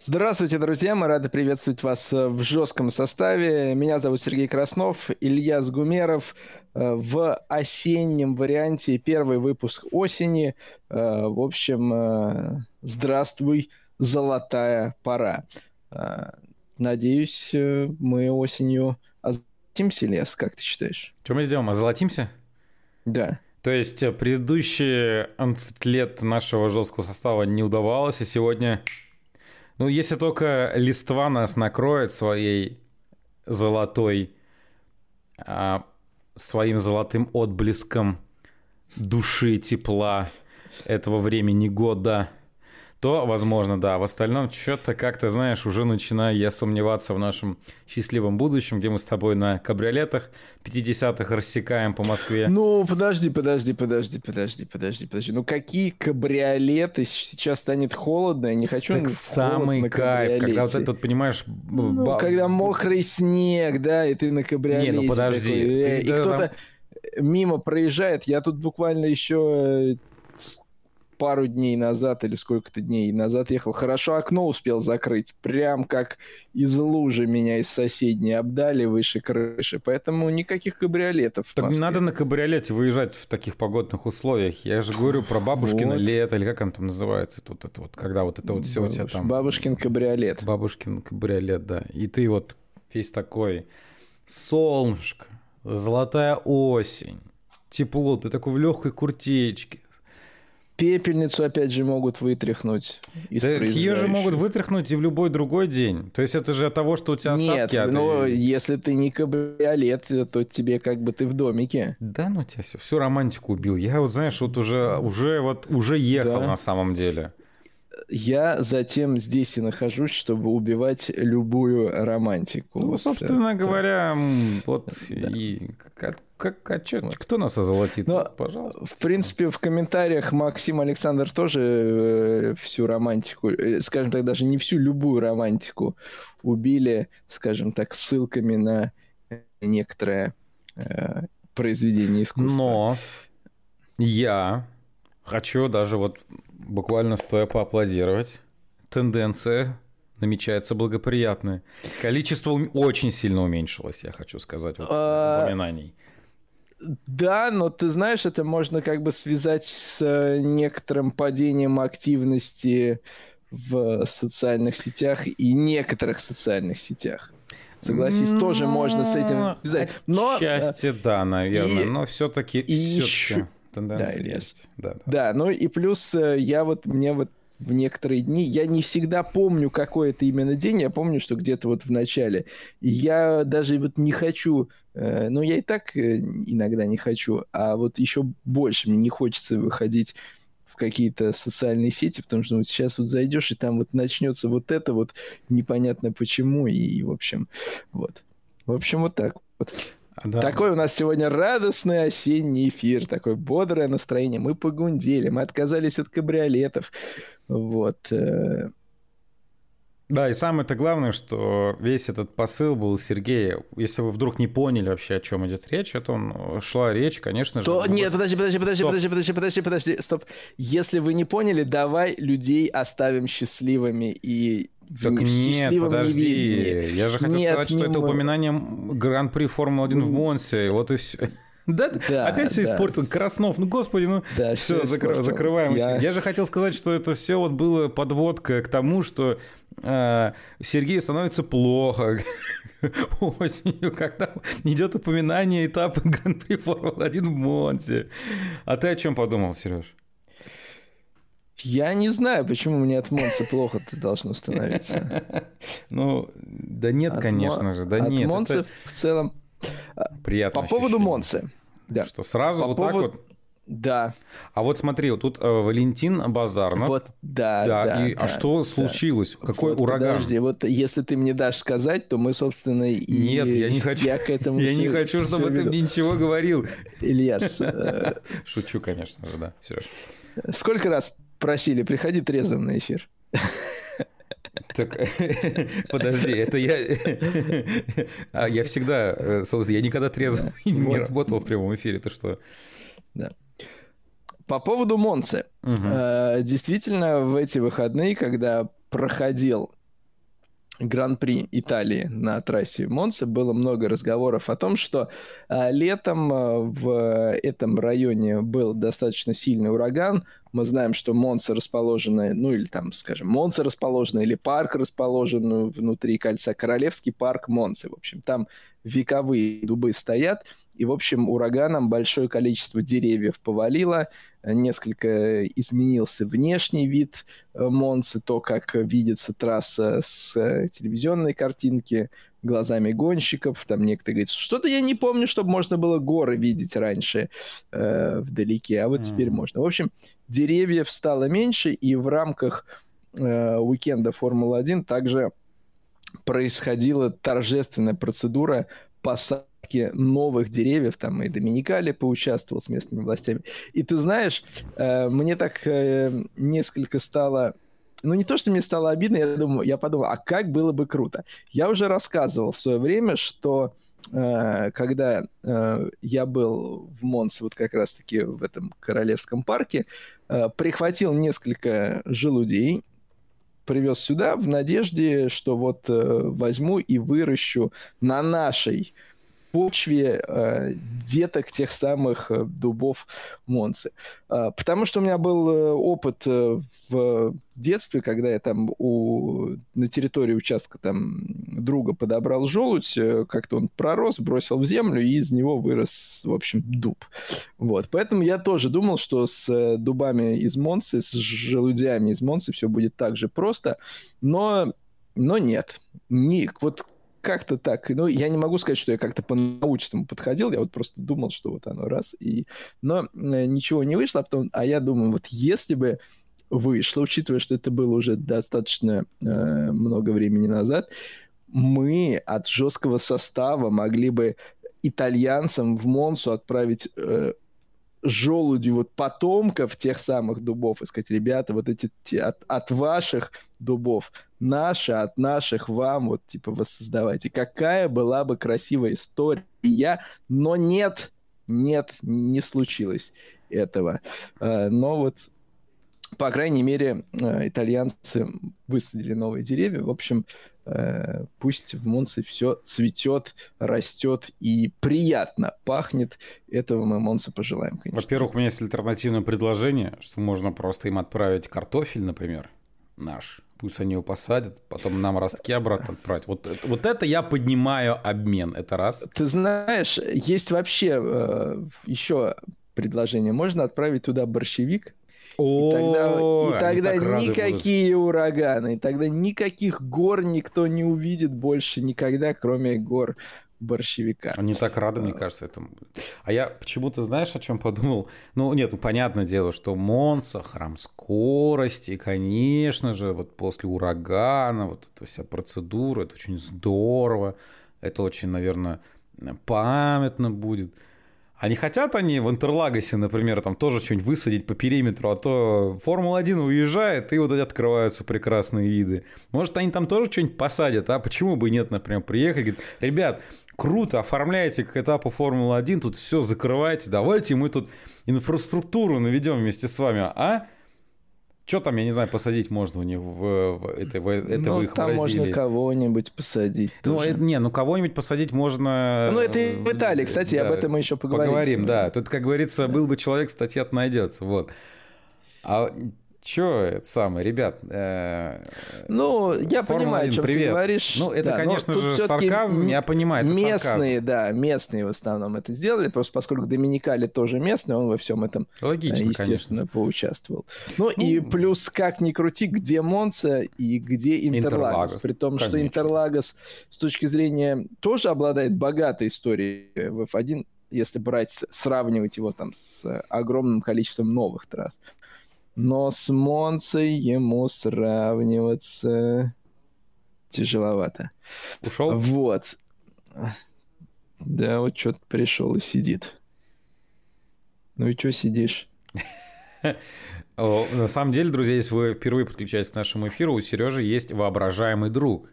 Здравствуйте, друзья! Мы рады приветствовать вас э, в жестком составе. Меня зовут Сергей Краснов, Илья Сгумеров. Э, в осеннем варианте первый выпуск осени. Э, в общем, здравствуй, золотая пора. Надеюсь, мы осенью озолотимся, Лес, как ты считаешь? Что мы сделаем, озолотимся? Да. То есть предыдущие 11 лет нашего жесткого состава не удавалось, и сегодня ну, если только листва нас накроет своей золотой, а, своим золотым отблеском души, тепла этого времени года, то, возможно, да. В остальном, что-то как-то, знаешь, уже начинаю я сомневаться в нашем счастливом будущем, где мы с тобой на кабриолетах 50-х рассекаем по Москве. Ну, подожди, подожди, подожди, подожди, подожди, подожди. Ну, какие кабриолеты? Сейчас станет холодно, я не хочу Так самый кайф, когда вот это, вот, понимаешь... Ну, когда мокрый снег, да, и ты на кабриолете. Не, ну подожди. Ты, и кто-то мимо проезжает. Я тут буквально еще пару дней назад или сколько-то дней назад ехал. Хорошо окно успел закрыть. Прям как из лужи меня из соседней обдали выше крыши. Поэтому никаких кабриолетов. Так не надо на кабриолете выезжать в таких погодных условиях. Я же говорю про бабушкино вот. лето, или как он там называется тут это вот, когда вот это вот все Бабуш... у тебя там... Бабушкин кабриолет. Бабушкин кабриолет, да. И ты вот весь такой солнышко, золотая осень, тепло, ты такой в легкой куртечке, пепельницу опять же могут вытряхнуть. Из да ее же могут вытряхнуть и в любой другой день. То есть это же от того, что у тебя осадки. Нет, но ты... если ты не кабриолет, то тебе как бы ты в домике. Да, ну тебя все, всю романтику убил. Я вот, знаешь, вот уже, уже, вот, уже ехал да. на самом деле я затем здесь и нахожусь, чтобы убивать любую романтику. Ну, вот собственно это. говоря, вот да. и как, а чё, кто нас озолотит? Но, Пожалуйста. В принципе, в комментариях Максим Александр тоже э, всю романтику, э, скажем так, даже не всю, любую романтику убили, скажем так, ссылками на некоторое э, произведение искусства. Но я хочу даже вот буквально стоя поаплодировать. Тенденция намечается благоприятная. Количество очень сильно уменьшилось, я хочу сказать, вот, а... упоминаний. Да, но ты знаешь, это можно как бы связать с э, некоторым падением активности в социальных сетях и некоторых социальных сетях. Согласись, но... тоже можно с этим связать. Но... Счастье, да, наверное, и... но все-таки и все еще тенденция да, есть. Да, да. да, ну и плюс э, я вот, мне вот в некоторые дни, я не всегда помню, какой это именно день, я помню, что где-то вот в начале. И я даже вот не хочу, э, ну я и так э, иногда не хочу, а вот еще больше мне не хочется выходить в какие-то социальные сети, потому что вот сейчас вот зайдешь, и там вот начнется вот это вот непонятно почему, и, и в общем, вот. В общем, вот так вот. Да. Такой у нас сегодня радостный осенний эфир, такое бодрое настроение. Мы погундели, мы отказались от кабриолетов. Вот. Э. Да, и самое-то главное, что весь этот посыл был Сергея. Если вы вдруг не поняли вообще, о чем идет речь, это он шла речь, конечно же. То... Нет, подожди, подожди, подожди, стоп. подожди, подожди, подожди, подожди, стоп. Если вы не поняли, давай людей оставим счастливыми и так нет, подожди. Я же хотел нет, сказать, что это мы... упоминание Гран-при Формулы-1 в Монсе. Вот и все. Да, да, опять все испортил. Краснов, ну господи, ну да, все, закр... закрываем. Я... я же хотел сказать, что это все вот было подводка к тому, что э, Сергею становится плохо осенью, когда идет упоминание этапа Гран-при Формулы-1 в Монте. А ты о чем подумал, Сереж? Я не знаю, почему мне от Монца плохо-то должно становиться. Ну, да нет, конечно же, да нет. От Монца в целом... А, Приятно По поводу Монцы. Да. Что сразу вот так вот... Да. А вот смотри, вот тут э, Валентин Базарнов. Вот, да, да. да, и, а да а что случилось? Да. Какой вот, ураган? Подожди, вот если ты мне дашь сказать, то мы, собственно, и... Нет, я не хочу. Я к этому Я не хочу, чтобы ты мне ничего говорил. Ильяс. Э, Шучу, конечно же, да, Сереж. Сколько раз просили, приходи трезвым на эфир. Так, подожди, это я... А я всегда, э, собственно, я никогда трезвым не работал в прямом эфире, то что... Да. По поводу Монцы. Угу. Действительно, в эти выходные, когда проходил Гран-при Италии на трассе Монце было много разговоров о том, что э, летом э, в этом районе был достаточно сильный ураган. Мы знаем, что Монца расположена, ну или там, скажем, Монца расположена, или парк расположен внутри кольца, Королевский парк Монцы. В общем, там вековые дубы стоят, и, в общем, ураганом большое количество деревьев повалило, несколько изменился внешний вид э, Монцы, то, как видится трасса с э, телевизионной картинки, глазами гонщиков. Там некоторые говорят, что-то я не помню, чтобы можно было горы видеть раньше э, вдалеке, а вот mm. теперь можно. В общем, деревьев стало меньше, и в рамках э, уикенда Формулы-1 также происходила торжественная процедура посадки новых деревьев, там и Доминикали поучаствовал с местными властями. И ты знаешь, э, мне так э, несколько стало ну не то, что мне стало обидно, я думаю, я подумал, а как было бы круто. Я уже рассказывал в свое время, что э, когда э, я был в Монсе, вот как раз-таки в этом Королевском парке, э, прихватил несколько желудей, привез сюда в надежде, что вот э, возьму и выращу на нашей почве э, деток тех самых э, дубов Монцы. Э, потому что у меня был э, опыт э, в детстве, когда я там у, на территории участка там друга подобрал желудь, э, как-то он пророс, бросил в землю, и из него вырос, в общем, дуб. Вот. Поэтому я тоже думал, что с э, дубами из Монцы, с желудями из Монцы все будет так же просто, но но нет. Не, вот как-то так. Ну, я не могу сказать, что я как-то по-научному подходил, я вот просто думал, что вот оно раз, и... Но э, ничего не вышло, а, потом... а я думаю, вот если бы вышло, учитывая, что это было уже достаточно э, много времени назад, мы от жесткого состава могли бы итальянцам в Монсу отправить э, желудью вот потомков тех самых дубов и сказать, ребята, вот эти те, от, от ваших дубов наши, от наших вам, вот типа воссоздавайте. Какая была бы красивая история, но нет, нет, не случилось этого. Э, но вот по крайней мере, э, итальянцы высадили новые деревья. В общем, э, пусть в Монце все цветет, растет и приятно пахнет. Этого мы Монце пожелаем, конечно. Во-первых, у меня есть альтернативное предложение, что можно просто им отправить картофель, например, наш. Пусть они его посадят, потом нам ростки обратно отправить. Вот, вот это я поднимаю обмен. Это раз. Ты знаешь, есть вообще э, еще предложение. Можно отправить туда борщевик, и тогда, и тогда никакие ураганы, и тогда никаких гор никто не увидит больше никогда, кроме гор борщевика. Они так рады, мне а. кажется, этому. А я почему-то, знаешь, о чем подумал? Ну, нет, ну, понятное дело, что Монса, храм скорости, конечно же, вот после урагана, вот эта вся процедура, это очень здорово, это очень, наверное, памятно будет. А не хотят они в Интерлагосе, например, там тоже что-нибудь высадить по периметру, а то Формула-1 уезжает, и вот эти открываются прекрасные виды. Может, они там тоже что-нибудь посадят, а почему бы нет, например, приехать, говорит, ребят, круто, оформляете к этапу Формулы-1, тут все закрывайте, давайте мы тут инфраструктуру наведем вместе с вами, а? Что там, я не знаю, посадить можно у них в, в, это, в, это ну, в их там Бразилии? можно кого-нибудь посадить. Ну, это, не, ну кого-нибудь посадить можно... Ну, это в Италии, кстати, да, об этом мы еще поговорим. Поговорим, да. Тут, как говорится, был бы человек, статья найдется, вот. А Че это самое, ребят? Э, ну, я понимаю, о чем привет. ты говоришь. Ну, это, да, конечно же, сарказм, я понимаю, это Местные, сарказм. да, местные в основном это сделали, просто поскольку Доминикали тоже местный, он во всем этом, Логично, естественно, конечно. поучаствовал. Ну, ну, и плюс, как ни крути, где Монца и где Интерлагос. Интерлагос При том, конечно. что Интерлагос с точки зрения тоже обладает богатой историей в F1, если брать, сравнивать его там с огромным количеством новых трасс. Но с Монцей ему сравниваться тяжеловато. Ушел? Вот. Да, вот что-то пришел и сидит. Ну и что сидишь? На самом деле, друзья, если вы впервые подключаетесь к нашему эфиру, у Сережи есть воображаемый друг.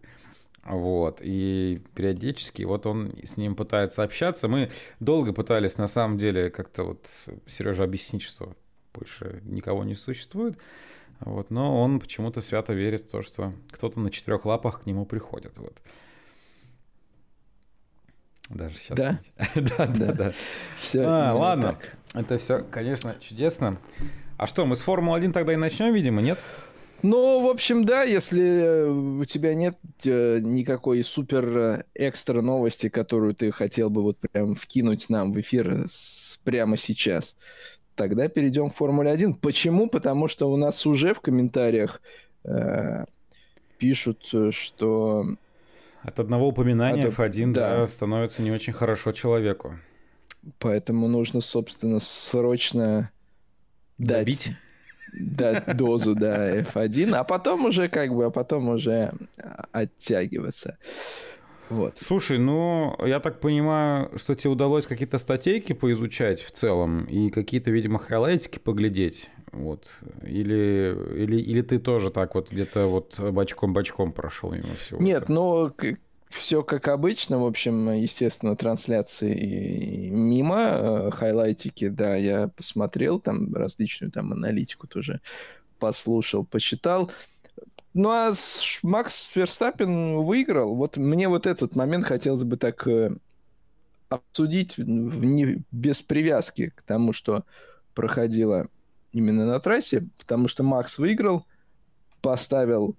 Вот, и периодически вот он с ним пытается общаться. Мы долго пытались, на самом деле, как-то вот Сережа объяснить, что больше никого не существует. Вот, но он почему-то свято верит в то, что кто-то на четырех лапах к нему приходит. Вот. Даже сейчас. Да? да, да, да. Все а, ладно. Так. Это все, конечно, чудесно. А что, мы с Формулы-1 тогда и начнем, видимо, нет? Ну, в общем, да, если у тебя нет э, никакой супер э, экстра новости, которую ты хотел бы вот прям вкинуть нам в эфир с, прямо сейчас, тогда перейдем к Формуле 1. Почему? Потому что у нас уже в комментариях э, пишут, что... От одного упоминания От... F1 да. Да, становится не очень хорошо человеку. Поэтому нужно, собственно, срочно дать... Добить? дать дозу, да, F1, а потом уже как бы, а потом уже оттягиваться. Вот. Слушай, ну, я так понимаю, что тебе удалось какие-то статейки поизучать в целом и какие-то, видимо, хайлайтики поглядеть, вот, или, или, или ты тоже так вот где-то вот бочком-бочком прошел мимо всего? Нет, но все как обычно, в общем, естественно, трансляции мимо, э, хайлайтики, да, я посмотрел, там различную там аналитику тоже послушал, почитал. Ну а Макс Ферстаппен выиграл. Вот мне вот этот момент хотелось бы так э, обсудить не, без привязки к тому, что проходило именно на трассе, потому что Макс выиграл, поставил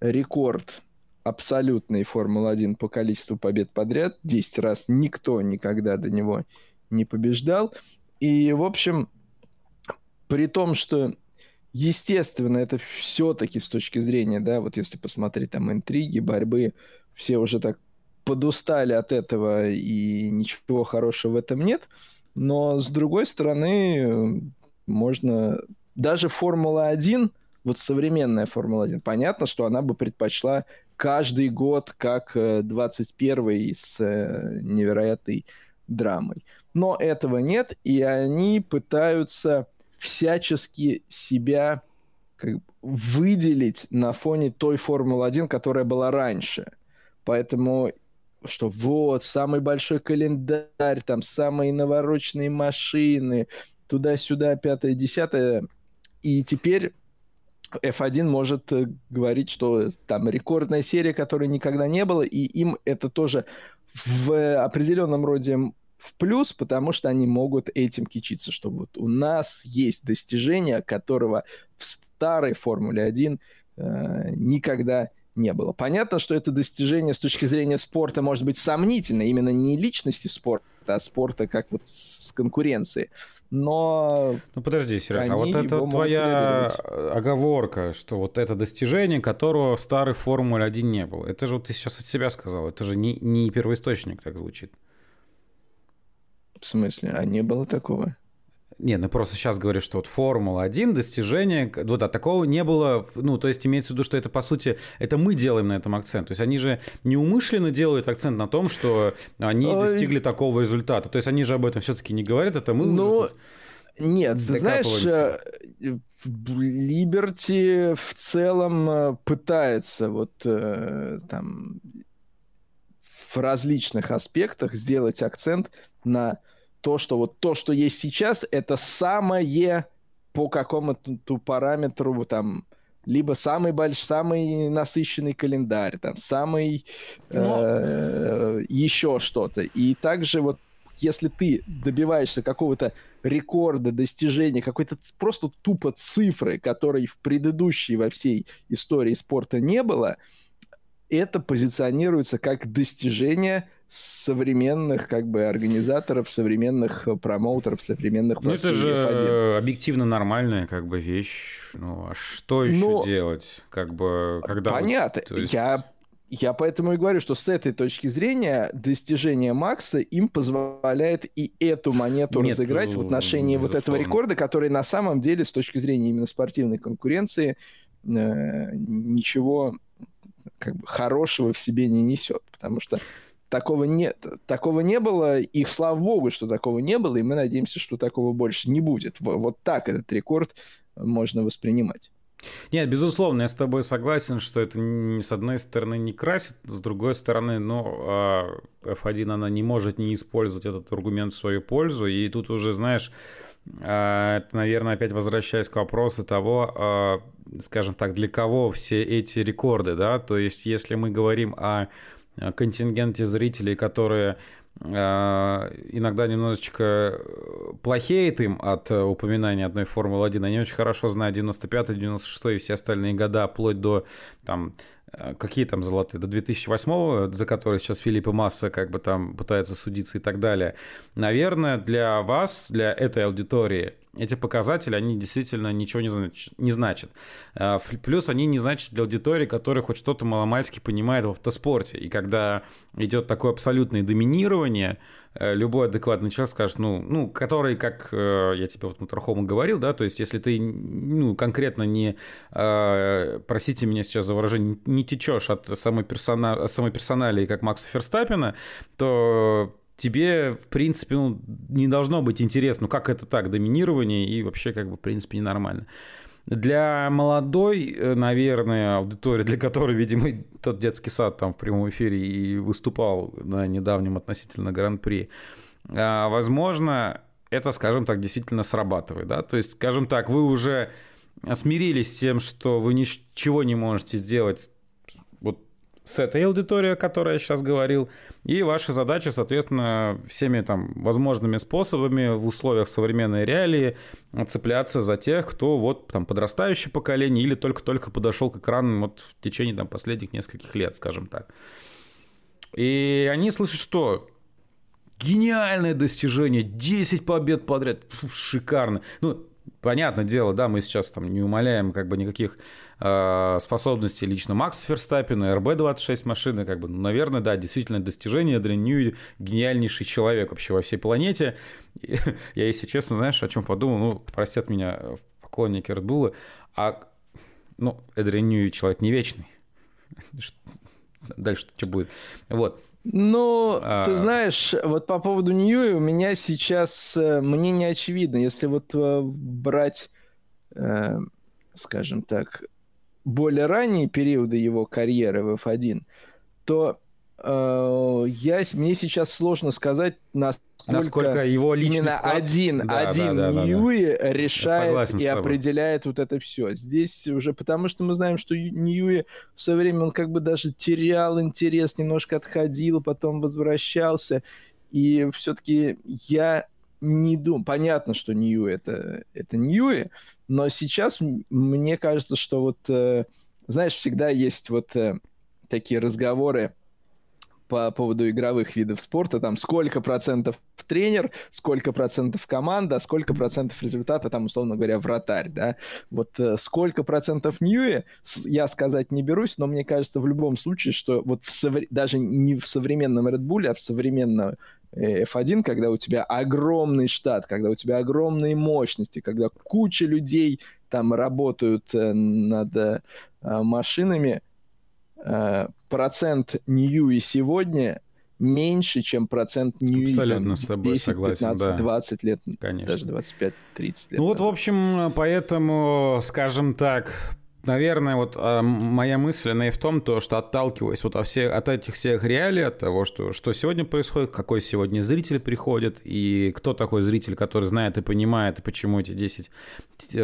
рекорд абсолютной Формулы-1 по количеству побед подряд. 10 раз никто никогда до него не побеждал. И, в общем, при том, что, естественно, это все-таки с точки зрения, да, вот если посмотреть там интриги, борьбы, все уже так подустали от этого, и ничего хорошего в этом нет. Но, с другой стороны, можно... Даже Формула-1, вот современная Формула-1, понятно, что она бы предпочла каждый год как 21 с э, невероятной драмой. Но этого нет, и они пытаются всячески себя как выделить на фоне той Формулы-1, которая была раньше. Поэтому что вот, самый большой календарь, там самые навороченные машины, туда-сюда, пятое, десятое. И теперь F1 может э, говорить, что там рекордная серия, которой никогда не было, и им это тоже в определенном роде в плюс, потому что они могут этим кичиться, что вот у нас есть достижение, которого в старой Формуле 1 э, никогда не было. Понятно, что это достижение с точки зрения спорта может быть сомнительно, именно не личности спорта, а спорта как вот с конкуренцией но... Ну подожди, Сереж, а вот это твоя оговорка, что вот это достижение, которого в старой Формуле 1 не было. Это же вот ты сейчас от себя сказал, это же не, не первоисточник так звучит. В смысле? А не было такого? Не, ну просто сейчас говорю, что вот Формула-1, достижение, вот, да, такого не было, ну, то есть имеется в виду, что это, по сути, это мы делаем на этом акцент. То есть они же неумышленно делают акцент на том, что они Ой. достигли такого результата. То есть они же об этом все-таки не говорят, это мы ну, Нет, ты знаешь, Либерти в целом э, пытается вот э, там в различных аспектах сделать акцент на то, что вот то, что есть сейчас, это самое по какому-то параметру там либо самый большой, самый насыщенный календарь, там самый э, еще что-то. И также вот если ты добиваешься какого-то рекорда, достижения, какой-то просто тупо цифры, которой в предыдущей во всей истории спорта не было, это позиционируется как достижение современных как бы организаторов, современных э, промоутеров, современных Ну это же F1. объективно нормальная как бы вещь. Ну а что еще Но... делать? Как бы когда понятно. Вот, есть... Я я поэтому и говорю, что с этой точки зрения достижение Макса им позволяет и эту монету Нет, разыграть в отношении безусловно. вот этого рекорда, который на самом деле с точки зрения именно спортивной конкуренции э, ничего как бы хорошего в себе не несет, потому что такого нет, такого не было, и слава богу, что такого не было, и мы надеемся, что такого больше не будет. Вот так этот рекорд можно воспринимать. Нет, безусловно, я с тобой согласен, что это ни с одной стороны не красит, с другой стороны, ну, F1 она не может не использовать этот аргумент в свою пользу, и тут уже, знаешь, а, это, наверное, опять возвращаясь к вопросу того, а, скажем так, для кого все эти рекорды, да, то есть если мы говорим о контингенте зрителей, которые а, иногда немножечко плохеет им от упоминания одной Формулы-1. Они очень хорошо знают 95 96 и все остальные года, вплоть до там, Э, какие там золотые, до 2008 за который сейчас Филиппа Масса как бы там пытается судиться и так далее. Наверное, для вас, для этой аудитории, эти показатели, они действительно ничего не, знач, не значат. Э, плюс они не значат для аудитории, которая хоть что-то маломальски понимает в автоспорте. И когда идет такое абсолютное доминирование, Э, любой адекватный человек скажет, ну, ну который, как э, я тебе вот Моторхому говорил, да, то есть если ты, ну, конкретно не, э, простите меня сейчас за выражение, не течешь от самой, персона, от самой персоналии, как Макса Ферстаппина, то тебе, в принципе, ну, не должно быть интересно, как это так, доминирование, и вообще, как бы, в принципе, ненормально. Для молодой, э, наверное, аудитории, для которой, видимо, тот детский сад там в прямом эфире и выступал на недавнем относительно Гран-при, а, возможно, это, скажем так, действительно срабатывает. Да? То есть, скажем так, вы уже смирились с тем, что вы ничего не можете сделать с этой аудиторией, о которой я сейчас говорил, и ваша задача, соответственно, всеми там возможными способами в условиях современной реалии цепляться за тех, кто вот там подрастающее поколение или только-только подошел к экранам вот в течение там последних нескольких лет, скажем так. И они слышат, что гениальное достижение, 10 побед подряд, Фу, шикарно. Ну, понятное дело, да, мы сейчас там не умоляем как бы никаких э, способностей лично Макса Ферстаппина, РБ-26 машины, как бы, ну, наверное, да, действительно достижение для Нью гениальнейший человек вообще во всей планете. Я, если честно, знаешь, о чем подумал, ну, простят меня поклонники Редбула, а, ну, Эдриан Ньюи человек не вечный. Дальше что будет? Вот. Ну, а... ты знаешь, вот по поводу Ньюи у меня сейчас э, мне не очевидно, если вот э, брать, э, скажем так, более ранние периоды его карьеры в F1, то э, я, мне сейчас сложно сказать, насколько, насколько его именно вклад... один, да, один да, да, Ньюи да, да. решает и определяет вот это все. Здесь уже потому, что мы знаем, что Ньюи в свое время он как бы даже терял интерес, немножко отходил, потом возвращался. И все-таки я не думаю, понятно, что Ньюи это, это Ньюи, но сейчас мне кажется, что вот, э, знаешь, всегда есть вот э, такие разговоры, по поводу игровых видов спорта, там сколько процентов тренер, сколько процентов команда, сколько процентов результата, там, условно говоря, вратарь, да. Вот э, сколько процентов Ньюи, я сказать не берусь, но мне кажется в любом случае, что вот в совре... даже не в современном Red Bull, а в современном F1, когда у тебя огромный штат, когда у тебя огромные мощности, когда куча людей там работают э, над э, машинами, Э, процент Ньюи сегодня меньше, чем процент Ньюи Абсолютно там, с тобой 10, согласен, 15, да. 20 лет, Конечно. даже 25-30 лет. Ну вот, в общем, поэтому, скажем так, наверное, вот а, моя мысль, она и в том, то, что отталкиваясь вот от, всех, от этих всех реалий, от того, что, что сегодня происходит, какой сегодня зритель приходит, и кто такой зритель, который знает и понимает, и почему эти 10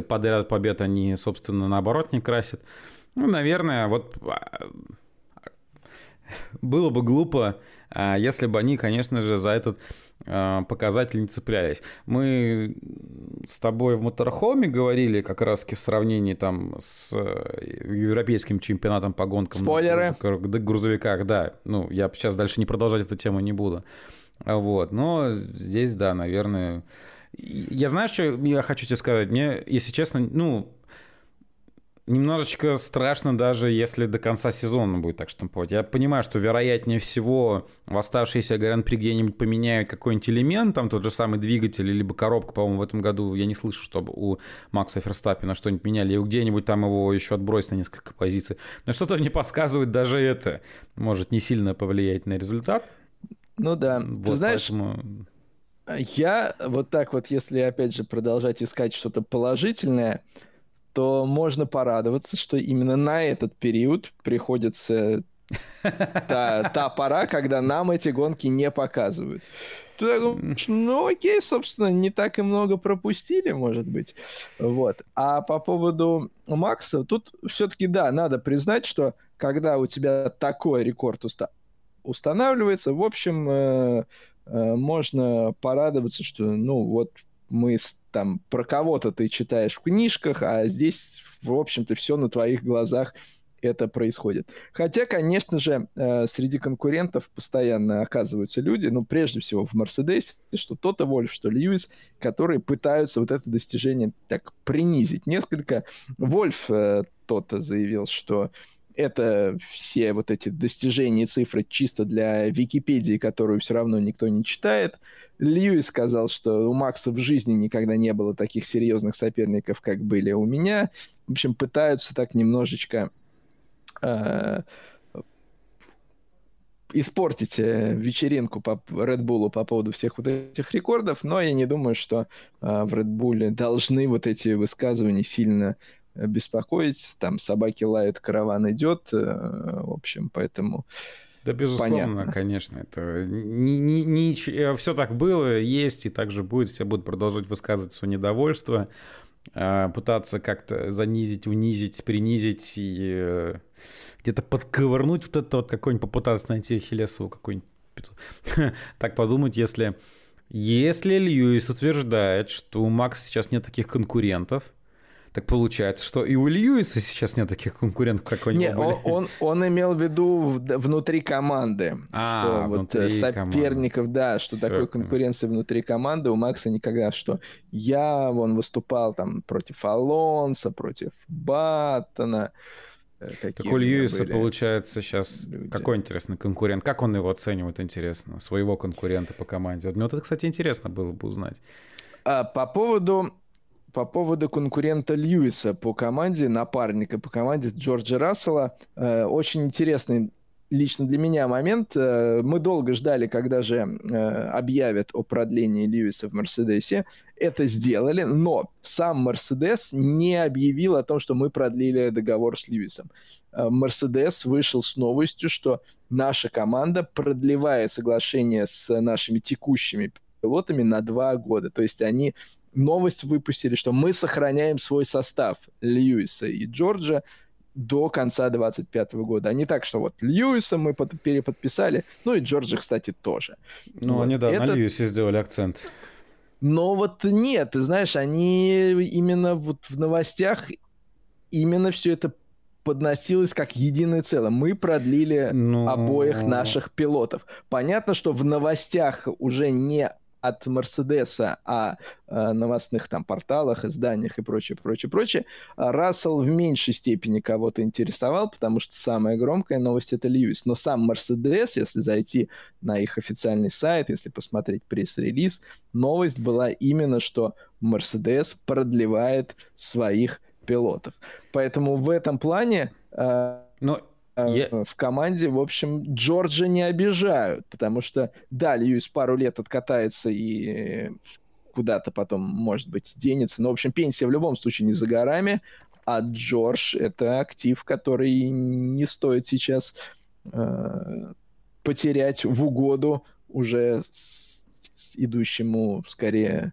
подряд побед они, собственно, наоборот не красят, ну, наверное, вот а, было бы глупо, а, если бы они, конечно же, за этот а, показатель не цеплялись. Мы с тобой в моторхоме говорили как раз в сравнении там с э, европейским чемпионатом по гонкам. Спойлеры. На грузовиках, да. Ну, я сейчас дальше не продолжать эту тему не буду. Вот. Но здесь, да, наверное... Я знаю, что я хочу тебе сказать. Мне, если честно, ну, немножечко страшно даже, если до конца сезона будет так штамповать. Я понимаю, что вероятнее всего в оставшиеся Гран-при где-нибудь поменяют какой-нибудь элемент, там тот же самый двигатель, либо коробка, по-моему, в этом году я не слышу, чтобы у Макса Ферстаппина что-нибудь меняли, и где-нибудь там его еще отбросить на несколько позиций. Но что-то мне подсказывает, даже это может не сильно повлиять на результат. Ну да, вот ты знаешь... Поэтому... Я вот так вот, если опять же продолжать искать что-то положительное, то можно порадоваться, что именно на этот период приходится та, та пора, когда нам эти гонки не показывают. Ты думаешь, ну окей, собственно, не так и много пропустили, может быть. Вот. А по поводу Макса, тут все-таки, да, надо признать, что когда у тебя такой рекорд уста устанавливается, в общем, э, э, можно порадоваться, что, ну, вот мы там про кого-то ты читаешь в книжках, а здесь, в общем-то, все на твоих глазах это происходит. Хотя, конечно же, э, среди конкурентов постоянно оказываются люди, ну, прежде всего в Мерседесе, что то-то Вольф, что Льюис, которые пытаются вот это достижение так принизить. Несколько Вольф э, то-то заявил, что это все вот эти достижения и цифры чисто для Википедии, которую все равно никто не читает. Льюис сказал, что у Макса в жизни никогда не было таких серьезных соперников, как были у меня. В общем, пытаются так немножечко э, испортить э, вечеринку по Red Bull по поводу всех вот этих рекордов, но я не думаю, что э, в Red Bull должны вот эти высказывания сильно беспокоить. Там собаки лают, караван идет. Э, в общем, поэтому... Да, безусловно, Понятно. конечно. Это не, не, не, все так было, есть и так же будет. Все будут продолжать высказывать свое недовольство, э, пытаться как-то занизить, унизить, принизить и э, где-то подковырнуть вот это вот какой-нибудь, попытаться найти Хелесову какой-нибудь так подумать, если, если Льюис утверждает, что у Макса сейчас нет таких конкурентов, так получается, что и у Льюиса сейчас нет таких конкурентов, как у него не, были. Он, он, он имел в виду внутри команды. А, что вот э, соперников, команды. да, что Все. такой конкуренции внутри команды у Макса никогда, что я, он выступал там против Алонса, против Баттона. Э, так у Льюиса получается сейчас люди. какой интересный конкурент? Как он его оценивает, интересно, своего конкурента по команде? Вот мне вот это, кстати, интересно было бы узнать. А, по поводу по поводу конкурента Льюиса по команде, напарника по команде Джорджа Рассела. Э, очень интересный лично для меня момент. Э, мы долго ждали, когда же э, объявят о продлении Льюиса в Мерседесе. Это сделали, но сам Мерседес не объявил о том, что мы продлили договор с Льюисом. Мерседес вышел с новостью, что наша команда продлевает соглашение с нашими текущими пилотами на два года. То есть они новость выпустили, что мы сохраняем свой состав Льюиса и Джорджа до конца 25 года. А не так, что вот Льюиса мы под, переподписали, ну и Джорджа, кстати, тоже. Ну, вот. они, да, Это... на Льюисе сделали акцент. Но вот нет, ты знаешь, они именно вот в новостях именно все это подносилось как единое целое. Мы продлили. Ну, обоих наших пилотов. Понятно, что в новостях уже не от Мерседеса о, о новостных там порталах, изданиях и прочее, прочее, прочее, Рассел в меньшей степени кого-то интересовал, потому что самая громкая новость это Льюис. Но сам Мерседес, если зайти на их официальный сайт, если посмотреть пресс-релиз, новость была именно, что Мерседес продлевает своих пилотов. Поэтому в этом плане... Э, Но я... Э, в команде, в общем, Джорджа не обижают, потому что, да, Льюис пару лет откатается и куда-то потом, может быть, денется. Но, в общем, пенсия в любом случае не за горами, а Джордж — это актив, который не стоит сейчас э, потерять в угоду уже с, с идущему скорее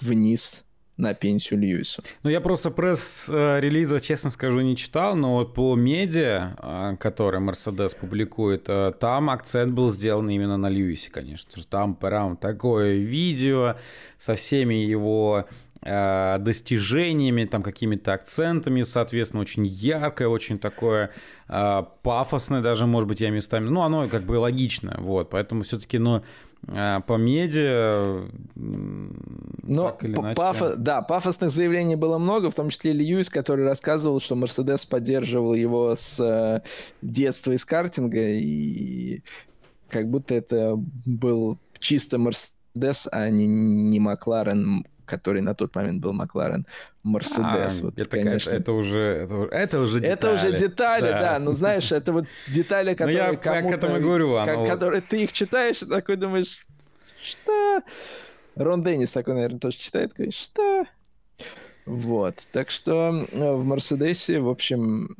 вниз на пенсию Льюису. Ну, я просто пресс-релиза, честно скажу, не читал, но вот по медиа, а, который Мерседес публикует, а, там акцент был сделан именно на Льюисе, конечно. Там прям такое видео со всеми его достижениями, там какими-то акцентами, соответственно, очень яркое, очень такое пафосное даже, может быть, я местами, ну, оно как бы логично, вот, поэтому все-таки, ну, а, по медиа, Но так или иначе. Пафо... Да, пафосных заявлений было много, в том числе Льюис, который рассказывал, что Мерседес поддерживал его с э, детства из картинга, и как будто это был чисто Мерседес, а не, не Макларен, который на тот момент был Макларен, Мерседес. А, вот, это, конечно. Это, это уже это, это уже детали. Это уже детали, да. да. Ну знаешь, это вот детали, ну, которые я, кому-то, я к этому говорю, как, которые вот... ты их читаешь, и такой думаешь, что? Рон Деннис такой, наверное, тоже читает, говорит, что? Вот. Так что в Мерседесе, в общем,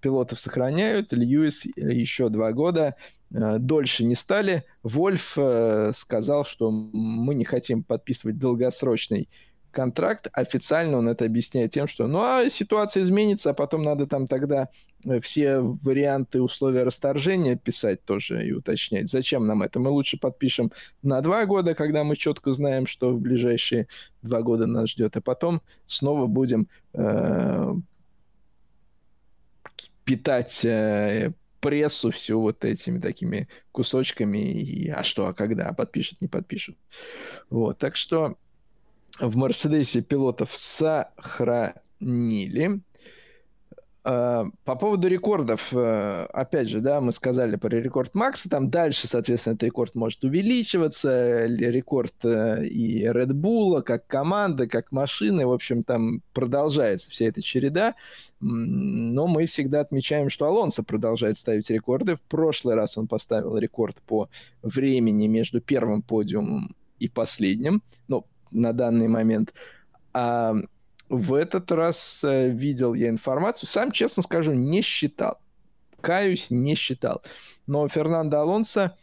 пилотов сохраняют. Льюис еще два года дольше не стали. Вольф сказал, что мы не хотим подписывать долгосрочный контракт. Официально он это объясняет тем, что ну а ситуация изменится, а потом надо там тогда э, все варианты условия расторжения писать тоже и уточнять. Зачем нам это? Мы лучше подпишем на два года, когда мы четко знаем, что в ближайшие два года нас ждет, а потом снова будем э, питать э, прессу всю вот этими такими кусочками. И, а что, а когда? Подпишут, не подпишут. Вот, так что в Мерседесе пилотов сохранили. А, по поводу рекордов, э, опять же, да, мы сказали про рекорд Макса, там дальше, соответственно, этот рекорд может увеличиваться, рекорд э, и Red Bull, как команда, как машины, в общем, там продолжается вся эта череда, но мы всегда отмечаем, что Алонсо продолжает ставить рекорды. В прошлый раз он поставил рекорд по времени между первым подиумом и последним, ну, на данный момент. А в этот раз э, видел я информацию, сам, честно скажу, не считал. Каюсь, не считал. Но Фернандо Алонсо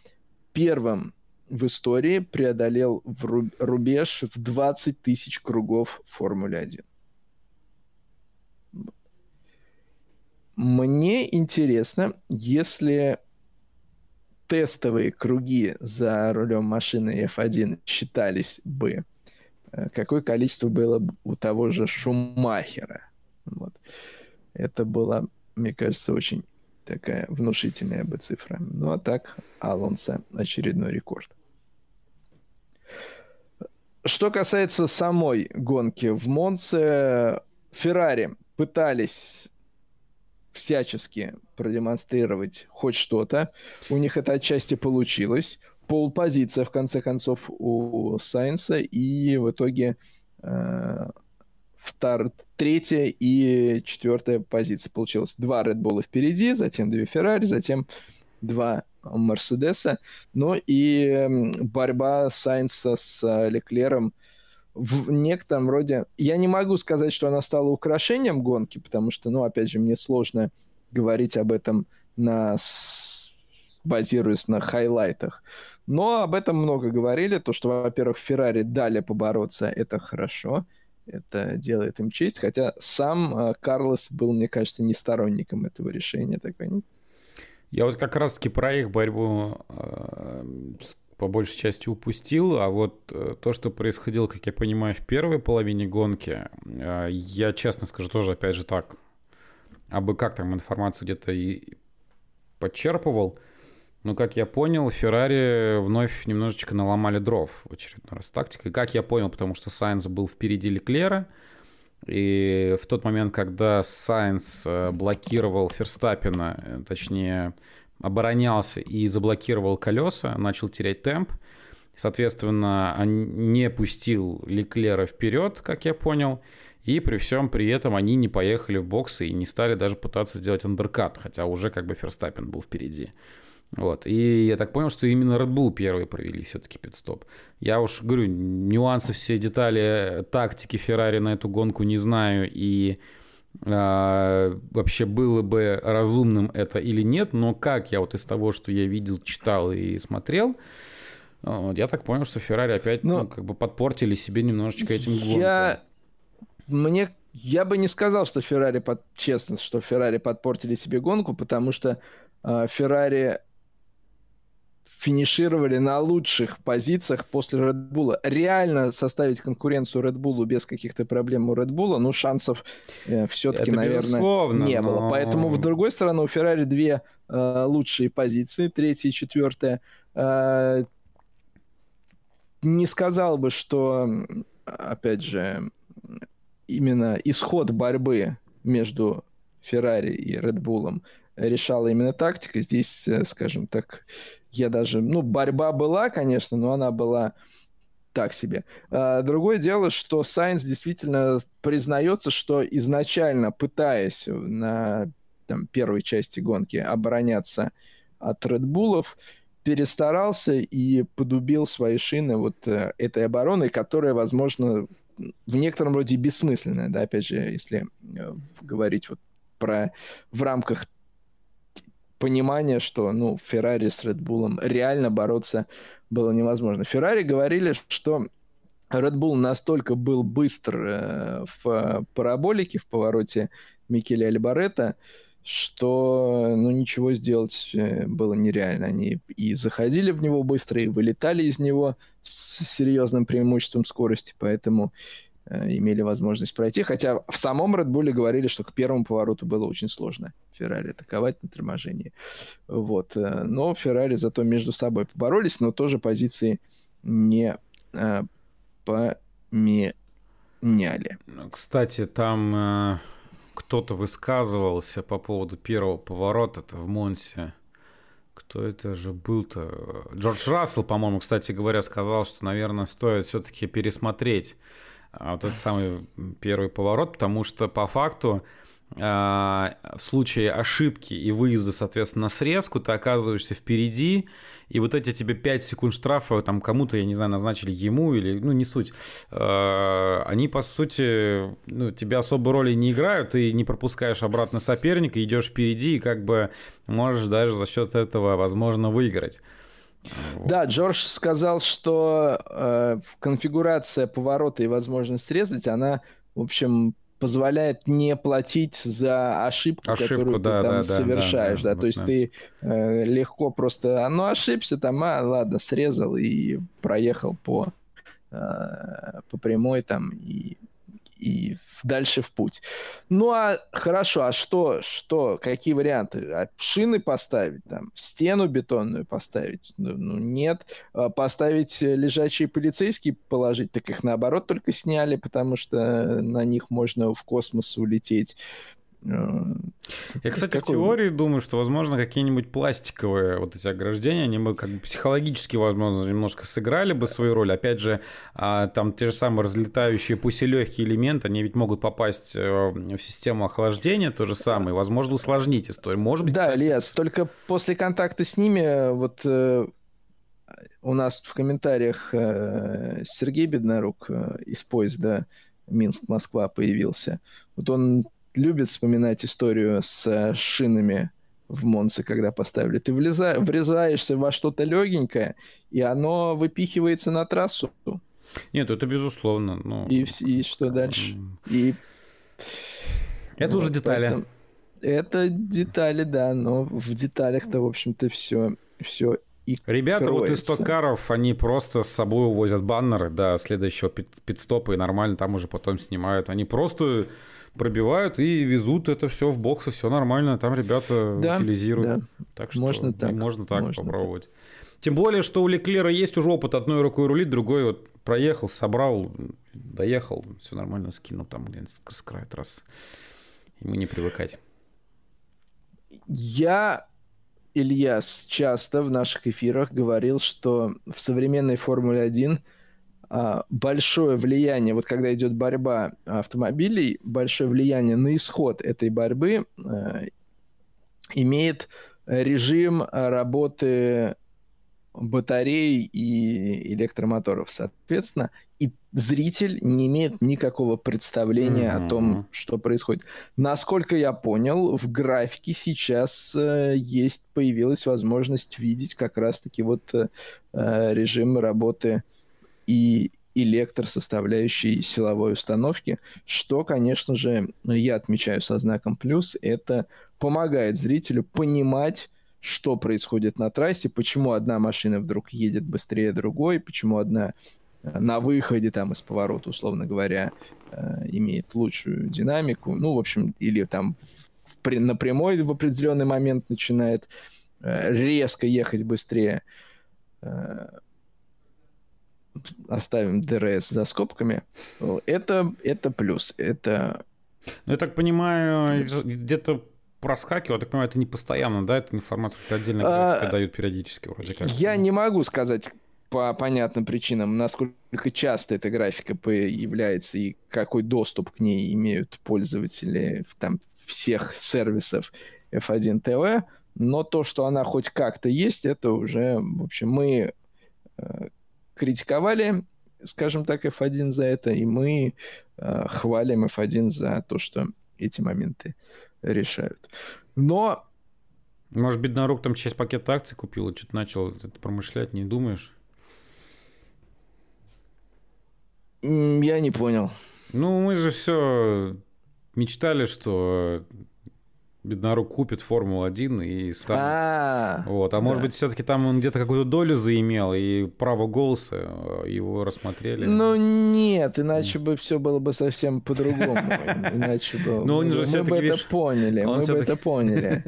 первым в истории преодолел в рубеж в 20 тысяч кругов Формулы 1. Мне интересно, если тестовые круги за рулем машины F1 считались бы какое количество было у того же Шумахера. Вот. Это была, мне кажется, очень такая внушительная бы цифра. Ну а так, Алонсо очередной рекорд. Что касается самой гонки в Монце, Феррари пытались всячески продемонстрировать хоть что-то. У них это отчасти получилось полпозиция, в конце концов, у Сайнса, и в итоге э, втор... третья и четвертая позиция получилась. Два Bull впереди, затем две Феррари, затем два Мерседеса. Ну и борьба Сайнса с Леклером в некотором роде... Я не могу сказать, что она стала украшением гонки, потому что, ну, опять же, мне сложно говорить об этом на базируясь на хайлайтах. Но об этом много говорили, то, что, во-первых, Феррари дали побороться, это хорошо, это делает им честь, хотя сам э, Карлос был, мне кажется, не сторонником этого решения. Такой. Я вот как раз-таки про их борьбу э, по большей части упустил, а вот э, то, что происходило, как я понимаю, в первой половине гонки, э, я честно скажу тоже, опять же, так, абы как там информацию где-то и подчерпывал, ну, как я понял, Феррари вновь немножечко наломали дров в очередной раз тактикой. Как я понял, потому что Сайнс был впереди Леклера, и в тот момент, когда Сайнс э, блокировал Ферстаппена, э, точнее, оборонялся и заблокировал колеса, начал терять темп, соответственно, не пустил Леклера вперед, как я понял, и при всем при этом они не поехали в боксы и не стали даже пытаться сделать андеркат, хотя уже как бы Ферстаппин был впереди. Вот. И я так понял, что именно Red Bull первые провели все-таки пидстоп. Я уж говорю, нюансы, все детали тактики Феррари на эту гонку не знаю. И а, вообще было бы разумным это или нет. Но как я вот из того, что я видел, читал и смотрел, вот, я так понял, что Феррари опять но ну, как бы подпортили себе немножечко этим гонкам. Я... Мне я бы не сказал, что Феррари, под... честно, что Феррари подпортили себе гонку, потому что э, Феррари финишировали на лучших позициях после Red Bull. Реально составить конкуренцию Red Bull без каких-то проблем у Red Bull, ну, шансов э, все-таки, наверное, не но... было. Поэтому, в другой стороне, у Феррари две э, лучшие позиции, третья и четвертая. Э, не сказал бы, что, опять же, именно исход борьбы между Феррари и Red Bull решала именно тактика. Здесь, э, скажем так, я даже... Ну, борьба была, конечно, но она была так себе. А, другое дело, что Сайнс действительно признается, что изначально, пытаясь на там, первой части гонки обороняться от Редбулов, перестарался и подубил свои шины вот э, этой обороной, которая, возможно, в некотором роде бессмысленная, да, опять же, если э, говорить вот про в рамках понимания, что, ну, Феррари с Red реально бороться было невозможно. Феррари говорили, что Red Bull настолько был быстр э, в параболике, в повороте Микеля Альбаретта, что ну, ничего сделать э, было нереально. Они и заходили в него быстро, и вылетали из него с серьезным преимуществом скорости, поэтому э, имели возможность пройти. Хотя в самом Red Bull говорили, что к первому повороту было очень сложно Феррари атаковать на торможении. Вот. Э, но Феррари зато между собой поборолись, но тоже позиции не э, поменяли. Кстати, там... Э кто-то высказывался по поводу первого поворота в Монсе. Кто это же был-то? Джордж Рассел, по-моему, кстати говоря, сказал, что, наверное, стоит все-таки пересмотреть вот этот самый первый поворот, потому что по факту а, в случае ошибки и выезда, соответственно, на срезку, ты оказываешься впереди, и вот эти тебе 5 секунд штрафа, там кому-то, я не знаю, назначили ему или, ну, не суть, а, они, по сути, ну, тебя особо роли не играют, ты не пропускаешь обратно соперника, идешь впереди и как бы можешь даже за счет этого, возможно, выиграть. Да, Джордж сказал, что э, конфигурация поворота и возможность срезать, она, в общем, позволяет не платить за ошибку, ошибку которую да, ты там да, совершаешь, да, да, да. то есть да. ты э, легко просто, а, ну ошибся там, а ладно, срезал и проехал по э, по прямой там и и дальше в путь. Ну а хорошо, а что, что, какие варианты? А шины поставить, там, стену бетонную поставить? Ну, ну нет. А поставить лежачие полицейские положить, так их наоборот только сняли, потому что на них можно в космос улететь. Я, кстати, Какой... в теории думаю, что, возможно, какие-нибудь пластиковые вот эти ограждения, они бы как бы психологически, возможно, немножко сыграли бы свою роль. Опять же, а, там те же самые разлетающие, пусть и легкие элементы, они ведь могут попасть э, в систему охлаждения, то же самое. Возможно, усложнить историю. Может быть, Да, кстати... Ильяс, только после контакта с ними, вот э, у нас в комментариях э, Сергей Беднорук из поезда Минск-Москва появился. Вот он любит вспоминать историю с э, шинами в Монце, когда поставили. Ты влеза... врезаешься во что-то легенькое, и оно выпихивается на трассу. Нет, это безусловно. Но... И, и что дальше? И... Это вот, уже детали. Поэтому... Это детали, да, но в деталях-то, в общем-то, все, все и Ребята кроется. вот из стокаров, они просто с собой увозят баннеры до следующего пит пидстопа и нормально там уже потом снимают. Они просто пробивают и везут это все в боксы, все нормально, там ребята да, утилизируют. Да. Так что можно так, можно так можно попробовать. Так. Тем более, что у Леклера есть уже опыт одной рукой рулить, другой вот проехал, собрал, доехал, все нормально, скинул там где-нибудь с края трассы. Ему не привыкать. Я, Ильяс, часто в наших эфирах говорил, что в современной Формуле 1 а, большое влияние, вот когда идет борьба автомобилей, большое влияние на исход этой борьбы э, имеет режим работы батарей и электромоторов, соответственно, и зритель не имеет никакого представления mm-hmm. о том, что происходит. Насколько я понял, в графике сейчас э, есть появилась возможность видеть как раз-таки вот э, режим работы и электросоставляющей силовой установки, что, конечно же, я отмечаю со знаком плюс, это помогает зрителю понимать, что происходит на трассе, почему одна машина вдруг едет быстрее другой, почему одна э, на выходе там из поворота, условно говоря, э, имеет лучшую динамику, ну, в общем, или там на прямой в определенный момент начинает э, резко ехать быстрее оставим ДРС за скобками, это, это плюс. Это... Ну, я так понимаю, где-то проскакивал, я так понимаю, это не постоянно, да, это информация как отдельно а, дают периодически вроде как. Я не могу сказать по понятным причинам, насколько часто эта графика появляется и какой доступ к ней имеют пользователи там, всех сервисов F1 TV, но то, что она хоть как-то есть, это уже, в общем, мы э, критиковали скажем так, F1 за это, и мы э, хвалим F1 за то, что эти моменты решают. Но... Может, Беднорук там часть пакета акций купил и что-то начал это промышлять, не думаешь? Я не понял. Ну, мы же все мечтали, что Беднорук купит Формулу-1 и станет. А, вот. а может быть, все-таки там он где-то какую-то долю заимел, и право голоса э, его рассмотрели. Ну нет, иначе бы все было бы совсем по-другому. Иначе бы... Но он же мы бы это поняли, мы бы это поняли.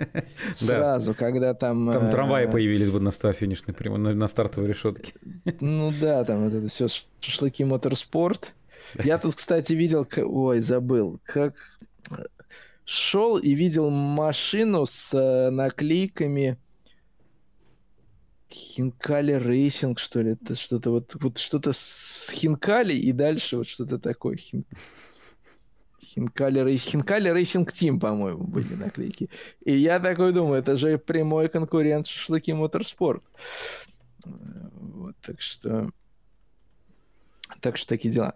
Сразу, когда там... Там трамваи э, появились бы на финишной на стартовой решетке. Ну да, там вот это все шашлыки motorsport. Я тут, кстати, видел... Ой, забыл. Как шел и видел машину с э, наклейками Хинкали Racing, что ли, это что-то вот, вот что-то с Хинкали и дальше вот что-то такое. Хин... Хинкали, Рейс... Хинкали Racing Team, по-моему, были наклейки. И я такой думаю, это же прямой конкурент Шашлыки Motorsport. Вот, так что... Так что такие дела.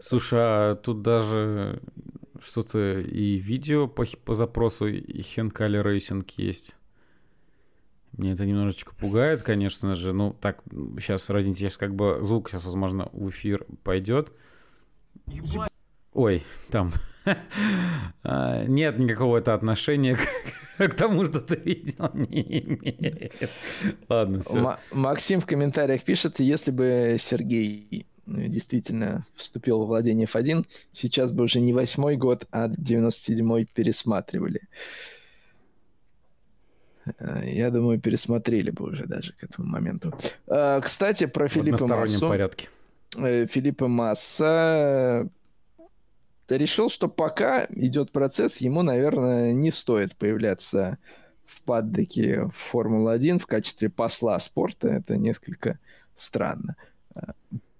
Слушай, а тут даже что-то и видео по, по запросу и Хинкали Racing есть. Мне это немножечко пугает, конечно же. Ну, так, сейчас, ради сейчас как бы звук сейчас, возможно, в эфир пойдет. Ой, там. А, нет никакого это отношения к, тому, что ты видел, не имеет. Ладно, все. Максим в комментариях пишет, если бы Сергей действительно вступил во владение F1, сейчас бы уже не восьмой год, а 97-й пересматривали. Э, я думаю, пересмотрели бы уже даже к этому моменту. Э, кстати, про Филиппа Массу. порядке. Э, Филиппа Масса решил, что пока идет процесс, ему, наверное, не стоит появляться в паддеке Формулы-1 в качестве посла спорта. Это несколько странно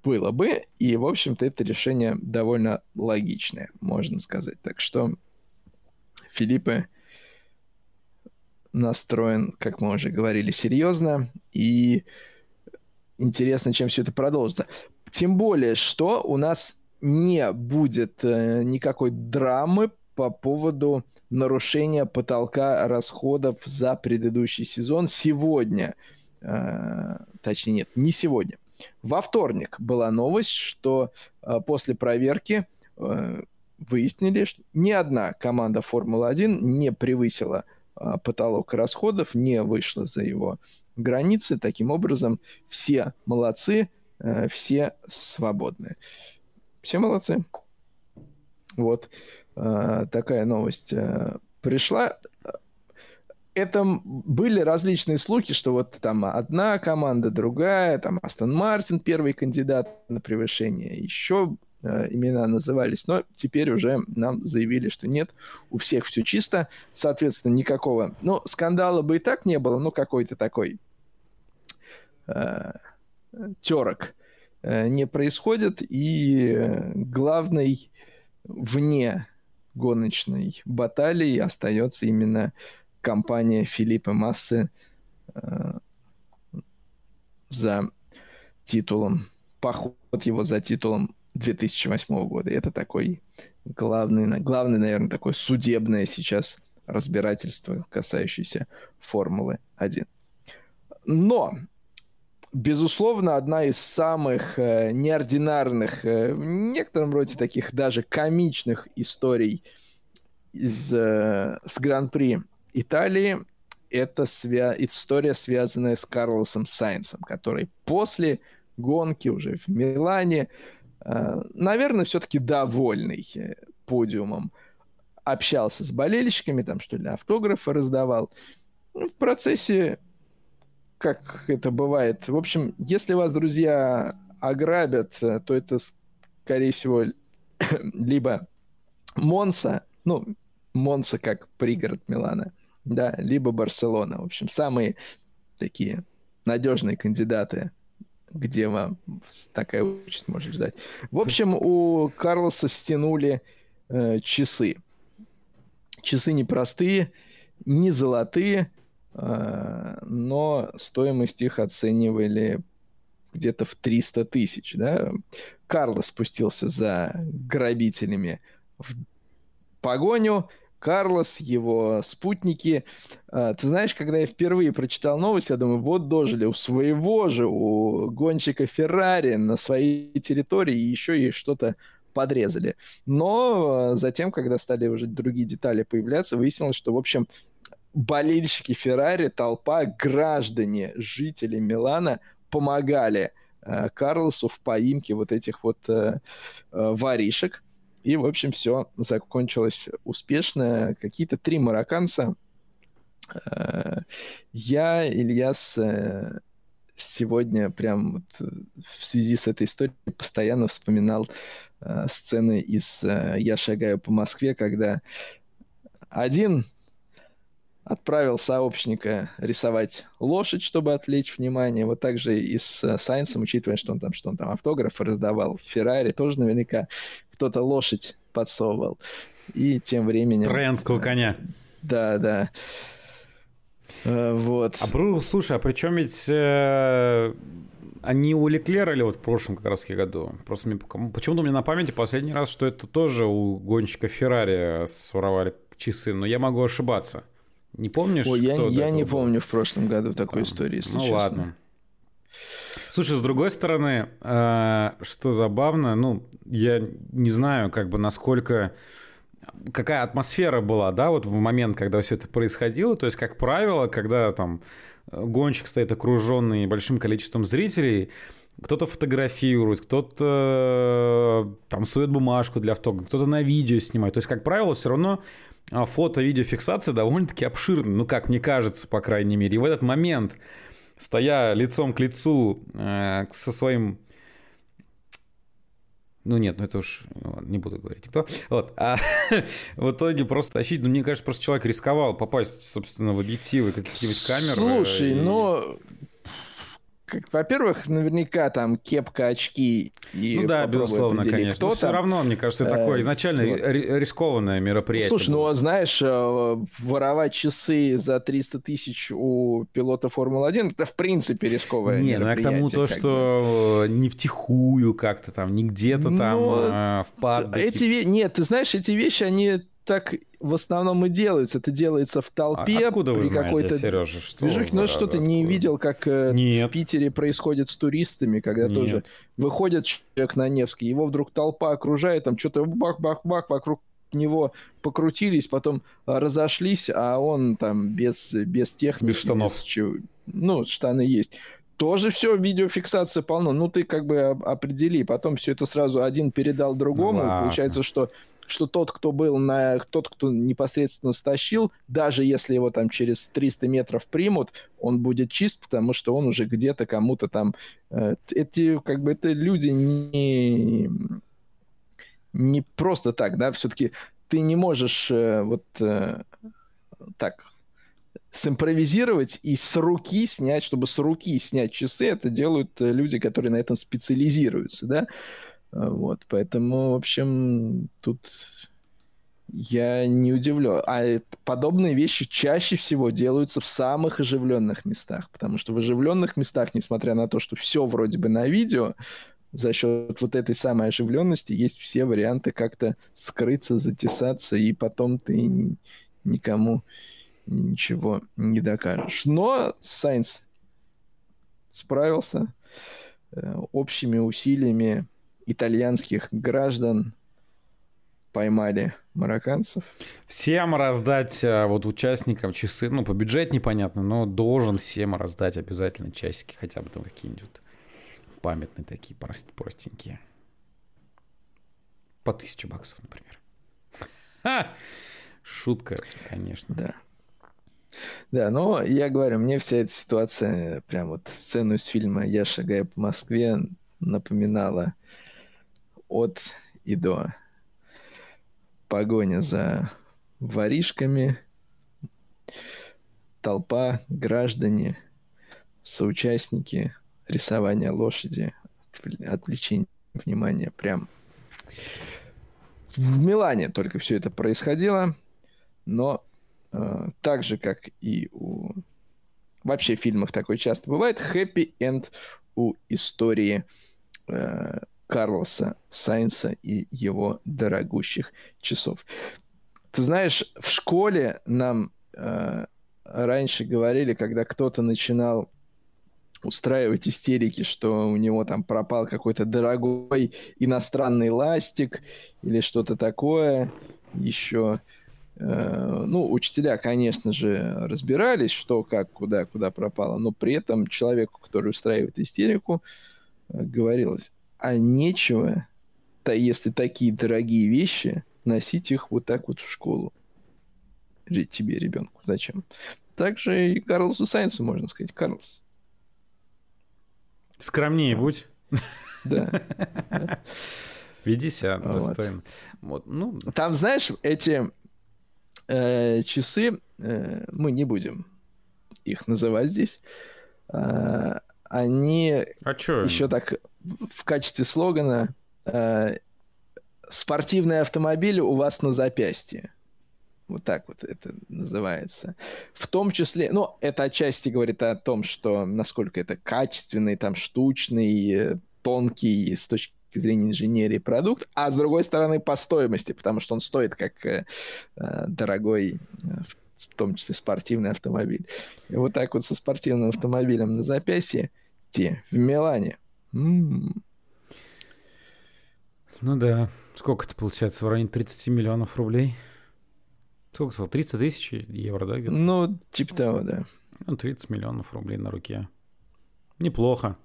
было бы. И, в общем-то, это решение довольно логичное, можно сказать. Так что Филиппе настроен, как мы уже говорили, серьезно. И интересно, чем все это продолжится. Тем более, что у нас не будет э, никакой драмы по поводу нарушения потолка расходов за предыдущий сезон сегодня. Э, точнее, нет, не сегодня. Во вторник была новость, что э, после проверки э, выяснили, что ни одна команда Формулы-1 не превысила э, потолок расходов, не вышла за его границы. Таким образом, все молодцы, все свободны. Все молодцы. Вот такая новость пришла это были различные слухи, что вот там одна команда, другая, там Астон Мартин первый кандидат на превышение, еще э, имена назывались, но теперь уже нам заявили, что нет, у всех все чисто, соответственно, никакого, ну, скандала бы и так не было, но какой-то такой э, терок э, не происходит, и э, главной вне гоночной баталии остается именно компания Филиппа Массы э, за титулом, поход его за титулом 2008 года. это такой главный, главный, наверное, такое судебное сейчас разбирательство, касающееся Формулы 1. Но, безусловно, одна из самых э, неординарных, э, в некотором роде таких даже комичных историй из, э, с Гран-при Италии это свя... история, связанная с Карлосом Сайнсом, который после гонки уже в Милане, э, наверное, все-таки довольный подиумом, общался с болельщиками, там что ли автографы раздавал. Ну, в процессе, как это бывает, в общем, если вас друзья ограбят, э, то это, скорее всего, либо Монса, ну, Монса как пригород Милана, да, либо Барселона. В общем, самые такие надежные кандидаты, где вам такая участь может ждать. В общем, у Карлоса стянули э, часы. Часы непростые, не золотые, э, но стоимость их оценивали где-то в 300 тысяч, да. Карлос спустился за грабителями в погоню, Карлос, его спутники. А, ты знаешь, когда я впервые прочитал новость, я думаю, вот дожили у своего же, у гонщика Феррари на своей территории еще и что-то подрезали. Но затем, когда стали уже другие детали появляться, выяснилось, что, в общем, болельщики Феррари, толпа, граждане, жители Милана помогали э, Карлосу в поимке вот этих вот э, э, воришек. И, в общем, все закончилось успешно. Какие-то три марокканца. Э, я, Ильяс, э, сегодня прям вот в связи с этой историей постоянно вспоминал э, сцены из «Я шагаю по Москве», когда один отправил сообщника рисовать лошадь, чтобы отвлечь внимание. Вот также и с Сайнсом, учитывая, что он там, что он там автографы раздавал. Феррари тоже наверняка кто-то лошадь подсовывал. И тем временем... Троянского коня. Да, да. Э, вот. А, слушай, а причем ведь э, они у Леклера или вот в прошлом как раз году? Просто мне, почему-то у меня на памяти последний раз, что это тоже у гонщика Феррари своровали часы, но я могу ошибаться. Не помнишь? Ой, я, я не был? помню в прошлом году такой Там. истории, если Ну честно. ладно. Слушай, с другой стороны, э, что забавно, ну, я не знаю, как бы, насколько какая атмосфера была, да, вот в момент, когда все это происходило. То есть, как правило, когда там гонщик стоит окруженный большим количеством зрителей, кто-то фотографирует, кто-то там сует бумажку для автографа, кто-то на видео снимает. То есть, как правило, все равно фото-видеофиксация довольно-таки обширна, ну, как мне кажется, по крайней мере. И в этот момент стоя лицом к лицу э, со своим ну нет, ну это уж ну, не буду говорить кто. Вот. А в итоге просто тащить, ну мне кажется, просто человек рисковал попасть, собственно, в объективы каких-нибудь камер. Слушай, и... но во-первых, наверняка там кепка, очки и Ну да, безусловно, конечно. Кто Но все равно, мне кажется, это такое э, изначально рискованное мероприятие. Слушай, ну знаешь, э, воровать часы за 300 тысяч у пилота Формулы-1, это в принципе рисковое Не, ну я к тому то, что бы. не втихую как-то там, не где-то ну, там э, в падоке. Эти, нет, ты знаешь, эти вещи, они так в основном и делается. Это делается в толпе. А откуда при какой-то Сережа? Что движухе. Ну, что ты не видел, как э, Нет. в Питере происходит с туристами, когда Нет. тоже выходит человек на Невский, его вдруг толпа окружает, там что-то бах-бах-бах вокруг него покрутились, потом разошлись, а он там без, без техники. Без штанов. Без чего, ну, штаны есть тоже все, видеофиксация полно. Ну, ты как бы определи. Потом все это сразу один передал другому. Ну, Получается, что что тот, кто был на... Тот, кто непосредственно стащил, даже если его там через 300 метров примут, он будет чист, потому что он уже где-то кому-то там... Э, эти, как бы, это люди не... Не просто так, да, все-таки ты не можешь э, вот э, так симпровизировать и с руки снять, чтобы с руки снять часы, это делают люди, которые на этом специализируются, да. Вот, поэтому, в общем, тут я не удивлен. А подобные вещи чаще всего делаются в самых оживленных местах, потому что в оживленных местах, несмотря на то, что все вроде бы на видео, за счет вот этой самой оживленности есть все варианты как-то скрыться, затесаться, и потом ты никому ничего не докажешь. Но Сайнс справился э, общими усилиями итальянских граждан поймали марокканцев. Всем раздать а, вот участникам часы, ну, по бюджет непонятно, но должен всем раздать обязательно часики, хотя бы там какие-нибудь памятные такие простенькие. По тысяче баксов, например. Ха! Шутка, конечно. Да. Да, но я говорю, мне вся эта ситуация, прям вот сцену из фильма «Я шагаю по Москве» напоминала от и до. Погоня за воришками, толпа, граждане, соучастники, рисование лошади, отвлечение внимания. Прям в Милане только все это происходило, но э, так же, как и у... Вообще в фильмах такое часто бывает, happy end у истории э, Карлоса Сайнса и его дорогущих часов. Ты знаешь, в школе нам э, раньше говорили, когда кто-то начинал устраивать истерики, что у него там пропал какой-то дорогой иностранный ластик или что-то такое еще. Э, ну, учителя, конечно же, разбирались, что, как, куда, куда пропало, но при этом человеку, который устраивает истерику, э, говорилось, а нечего, то если такие дорогие вещи, носить их вот так вот в школу. Тебе, ребенку, зачем? Также и Карлосу Сайнсу можно сказать, Карлос. Скромнее будь. Да. Веди себя достойно. Вот. Ну... Там, знаешь, эти э, часы, э, мы не будем их называть здесь, э, они а еще так в качестве слогана э, «Спортивный автомобиль у вас на запястье». Вот так вот это называется. В том числе, ну, это отчасти говорит о том, что насколько это качественный, там, штучный, тонкий с точки зрения инженерии продукт, а с другой стороны по стоимости, потому что он стоит как э, э дорогой, э, в том числе спортивный автомобиль. И вот так вот со спортивным автомобилем на запястье в Милане. Ну да, сколько это получается? В районе 30 миллионов рублей? Сколько сказал? 30 тысяч евро, да? Где-то? Ну, типа того, да. Ну, 30 миллионов рублей на руке. Неплохо.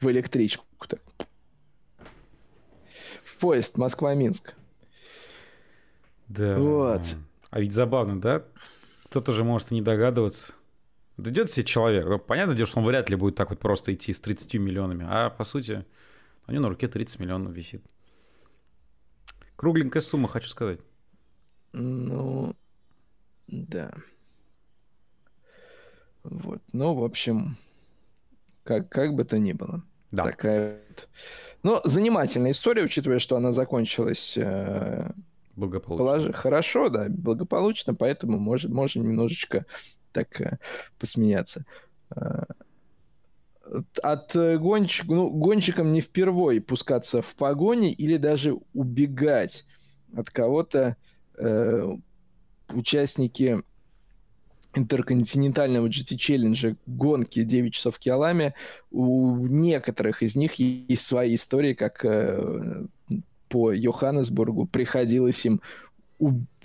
В электричку так. В поезд Москва-Минск. Да. Вот. А ведь забавно, да? Кто-то же может и не догадываться. Идет себе человек, ну, понятно что он вряд ли будет так вот просто идти с 30 миллионами, а по сути у него на руке 30 миллионов висит. Кругленькая сумма, хочу сказать. Ну, да. Вот. Ну, в общем, как, как бы то ни было. Да. Такая вот. Ну, занимательная история, учитывая, что она закончилась э, благополучно. Полож... Хорошо, да, благополучно, поэтому можем, можем немножечко так э, посмеяться. Э, от гонщик, ну, гонщикам не впервой пускаться в погони или даже убегать от кого-то э, участники интерконтинентального GT Challenge гонки 9 часов в Киоламе, у некоторых из них есть свои истории, как э, по Йоханнесбургу приходилось им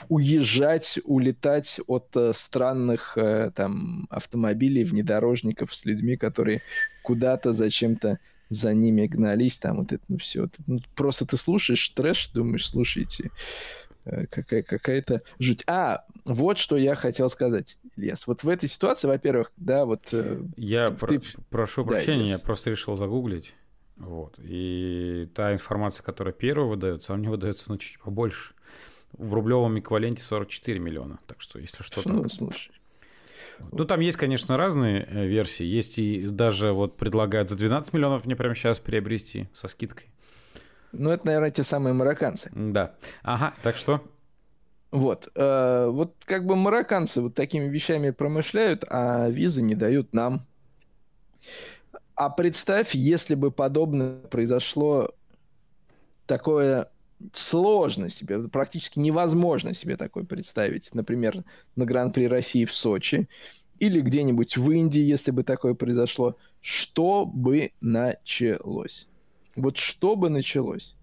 уезжать, улетать от э, странных э, там автомобилей, внедорожников с людьми, которые куда-то зачем-то за ними гнались, там вот это ну, все. Ну, просто ты слушаешь трэш, думаешь, слушайте, э, какая, какая-то жуть. А, вот что я хотел сказать, Ильяс. Вот в этой ситуации, во-первых, да, вот... Э, я ты, про- прошу прощения, да, я просто решил загуглить. Вот. И та информация, которая первая выдается, а мне выдается ну, чуть побольше в рублевом эквиваленте 44 миллиона. Так что, если что, ну, так... слушай. Ну, там есть, конечно, разные э, версии. Есть и даже вот предлагают за 12 миллионов мне прямо сейчас приобрести со скидкой. Ну, это, наверное, те самые марокканцы. Да. Ага, так что? Вот. Э, вот как бы марокканцы вот такими вещами промышляют, а визы не дают нам. А представь, если бы подобное произошло такое сложно себе, практически невозможно себе такое представить. Например, на Гран-при России в Сочи или где-нибудь в Индии, если бы такое произошло, что бы началось? Вот что бы началось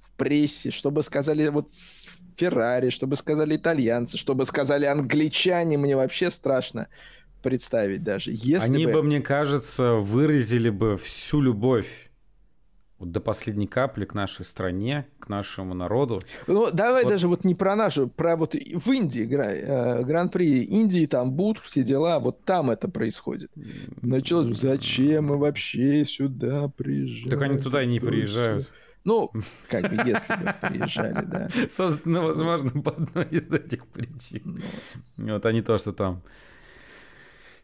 в прессе, что бы сказали вот Феррари, что бы сказали итальянцы, что бы сказали англичане, мне вообще страшно представить даже. Если Они бы... бы, мне кажется, выразили бы всю любовь вот до последней капли к нашей стране, к нашему народу. Ну, давай вот. даже вот не про нашу, про вот в Индии э, Гран-при Индии, там будут все дела, вот там это происходит. Началось, зачем мы вообще сюда приезжаем? Так они туда и не приезжают. Ну, как бы, если бы приезжали, да. Собственно, возможно, по одной из этих причин. Ну. Вот они то, что там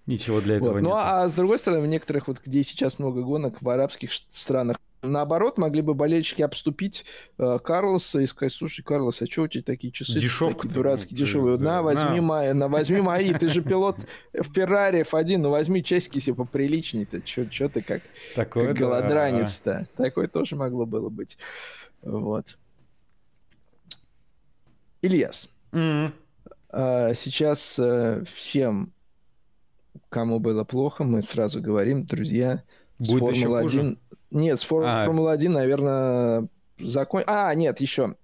Ничего для этого вот. нет. Ну, а с другой стороны, в некоторых, вот где сейчас много гонок, в арабских странах наоборот, могли бы болельщики обступить э, Карлоса и сказать, слушай, Карлос, а что у тебя такие часы? Дешевка. Такие дурацкие, дешевые. Да, на, возьми, на. Мои, на, возьми мои, ты же пилот в Феррари F1, ну возьми часики себе поприличней-то, что ты как, Такое как голодранец-то. Такое тоже могло было быть. Вот. Ильяс, mm-hmm. сейчас э, всем, кому было плохо, мы сразу говорим, друзья, Будет с Формулы-1 нет, с Формулы-1, а. наверное, закон... А, нет, еще.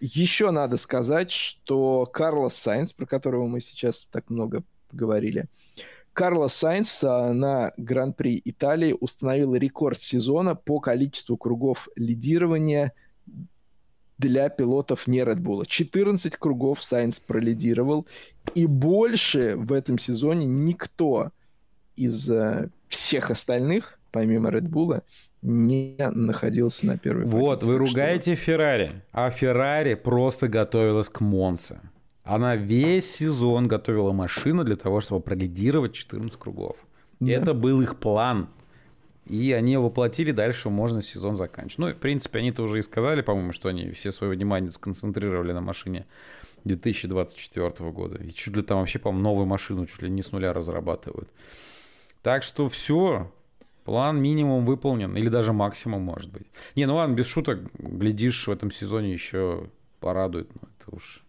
Еще надо сказать, что Карлос Сайнс, про которого мы сейчас так много говорили, Карлос Сайнс на Гран-при Италии установил рекорд сезона по количеству кругов лидирования для пилотов не Red Bull. 14 кругов Сайнс пролидировал, и больше в этом сезоне никто из uh, всех остальных помимо Red Bull, не находился на первой позиции. Вот, вы ругаете что... Феррари, а Феррари просто готовилась к Монце. Она весь сезон готовила машину для того, чтобы пролидировать 14 кругов. Да. Это был их план. И они воплотили, дальше можно сезон заканчивать. Ну, и, в принципе, они-то уже и сказали, по-моему, что они все свое внимание сконцентрировали на машине 2024 года. И чуть ли там вообще, по-моему, новую машину чуть ли не с нуля разрабатывают. Так что все, План минимум выполнен, или даже максимум, может быть. Не, ну ладно, без шуток, глядишь, в этом сезоне еще порадует. Ну, это уж...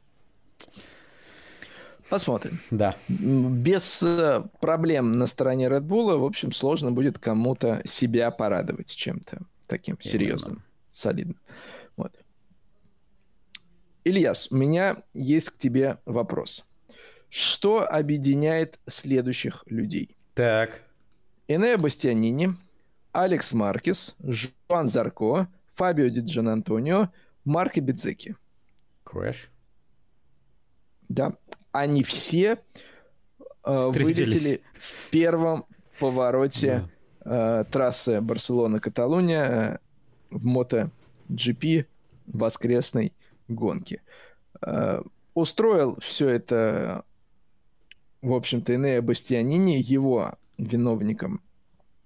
Посмотрим. Да. Без э, проблем на стороне Red Bull, в общем, сложно будет кому-то себя порадовать чем-то таким Именно. серьезным, солидным. Вот. Ильяс, у меня есть к тебе вопрос. Что объединяет следующих людей? Так. Энея Бастианини, Алекс Маркес, Жуан Зарко, Фабио Ди Джан Антонио, Марко Беццекки. Crash. Да. Они все э, вылетели в первом повороте да. э, трассы Барселона-Каталуния э, в мото GP воскресной гонки. Э, устроил все это, в общем-то, Энея Бастианини, его виновником.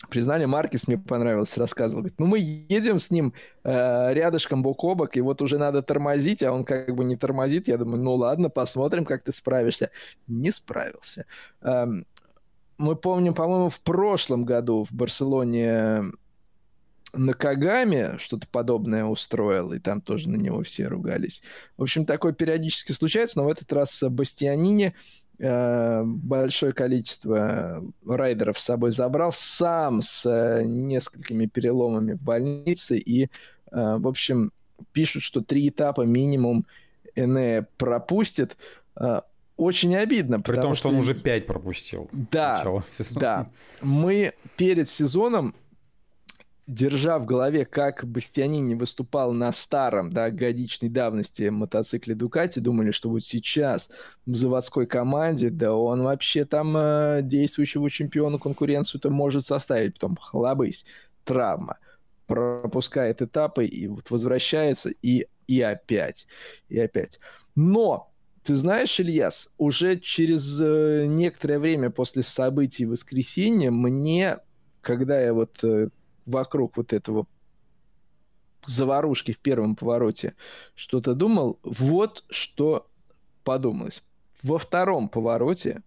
Признали Маркис, мне понравилось, рассказывал. Говорит, ну мы едем с ним э, рядышком бок о бок, и вот уже надо тормозить, а он как бы не тормозит. Я думаю, ну ладно, посмотрим, как ты справишься. Не справился. Эм, мы помним, по-моему, в прошлом году в Барселоне на Кагаме что-то подобное устроил, и там тоже на него все ругались. В общем, такое периодически случается, но в этот раз Бастианини Э, большое количество райдеров с собой забрал, сам с э, несколькими переломами в больнице, и, э, в общем, пишут, что три этапа минимум Эне пропустит. Очень обидно. При том, что, что он уже пять пропустил. Да, да. Мы перед сезоном держа в голове, как Бастианини выступал на старом, да, годичной давности мотоцикле Дукати, думали, что вот сейчас в заводской команде, да он вообще там э, действующего чемпиона конкуренцию-то может составить. Потом хлобысь, травма, пропускает этапы и вот возвращается и, и опять, и опять. Но ты знаешь, Ильяс, уже через э, некоторое время после событий воскресенья мне, когда я вот э, вокруг вот этого заварушки в первом повороте что-то думал, вот что подумалось. Во втором повороте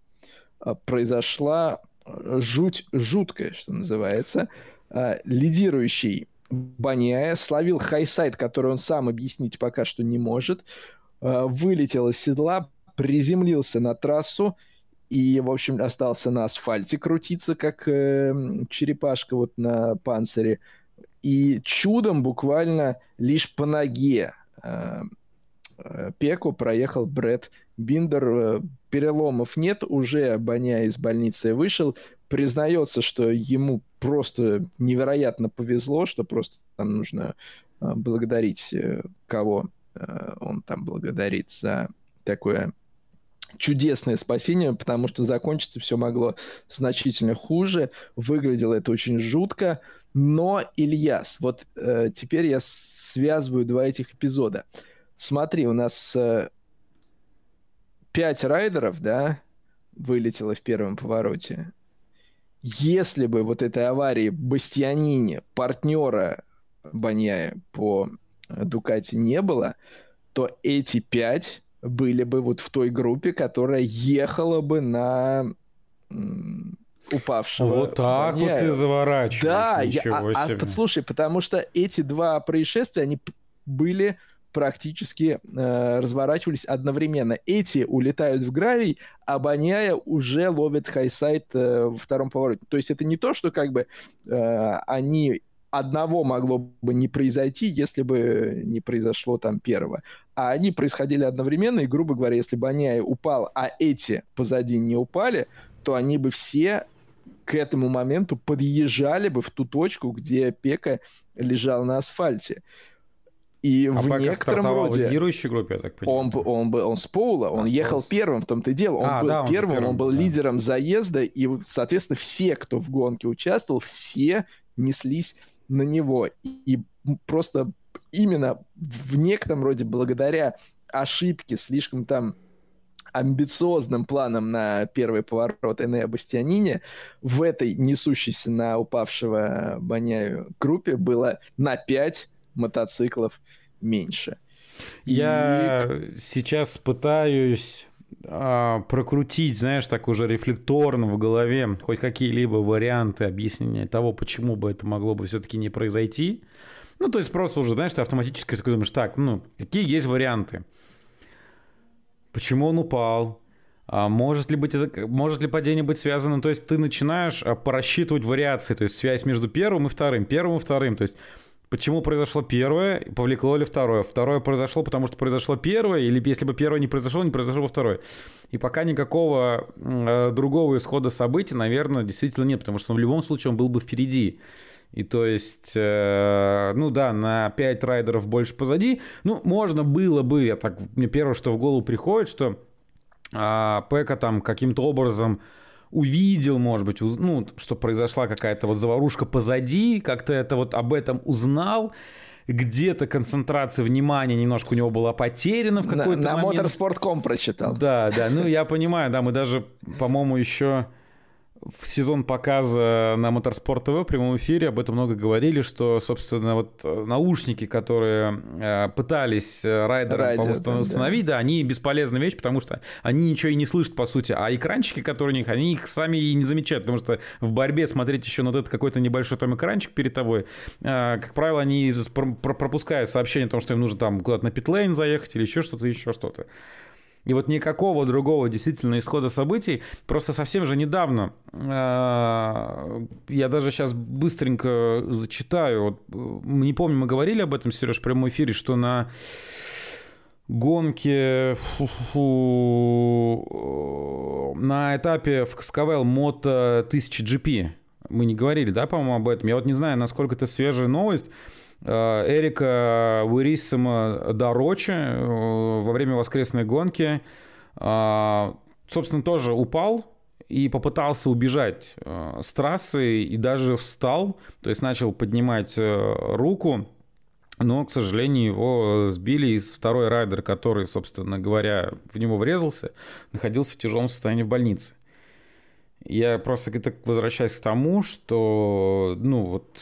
а, произошла а, жуть жуткая, что называется. А, лидирующий Баняя словил highside, который он сам объяснить пока что не может, вылетел из седла, приземлился на трассу и, в общем, остался на асфальте крутиться, как э, черепашка вот на панцире. И чудом буквально лишь по ноге э, э Пеку проехал Брэд Биндер. Э, переломов нет, уже Баня из больницы вышел. Признается, что ему просто невероятно повезло, что просто там нужно э, благодарить кого он там благодарит за такое чудесное спасение, потому что закончиться все могло значительно хуже. Выглядело это очень жутко. Но, Ильяс, вот э, теперь я связываю два этих эпизода. Смотри, у нас э, пять райдеров, да, вылетело в первом повороте. Если бы вот этой аварии Бастианини, партнера Баньяя по Дукати не было, то эти пять были бы вот в той группе, которая ехала бы на упавшего. Вот так Баньяева. вот ты заворачиваешь. Да, я, а, а, послушай, потому что эти два происшествия, они были практически э, разворачивались одновременно. Эти улетают в гравий, а Баньяя уже ловит хайсайт э, во втором повороте. То есть это не то, что как бы э, они одного могло бы не произойти, если бы не произошло там первого. А они происходили одновременно, и, грубо говоря, если бы Баньяя упал, а эти позади не упали, то они бы все к этому моменту подъезжали бы в ту точку, где Пека лежал на асфальте. И а в Бека некотором роде... в лидирующей группе, я так понимаю? Он, он, он, он с Поула, он Остался. ехал первым, в том-то и дело. Он а, был да, он первым, первым, он был да. лидером заезда, и, соответственно, все, кто в гонке участвовал, все неслись на него. И, просто именно в некотором роде благодаря ошибке, слишком там амбициозным планом на первый поворот Энея Бастианини в этой несущейся на упавшего Баняю группе было на 5 мотоциклов меньше. Я И... сейчас пытаюсь а, прокрутить, знаешь, так уже рефлекторно в голове хоть какие-либо варианты объяснения того, почему бы это могло бы все-таки не произойти. Ну, то есть просто уже, знаешь, ты автоматически такой думаешь, так, ну, какие есть варианты? Почему он упал? А может ли, быть это, может ли падение быть связано? То есть ты начинаешь а, просчитывать вариации, то есть связь между первым и вторым, первым и вторым. То есть почему произошло первое, повлекло ли второе. Второе произошло, потому что произошло первое, или если бы первое не произошло, не произошло бы второе. И пока никакого э, другого исхода событий, наверное, действительно нет, потому что в любом случае он был бы впереди. И то есть, э, ну да, на 5 райдеров больше позади. Ну, можно было бы, я так, мне первое, что в голову приходит, что э, Пека там каким-то образом увидел, может быть, уз... ну, что произошла какая-то вот заварушка позади, как-то это вот об этом узнал, где-то концентрация внимания немножко у него была потеряна в какой-то на, момент. На Motorsport.com прочитал. Да, да, ну я понимаю, да, мы даже, по-моему, еще в сезон показа на Моторспорт ТВ в прямом эфире об этом много говорили, что, собственно, вот э, наушники, которые э, пытались э, райдерам установить, да. да, они бесполезная вещь, потому что они ничего и не слышат, по сути. А экранчики, которые у них, они их сами и не замечают, потому что в борьбе смотреть еще на вот этот какой-то небольшой там экранчик перед тобой, как правило, они пропускают сообщение о том, что им нужно там куда-то на питлейн заехать или еще что-то, еще что-то. И вот никакого другого действительно исхода событий. Просто совсем же недавно, а, я даже сейчас быстренько зачитаю, вот, не помню, мы говорили об этом, Сереж, в прямом эфире, что на гонке на этапе в Каскавел Мото 1000 GP. Мы не говорили, да, по-моему, об этом. Я вот не знаю, насколько это свежая новость. Э, Эрика Уириссима Дорочи э, во время воскресной гонки, э, собственно, тоже упал и попытался убежать с трассы и даже встал, то есть начал поднимать руку, но, к сожалению, его сбили, и второй райдер, который, собственно говоря, в него врезался, находился в тяжелом состоянии в больнице. Я просто возвращаюсь к тому, что, ну, вот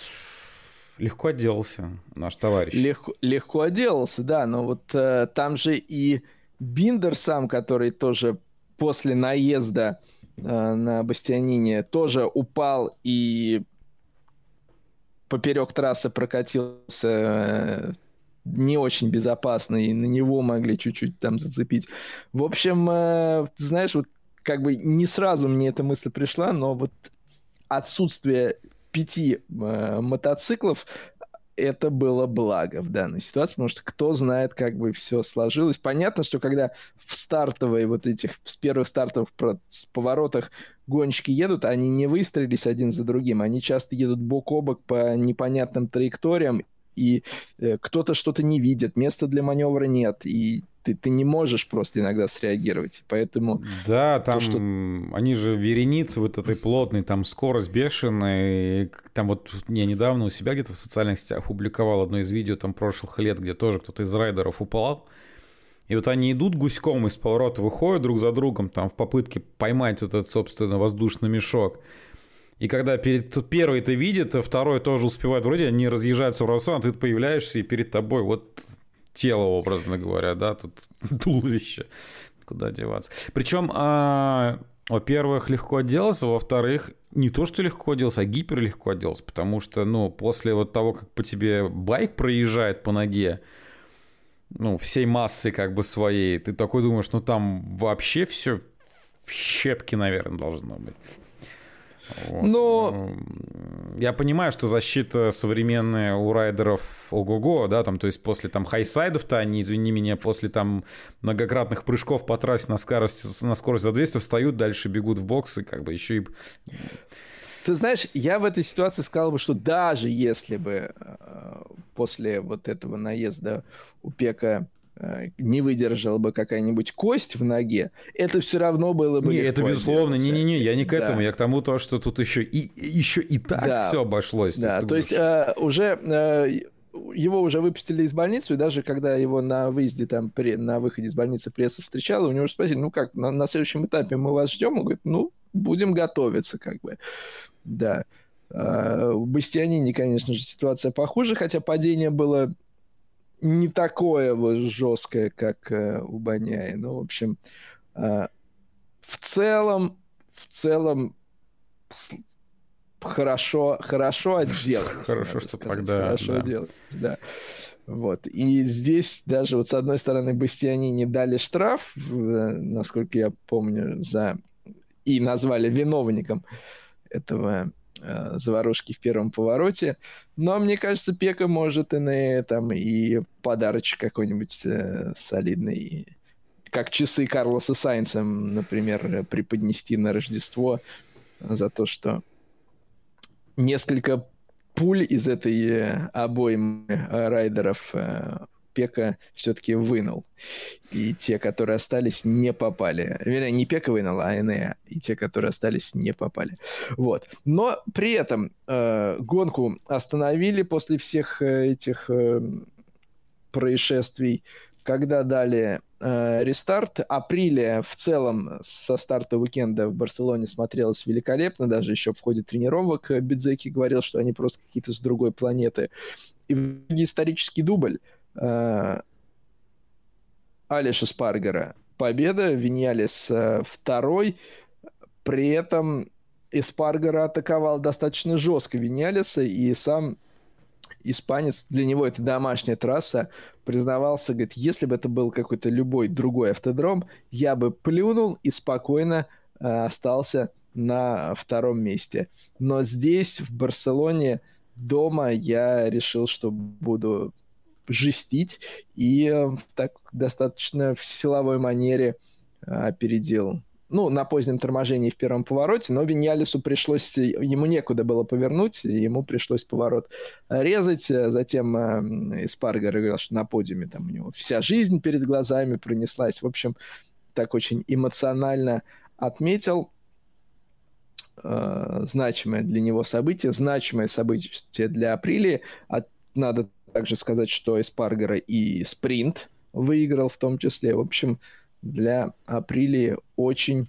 Легко отделался наш товарищ. Легко, легко отделался, да, но вот э, там же и Биндер сам, который тоже после наезда э, на Бастианине тоже упал и поперек трассы прокатился э, не очень безопасно, и на него могли чуть-чуть там зацепить. В общем, э, знаешь, вот как бы не сразу мне эта мысль пришла, но вот отсутствие пяти э, мотоциклов, это было благо в данной ситуации, потому что кто знает, как бы все сложилось. Понятно, что когда в стартовые вот этих, с первых стартовых поворотах гонщики едут, они не выстроились один за другим, они часто едут бок о бок по непонятным траекториям, и э, кто-то что-то не видит, места для маневра нет, и ты, ты не можешь просто иногда среагировать. Поэтому... Да, там то, что... они же вереницы вот этой плотной, там скорость бешеная. Там вот я недавно у себя где-то в социальных сетях публиковал одно из видео там прошлых лет, где тоже кто-то из райдеров упал. И вот они идут гуськом из поворота, выходят друг за другом там в попытке поймать вот этот, собственно, воздушный мешок. И когда перед первый это видит, а второй тоже успевает, вроде они разъезжаются в рассон, а ты появляешься, и перед тобой вот тело, образно говоря, да, тут туловище. Куда деваться. Причем, а, во-первых, легко отделался, во-вторых, не то, что легко отделался, а гипер легко отделался, потому что, ну, после вот того, как по тебе байк проезжает по ноге, ну, всей массы как бы своей, ты такой думаешь, ну, там вообще все в щепки, наверное, должно быть. Вот. Но... Ну, я понимаю, что защита современная у райдеров ого-го, да, там, то есть после там хайсайдов-то они, извини меня, после там многократных прыжков по трассе на скорости, на скорость за 200 встают, дальше бегут в бокс и как бы еще и... Ты знаешь, я в этой ситуации сказал бы, что даже если бы э, после вот этого наезда у Пека не выдержала бы какая-нибудь кость в ноге, это все равно было бы. Не, это безусловно, не-не-не, я не к этому, да. я к тому то, что тут еще и еще и так да. все обошлось. Да, то есть э, уже э, его уже выпустили из больницы, и даже когда его на выезде там при, на выходе из больницы пресса встречала, у него спросили, ну как, на, на следующем этапе мы вас ждем? Он говорит, ну будем готовиться, как бы, да. Uh, в Бастианине, конечно же, ситуация похуже, хотя падение было не такое вот жесткое, как э, у Баняи. Ну, в общем, э, в целом, в целом хорошо, хорошо отделались. Хорошо, что сказать. тогда, Хорошо да. отделались, да. Вот. И здесь даже вот с одной стороны Бастиани не дали штраф, насколько я помню, за и назвали виновником этого э, заварушки в первом повороте. Но мне кажется, Пека может и на там и подарочек какой-нибудь э, солидный, как часы Карлоса Сайнца, например, преподнести на Рождество за то, что несколько пуль из этой э, обоймы э, райдеров э, Пека все-таки вынул. И те, которые остались, не попали. Вернее, не Пека вынул, а Энея. И те, которые остались, не попали. Вот. Но при этом э, гонку остановили после всех э, этих э, происшествий. Когда дали э, рестарт, апреле в целом со старта уикенда в Барселоне смотрелось великолепно. Даже еще в ходе тренировок Бидзеки говорил, что они просто какие-то с другой планеты. И исторический дубль – э, Алиша Спаргера победа, Виньялис э, второй, при этом Эспаргера атаковал достаточно жестко Виньялиса, и сам испанец, для него это домашняя трасса, признавался, говорит, если бы это был какой-то любой другой автодром, я бы плюнул и спокойно э, остался на втором месте. Но здесь, в Барселоне, дома, я решил, что буду жестить, и э, так достаточно в силовой манере э, опередил ну, на позднем торможении в первом повороте, но Виньялису пришлось, ему некуда было повернуть, ему пришлось поворот резать, затем э, Испаргер говорил, что на подиуме там у него вся жизнь перед глазами пронеслась, в общем, так очень эмоционально отметил э, значимое для него событие, значимое событие для Априлии, от, надо также сказать, что Эспаргера и спринт выиграл в том числе. В общем, для Априлии очень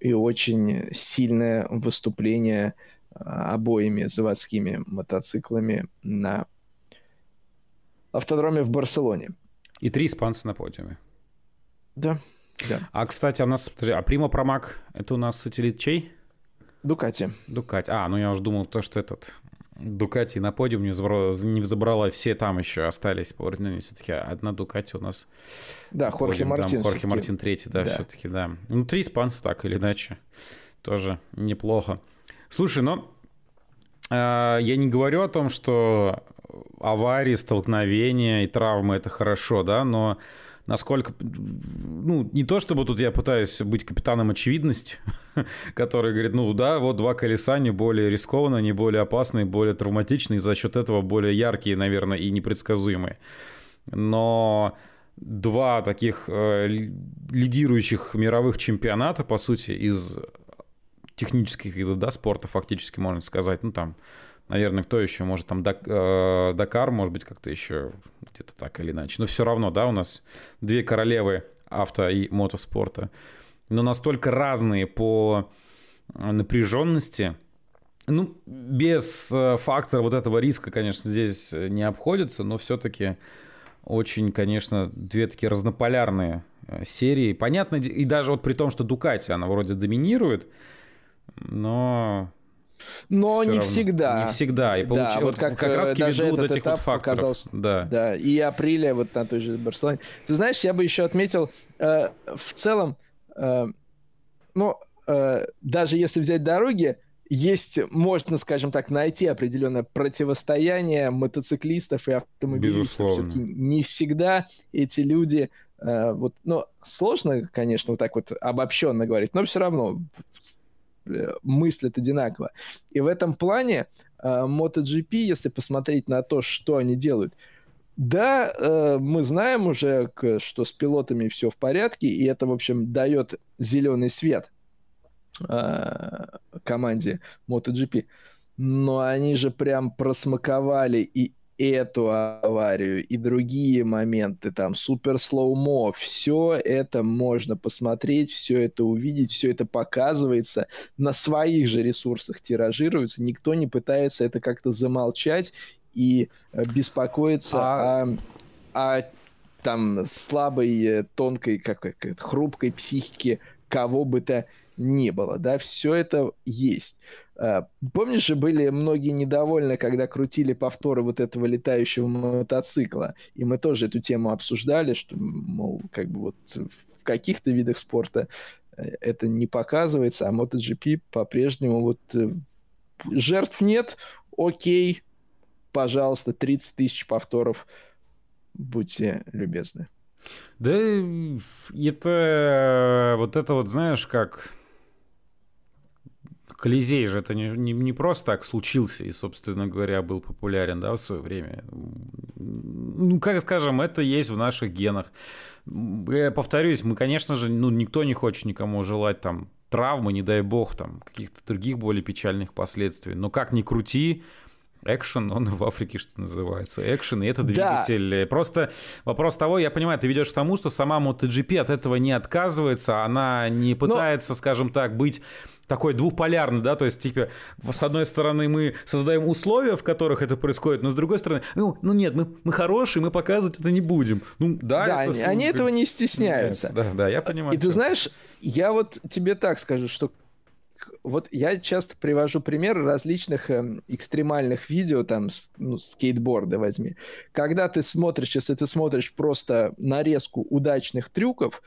и очень сильное выступление а, обоими заводскими мотоциклами на автодроме в Барселоне. И три испанца на подиуме. Да, да. А, кстати, у нас... А Прима Промак, это у нас сателлит чей? Дукати. Дукати. А, ну я уже думал, то, что этот Дукати на подиум не забрала, не взобрала, все там еще остались по ну, все-таки одна Дукати у нас. Да, Хорхе Мартин. Хорхе Мартин третий, да, да. все-таки, да. Внутри испанцы так или иначе тоже неплохо. Слушай, но э, я не говорю о том, что аварии, столкновения и травмы это хорошо, да, но насколько... Ну, не то чтобы тут я пытаюсь быть капитаном очевидности, который говорит, ну да, вот два колеса не более рискованные, не более опасные, более травматичные, за счет этого более яркие, наверное, и непредсказуемые. Но два таких э, лидирующих мировых чемпионата, по сути, из технических видов да, спорта, фактически можно сказать, ну там наверное, кто еще может там э, Дакар, может быть, как-то еще где-то так или иначе. Но все равно, да, у нас две королевы авто и мотоспорта, но настолько разные по напряженности, Ну, без э, фактора вот этого риска, конечно, здесь не обходится, но все-таки очень, конечно, две такие разнополярные э, серии. Понятно, и даже вот при том, что Дукати, она вроде доминирует, но но не равно. всегда. Не всегда. И получ... да, вот как, как раз таки ввиду вот этих вот факторов. Показался, да. да. И апреля вот на той же Барселоне. Ты знаешь, я бы еще отметил, э, в целом, э, ну, э, даже если взять дороги, есть, можно, скажем так, найти определенное противостояние мотоциклистов и автомобилистов. Все-таки не всегда эти люди э, вот, ну, сложно, конечно, вот так вот обобщенно говорить, но все равно Э, мыслят одинаково. И в этом плане э, MotoGP, если посмотреть на то, что они делают, да, э, мы знаем уже, что с пилотами все в порядке, и это, в общем, дает зеленый свет команде MotoGP. Но они же прям просмаковали и эту аварию и другие моменты, там, супер слоумо, все это можно посмотреть, все это увидеть, все это показывается, на своих же ресурсах тиражируется, никто не пытается это как-то замолчать и э, беспокоиться а... о, о там слабой, э, тонкой, как, как хрупкой психике кого бы то ни было, да, все это есть. А, помнишь же, были многие недовольны, когда крутили повторы вот этого летающего мотоцикла, и мы тоже эту тему обсуждали, что, мол, как бы вот в каких-то видах спорта э, это не показывается, а MotoGP по-прежнему вот э, жертв нет, окей, пожалуйста, 30 тысяч повторов, будьте любезны. Да, это вот это вот, знаешь, как Колизей же это не, не, не просто так случился и, собственно говоря, был популярен да, в свое время. Ну, как скажем, это есть в наших генах. Я повторюсь, мы, конечно же, ну, никто не хочет никому желать там травмы, не дай бог, там, каких-то других более печальных последствий. Но как ни крути, Экшен, он в Африке, что называется. Экшен, и это двигатель. Да. Просто вопрос того, я понимаю, ты ведешь к тому, что сама MotoGP от этого не отказывается, она не пытается, Но... скажем так, быть такой двухполярный, да, то есть, типа, с одной стороны мы создаем условия, в которых это происходит, но с другой стороны, ну, ну нет, мы, мы хорошие, мы показывать это не будем. Ну, да, да это, они, они этого не стесняются. Нет, да, да, я понимаю. И ты знаешь, я вот тебе так скажу, что вот я часто привожу примеры различных э, экстремальных видео, там, с, ну, скейтборда возьми. Когда ты смотришь, если ты смотришь просто нарезку удачных трюков,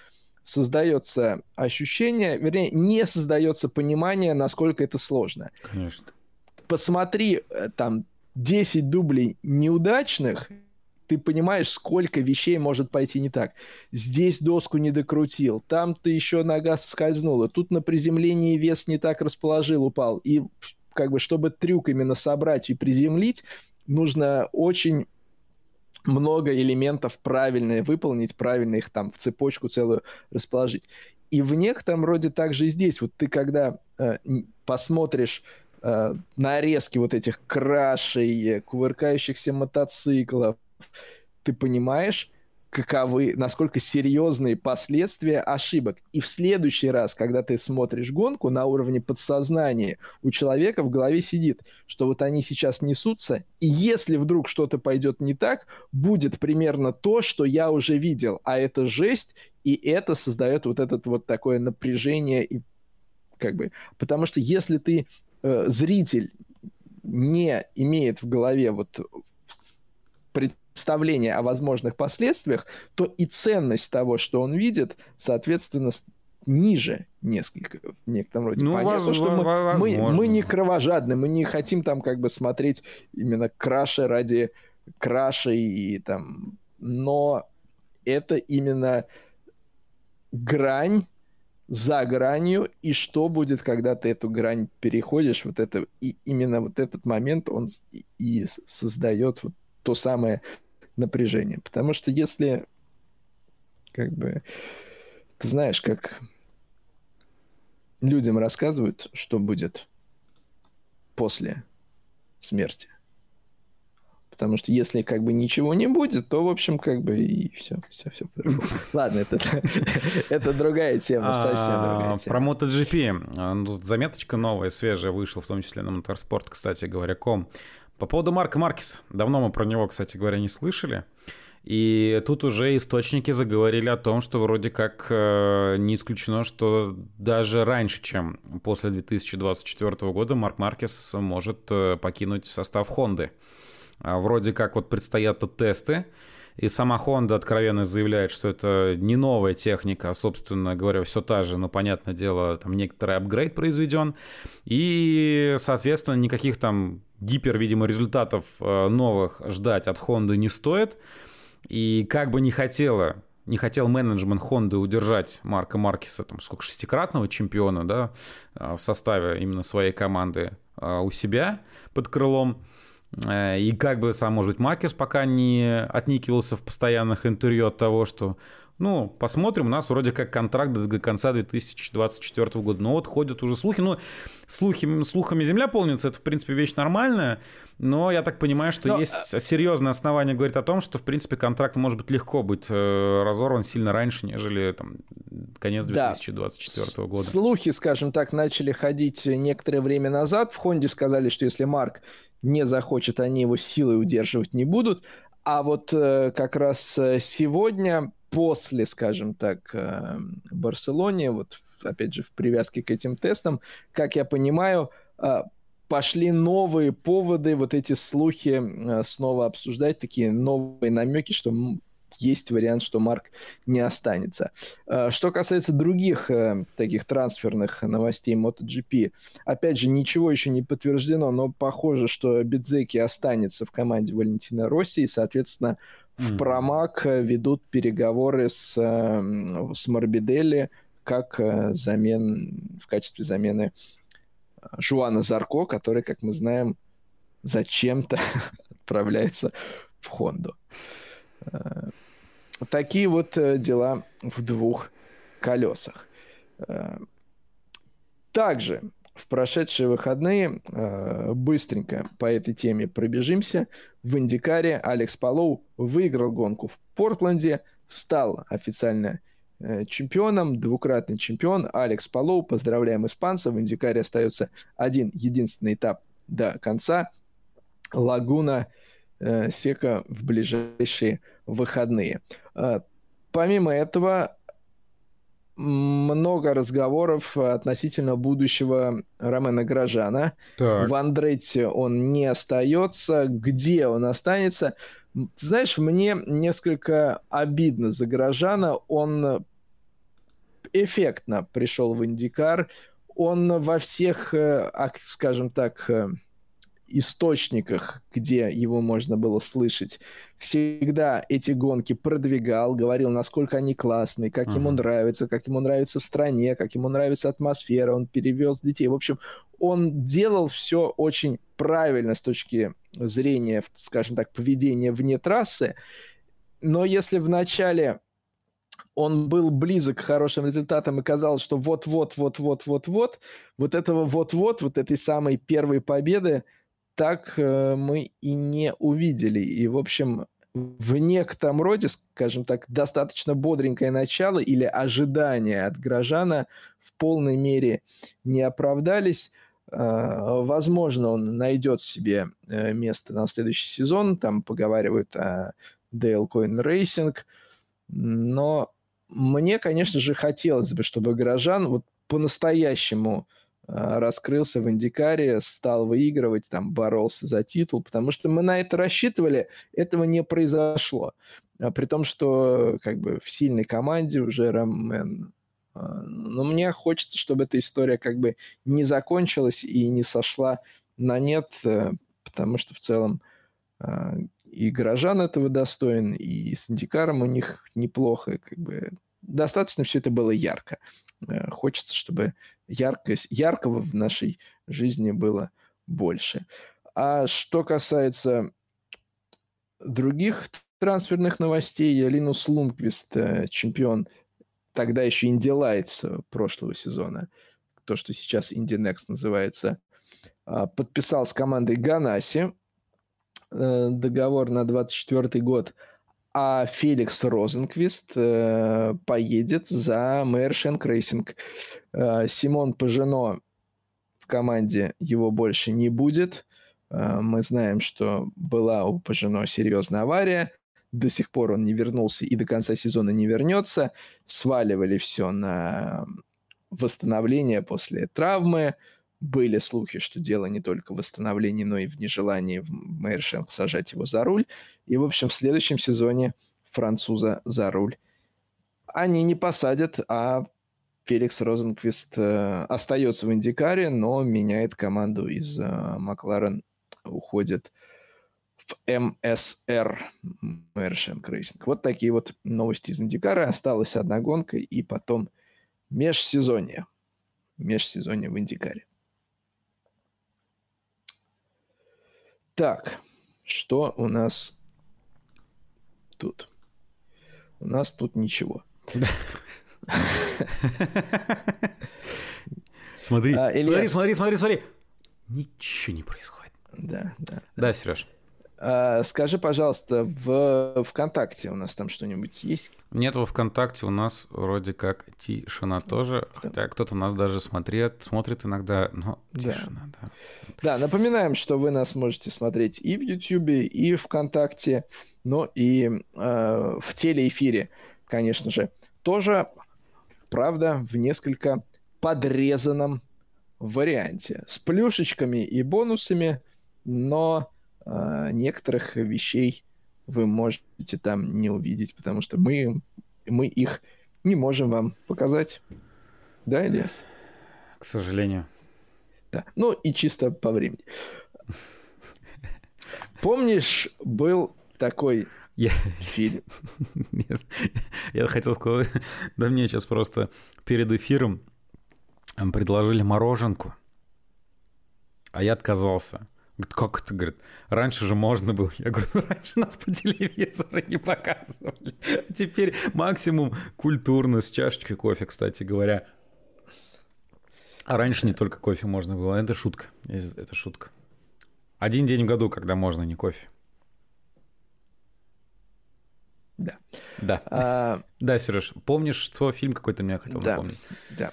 создается ощущение, вернее, не создается понимание, насколько это сложно. Конечно. Посмотри, э, там, 10 дублей неудачных, ты понимаешь, сколько вещей может пойти не так. Здесь доску не докрутил, там ты еще нога скользнула, тут на приземлении вес не так расположил, упал. И как бы, чтобы трюк именно собрать и приземлить, нужно очень много элементов правильно выполнить, правильно их там в цепочку целую расположить. И в некотором роде также и здесь. Вот ты когда э, посмотришь э, нарезки вот этих крашей, кувыркающихся мотоциклов, ты понимаешь, каковы, насколько серьезные последствия ошибок. И в следующий раз, когда ты смотришь гонку на уровне подсознания, у человека в голове сидит, что вот они сейчас несутся, и если вдруг что-то пойдет не так, будет примерно то, что я уже видел, а это жесть, и это создает вот это вот такое напряжение и как бы, потому что если ты э, зритель не имеет в голове вот представление о возможных последствиях, то и ценность того, что он видит, соответственно, ниже несколько в некотором роде. Ну, Понятно, воз, что мы, мы, мы не кровожадны, мы не хотим там как бы смотреть именно краши ради краши и там, но это именно грань за гранью, и что будет, когда ты эту грань переходишь, вот это, и именно вот этот момент, он и создает вот то самое напряжение. Потому что если, как бы, ты знаешь, как людям рассказывают, что будет после смерти. потому что если как бы ничего не будет, то, в общем, как бы и все, все, все. Ладно, это, это другая тема, совсем другая а, тема. Про MotoGP. А, ну, заметочка новая, свежая вышла, в том числе на Motorsport, кстати говоря, ком. По поводу Марка Маркеса. Давно мы про него, кстати говоря, не слышали. И тут уже источники заговорили о том, что вроде как э, не исключено, что даже раньше, чем после 2024 года, Марк Маркес может э, покинуть состав Хонды. А вроде как вот предстоят тесты, и сама Honda откровенно заявляет, что это не новая техника, а, собственно говоря, все та же, но, понятное дело, там некоторый апгрейд произведен. И, соответственно, никаких там гипер, видимо, результатов э, новых ждать от Honda не стоит. И как бы не хотела не хотел менеджмент Honda удержать Марка Маркеса, там, сколько, шестикратного чемпиона, да, а, в составе именно своей команды а, у себя под крылом. Э, и как бы сам, может быть, Маркес пока не отникивался в постоянных интервью от того, что ну, посмотрим, у нас вроде как контракт до конца 2024 года. Но вот ходят уже слухи. Ну, слухи, слухами земля полнится, это, в принципе, вещь нормальная. Но я так понимаю, что но... есть э, серьезное основание говорить о том, что, в принципе, контракт может быть легко быть э, разорван сильно раньше, нежели там, конец 2024 да. года. Слухи, скажем так, начали ходить некоторое время назад. В Хонде сказали, что если Марк не захочет, они его силой удерживать не будут. А вот э, как раз э, сегодня после, скажем так, э, Барселоне, вот опять же в привязке к этим тестам, как я понимаю, э, пошли новые поводы, вот эти слухи э, снова обсуждать, такие новые намеки, что есть вариант, что Марк не останется. Что касается других таких трансферных новостей MotoGP, опять же, ничего еще не подтверждено, но похоже, что Бидзеки останется в команде Валентина Росси, и, соответственно, в Промак э, ведут переговоры с, эм, с Морбидели как э, замен, в качестве замены э, Жуана Зарко, который, как мы знаем, зачем-то отправляется в Хонду. Такие вот дела в двух колесах. Также в прошедшие выходные э, быстренько по этой теме пробежимся. В Индикаре Алекс Палоу выиграл гонку в Портленде, стал официально э, чемпионом, двукратный чемпион Алекс Палоу. Поздравляем испанцев. В Индикаре остается один единственный этап до конца. Лагуна э, Сека в ближайшие выходные. Э, помимо этого, много разговоров относительно будущего Ромена Грожана. Так. В Андрете он не остается. Где он останется? Ты знаешь, мне несколько обидно за Грожана. Он эффектно пришел в Индикар. Он во всех, э, скажем так, э, источниках, где его можно было слышать, всегда эти гонки продвигал, говорил, насколько они классные, как uh-huh. ему нравится, как ему нравится в стране, как ему нравится атмосфера, он перевез детей. В общем, он делал все очень правильно с точки зрения, скажем так, поведения вне трассы. Но если в начале он был близок к хорошим результатам и казалось, что вот-вот-вот-вот-вот-вот, вот этого вот-вот, вот этой самой первой победы так э, мы и не увидели. И, в общем, в некотором роде, скажем так, достаточно бодренькое начало или ожидания от горожана в полной мере не оправдались. Э, возможно, он найдет себе э, место на следующий сезон. Там поговаривают о Dale Coin Racing. Но мне, конечно же, хотелось бы, чтобы горожан вот по-настоящему а, раскрылся в Индикаре, стал выигрывать, там, боролся за титул, потому что мы на это рассчитывали, этого не произошло. А при том, что как бы в сильной команде уже Ромен... А, но мне хочется, чтобы эта история как бы не закончилась и не сошла на нет, э, потому что в целом а, и горожан этого достоин, и с Индикаром у них неплохо, как бы достаточно все это было ярко. Э, хочется, чтобы яркость, яркого в нашей жизни было больше. А что касается других трансферных новостей, Линус Лунгвист, э, чемпион тогда еще Инди Лайтс прошлого сезона, то, что сейчас Indy NXT называется, а, подписал с командой Ganassi. э, договор на 24 год, а Феликс Розенквист э, поедет за Meyer Shank Racing. Э, Симон Пажено в команде его больше не будет. Э, мы знаем, что была у Пажено серьезная авария. До сих пор он не вернулся и до конца сезона не вернется. Сваливали все на восстановление после травмы. Были слухи, что дело не только в восстановлении, но и в нежелании Мейершенк сажать его за руль. И, в общем, в следующем сезоне француза за руль они не посадят, а Феликс Розенквист э, остается в Индикаре, но меняет команду из э, Макларен, уходит в МСР Meyer Shank Racing. Вот такие вот новости из Индикара. Осталась одна гонка и потом межсезонье. Межсезонье в Индикаре. Так, что у нас тут? У нас тут ничего. Смотри, а, смотри, смотри, смотри, смотри. Ничего не происходит. Да, да. Да, Сереж. А, скажи, пожалуйста, в ВКонтакте у нас там что-нибудь есть? Нет, во ВКонтакте у нас вроде как тишина тоже, хотя кто-то нас даже смотрит, смотрит иногда, но тишина, да. Да, да напоминаем, что вы нас можете смотреть и в Ютьюбе, и ВКонтакте, но и э, в телеэфире, конечно же. Тоже, правда, в несколько подрезанном варианте. С плюшечками и бонусами, но некоторых вещей вы можете там не увидеть, потому что мы, мы их не можем вам показать. Да, Ильяс? К сожалению. Да. Ну и чисто по времени. Помнишь, был такой я... фильм? Нет, я хотел сказать, да мне сейчас просто перед эфиром предложили мороженку, а я отказался. Говорит, как это? Говорит, раньше же можно было. Я говорю, ну раньше нас по телевизору не показывали. А теперь максимум культурно, с чашечкой кофе, кстати говоря. А раньше не только кофе можно было. Это шутка. Это шутка. Один день в году, когда можно не кофе. Да. Да. А... Да, Сереж, помнишь, что фильм какой-то меня хотел да. напомнить? Да.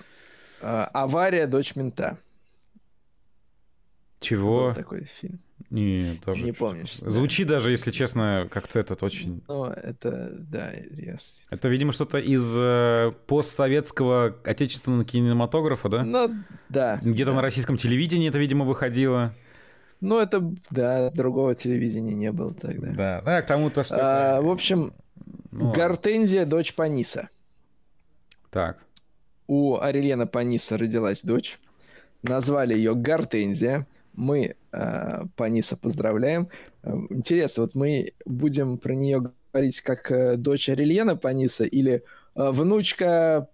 А, авария дочь мента. Чего? Был такой фильм. Не, тоже. Не помнишь. Да. Звучит даже, если честно, как-то этот очень... Ну, это, да, yes. Это, видимо, что-то из э, постсоветского отечественного кинематографа, да? Ну, да. Где-то да. на российском телевидении это, видимо, выходило. Ну, это, да, другого телевидения не было тогда. Да, да, к тому то, что... А, это... В общем, ну, Гортензия, дочь Паниса. Так. У Арелена Паниса родилась дочь. Назвали ее Гортензия мы э, Паниса поздравляем. Э, интересно, вот мы будем про нее говорить как э, дочь Арельена Паниса или э, внучка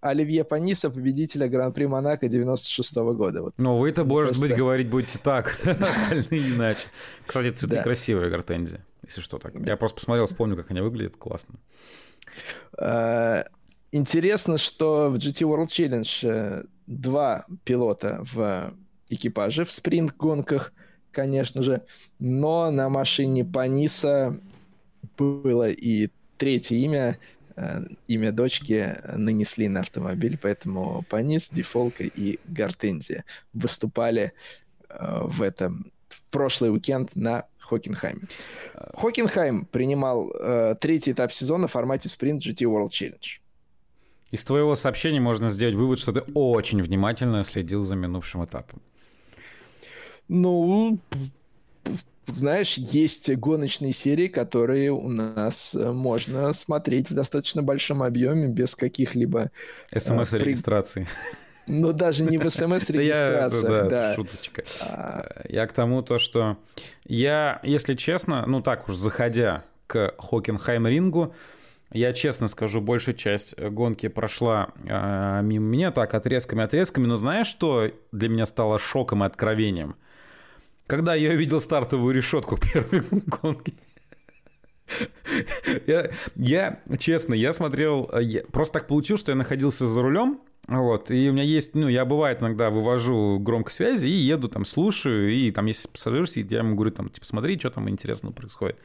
Оливье Паниса, победителя Гран-при Монако 96 -го года. Вот. Ну, вы-то, может просто... быть, говорить будете так, остальные иначе. Кстати, цветы да. красивые, гортензии, если что так. Я просто посмотрел, вспомнил, как они выглядят, классно. Э, интересно, что в GT World Challenge э, два пилота в экипаже в спринт-гонках, конечно же. Но на машине Паниса было и третье имя, э, имя дочки нанесли на автомобиль, поэтому Панис, Дефолка и Гортензия выступали э, в этом в прошлый уикенд на Хокенхайме. Хокенхайм принимал э, третий этап сезона в формате спринт GT World Challenge. Из твоего сообщения можно сделать вывод, что ты очень внимательно следил за минувшим этапом. Ну, знаешь, есть гоночные серии, которые у нас э, можно смотреть в достаточно большом объеме, без каких-либо... Э, СМС-регистрации. Ну, даже не в СМС-регистрациях, да. шуточка. А. Я к тому то, что я, если честно, ну так уж заходя к Хокенхайм-рингу, я честно скажу, большая часть гонки прошла э, мимо меня так отрезками-отрезками, но знаешь, что для меня стало шоком и откровением? Когда я увидел стартовую решетку первой гонки, я, я, честно, я смотрел, я, просто так получилось, что я находился за рулем, Вот, и у меня есть, ну, я бывает иногда вывожу громкость связи и еду там, слушаю, и там есть пассажир сидит, я ему говорю, там, типа, смотри, что там интересного происходит.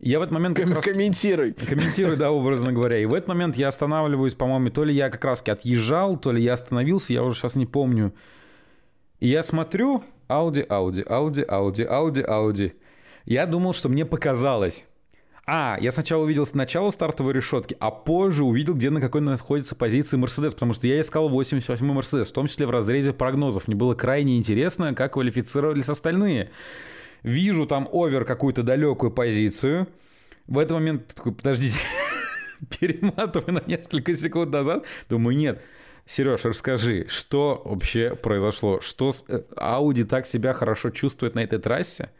Я в этот момент... Как раз... Комментируй. Комментируй, да, образно говоря. И в этот момент я останавливаюсь, по-моему, то ли я как раз отъезжал, то ли я остановился, я уже сейчас не помню. И я смотрю, Audi, Audi, Audi, Audi, Audi, Audi. Я думал, что мне показалось. А, я сначала увидел сначала стартовой решетки, а позже увидел, где на какой находится позиции Мерседес, потому что я искал 88-й Мерседес, в том числе в разрезе прогнозов. Мне было крайне интересно, как квалифицировались остальные. Вижу там овер какую-то далекую позицию. В этот момент такой, подождите, перематываю на несколько секунд назад. Думаю, нет, Сереж, расскажи, что вообще произошло? Что э, Audi так себя хорошо чувствует на этой трассе?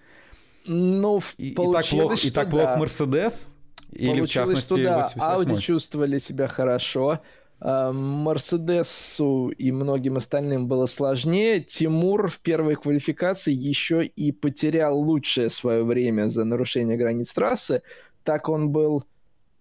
Ну, и, и так плохо, и так плохо Мерседес? Или в частности что да, Audi чувствовали себя хорошо. А, Мерседесу и многим остальным было сложнее. Тимур в первой квалификации еще и потерял лучшее свое время за нарушение границ трассы. Так он был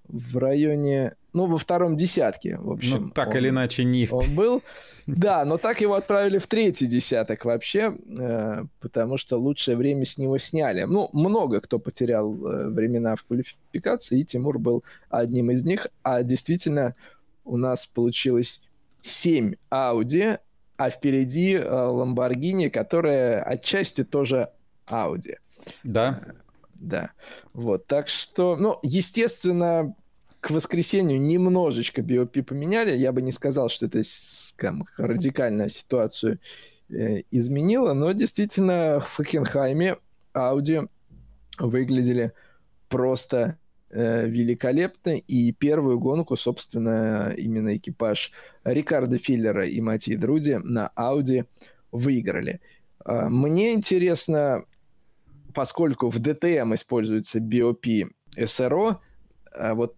в районе, ну, во втором десятке, в общем. Ну, так он, или иначе, не... Он был. Да, но так его отправили в третий десяток вообще, э, потому что лучшее время с него сняли. Ну, много кто потерял э, времена в квалификации, и Тимур был одним из них. А действительно, у нас получилось 7 Audi, а впереди э, Lamborghini, которая отчасти тоже Audi. Да. Да. Вот, так что, ну, естественно, к воскресенью немножечко BOP поменяли. Я бы не сказал, что это там, радикально ситуацию э, изменило, но действительно в Хокенхайме Audi выглядели просто э, великолепно. И первую гонку, собственно, именно экипаж Рикардо Филлера и Матии Друди на Audi выиграли. Э, мне интересно, поскольку в DTM используется BOP SRO, э, вот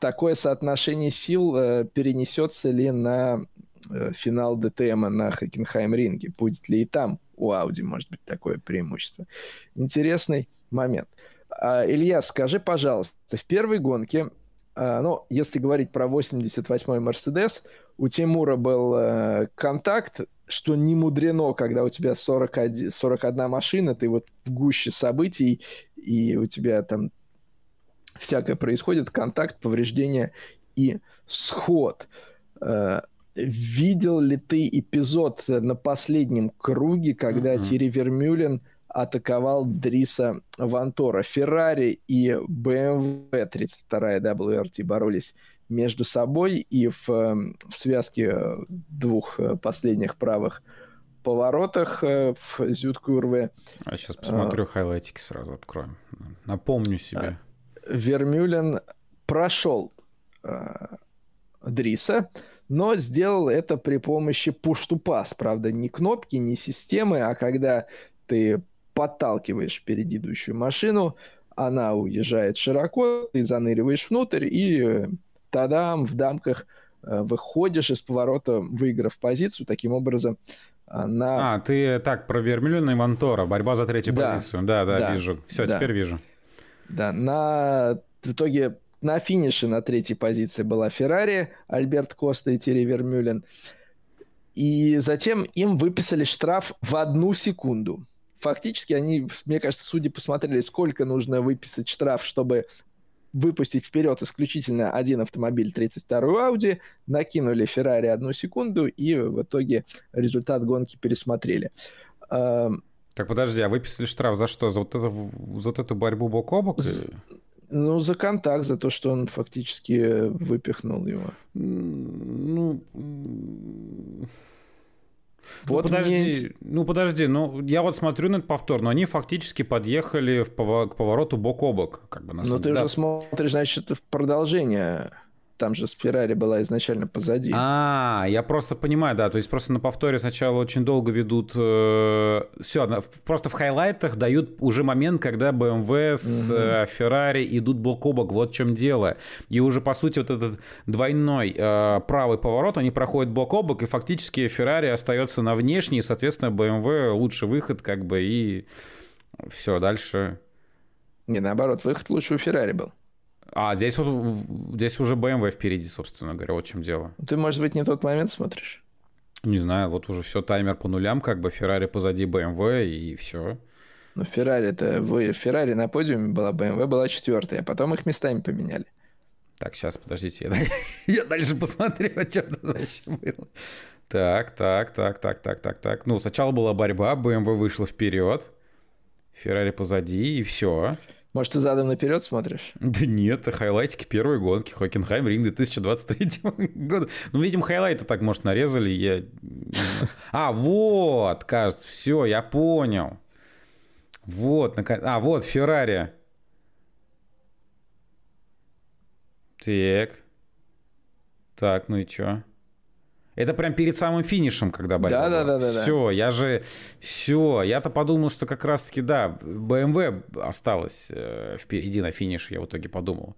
такое соотношение сил э, перенесется ли на э, финал ДТМ на Хокенхайм-ринге? Будет ли и там у Audi, может быть, такое преимущество? Интересный момент. А, Илья, скажи, пожалуйста, в первой гонке, а, ну, если говорить про 88-й Мерседес, у Тимура был э, контакт, что не мудрено, когда у тебя 41, 41 машина, ты вот в гуще событий, и у тебя там всякое происходит, контакт, повреждение и сход. Э, видел ли ты эпизод на последнем круге, когда mm-hmm. Тири Вермюлен атаковал Дриса Вантора? Феррари и BMW 32 WRT боролись между собой и в, эм, в связке двух э, последних правых поворотах э, в Зюткурве. А сейчас посмотрю, а, хайлайтики сразу откроем. Напомню себе. Вермюлен прошел э, Дриса, но сделал это при помощи push-to-pass. Правда, не кнопки, не системы, а когда ты подталкиваешь впереди идущую машину, она уезжает широко, ты заныриваешь внутрь и э, тадам, в дамках э, выходишь из поворота, выиграв позицию, таким образом на... А, ты так, про Вермюлена и Монтора, борьба за третью да, позицию. Да, да, да, вижу. Все, да. теперь вижу. Да, на... в итоге на финише на третьей позиции была Феррари, Альберт Коста и Терри Вермюлен. И затем им выписали штраф в одну секунду. Фактически они, мне кажется, судьи посмотрели, сколько нужно выписать штраф, чтобы выпустить вперед исключительно один автомобиль 32-ю Audi, накинули Ferrari одну секунду и в итоге результат гонки пересмотрели. Так подожди, а выписали штраф за что? За вот, это, за вот эту борьбу бок о бок? Ну, за контакт, за то, что он фактически выпихнул его. Ну, ну, вот ну, подожди, мне... ну подожди, ну я вот смотрю на этот повтор, но они фактически подъехали в пов... к повороту бок о бок, как бы на самом деле. Ну ты да. же смотришь, значит, в продолжение там же Феррари была изначально позади. А, я просто понимаю, да, то есть просто на повторе сначала очень долго ведут, э, все, просто в хайлайтах дают уже момент, когда BMW с угу. э, Ferrari идут бок о бок, вот в чем дело. И уже, по сути, вот этот двойной э, правый поворот, они проходят бок о бок, и фактически Ferrari остается на внешней, и, соответственно, BMW лучший выход, как бы, и все, дальше... Не, наоборот, выход лучше у Ferrari был. А, здесь вот здесь уже BMW впереди, собственно говоря, вот в чем дело. Ты, может быть, не тот момент смотришь? Не знаю, вот уже все, таймер по нулям, как бы Феррари позади BMW и все. Ну, Феррари это вы Феррари на подиуме была, BMW была четвертая, а потом их местами поменяли. Так, сейчас, подождите, я, я дальше посмотрю, что там вообще было. Так, так, так, так, так, так, так. Ну, сначала была борьба, BMW вышла вперед, Феррари позади, и все. Может, ты задом наперед смотришь? Да нет, хайлайтики первой гонки. Хокенхайм Ринг 2023 года. Ну, видимо, хайлайты так, может, нарезали. Я... А, вот, кажется, все, я понял. Вот, наконец... А, вот, Феррари. Так. Так, ну и чё? Это прям перед самым финишем, когда борьба да, да, да, да, Все, я же... Все, я-то подумал, что как раз-таки, да, BMW осталось э, впереди на финише, я в итоге подумал.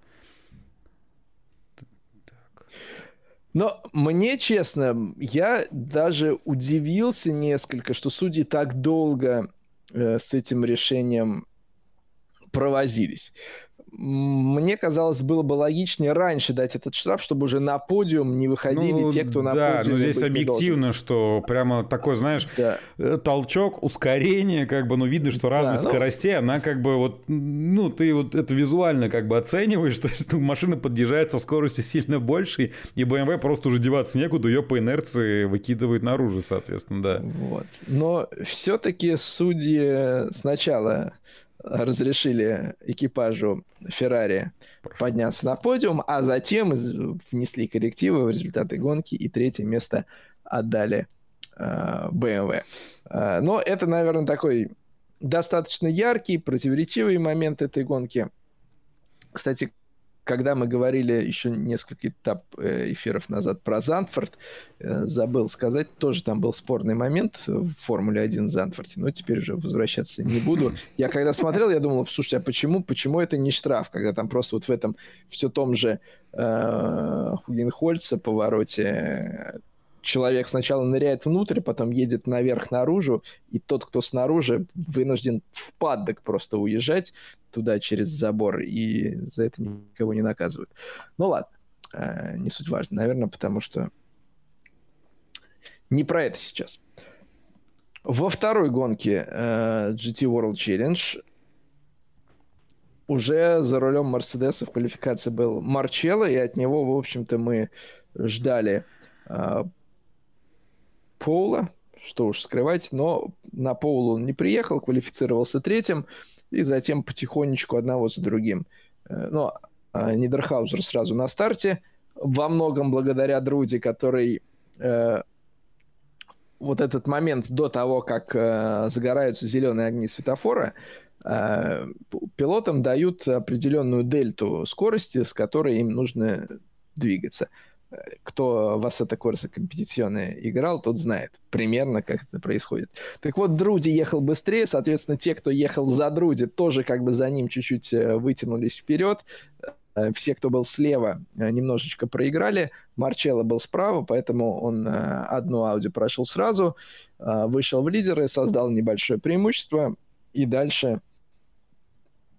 Но мне, честно, я даже удивился несколько, что судьи так долго э, с этим решением провозились мне казалось, было бы логичнее раньше дать этот штраф, чтобы уже на подиум не выходили ну, те, кто на да, подиуме. Да, но здесь объективно, что прямо такой, знаешь, да. Э, толчок, ускорение, как бы, ну, видно, что разность да, ну... скоростей, она как бы вот, ну, ты вот это визуально как бы оцениваешь, что, что машина подъезжает со скоростью сильно большей, и BMW просто уже деваться некуда, ее по инерции выкидывает наружу, соответственно, да. Вот. Но все-таки судьи сначала разрешили экипажу Феррари подняться на подиум, а затем внесли коррективы в результаты гонки и третье место отдали э, BMW. Э, но это, наверное, такой достаточно яркий, противоречивый момент этой гонки. Кстати, когда мы говорили еще несколько этап э, эфиров назад про Зандфорд, э, забыл сказать, тоже там был спорный момент в Формуле 1 Зандфорте, но теперь уже возвращаться не буду. Я когда смотрел, я думал, слушайте, а почему, почему это не штраф, когда там просто вот в этом все том же э, Хугенхольца повороте человек сначала ныряет внутрь, потом едет наверх наружу, и тот, кто снаружи, вынужден в паддок просто уезжать туда через забор, и за это никого не наказывают. Ну ладно, э, не суть важно. Наверное, потому что не про это сейчас. Во второй гонке э, GT World Challenge уже за рулем Мерседеса в квалификации был Марчелло, и от него, в общем-то, мы ждали э, Поула, что уж скрывать, но на Поулу он не приехал, квалифицировался третьим, и затем потихонечку одного за другим. Э, но а Нидерхаузер сразу на старте, во многом благодаря Друди, который э, вот этот момент до того, как э, загораются зеленые огни светофора, э, пилотам дают определенную дельту скорости, с которой им нужно двигаться кто в Assetto Corsa Competizione играл, тот знает примерно, как это происходит. Так вот, Друди ехал быстрее, соответственно, те, кто ехал за Друди, тоже как бы за ним чуть-чуть э, вытянулись вперед. Э, все, кто был слева, э, немножечко проиграли. Марчелло был справа, поэтому он одну Ауди прошел сразу, вышел в лидеры, создал небольшое преимущество и дальше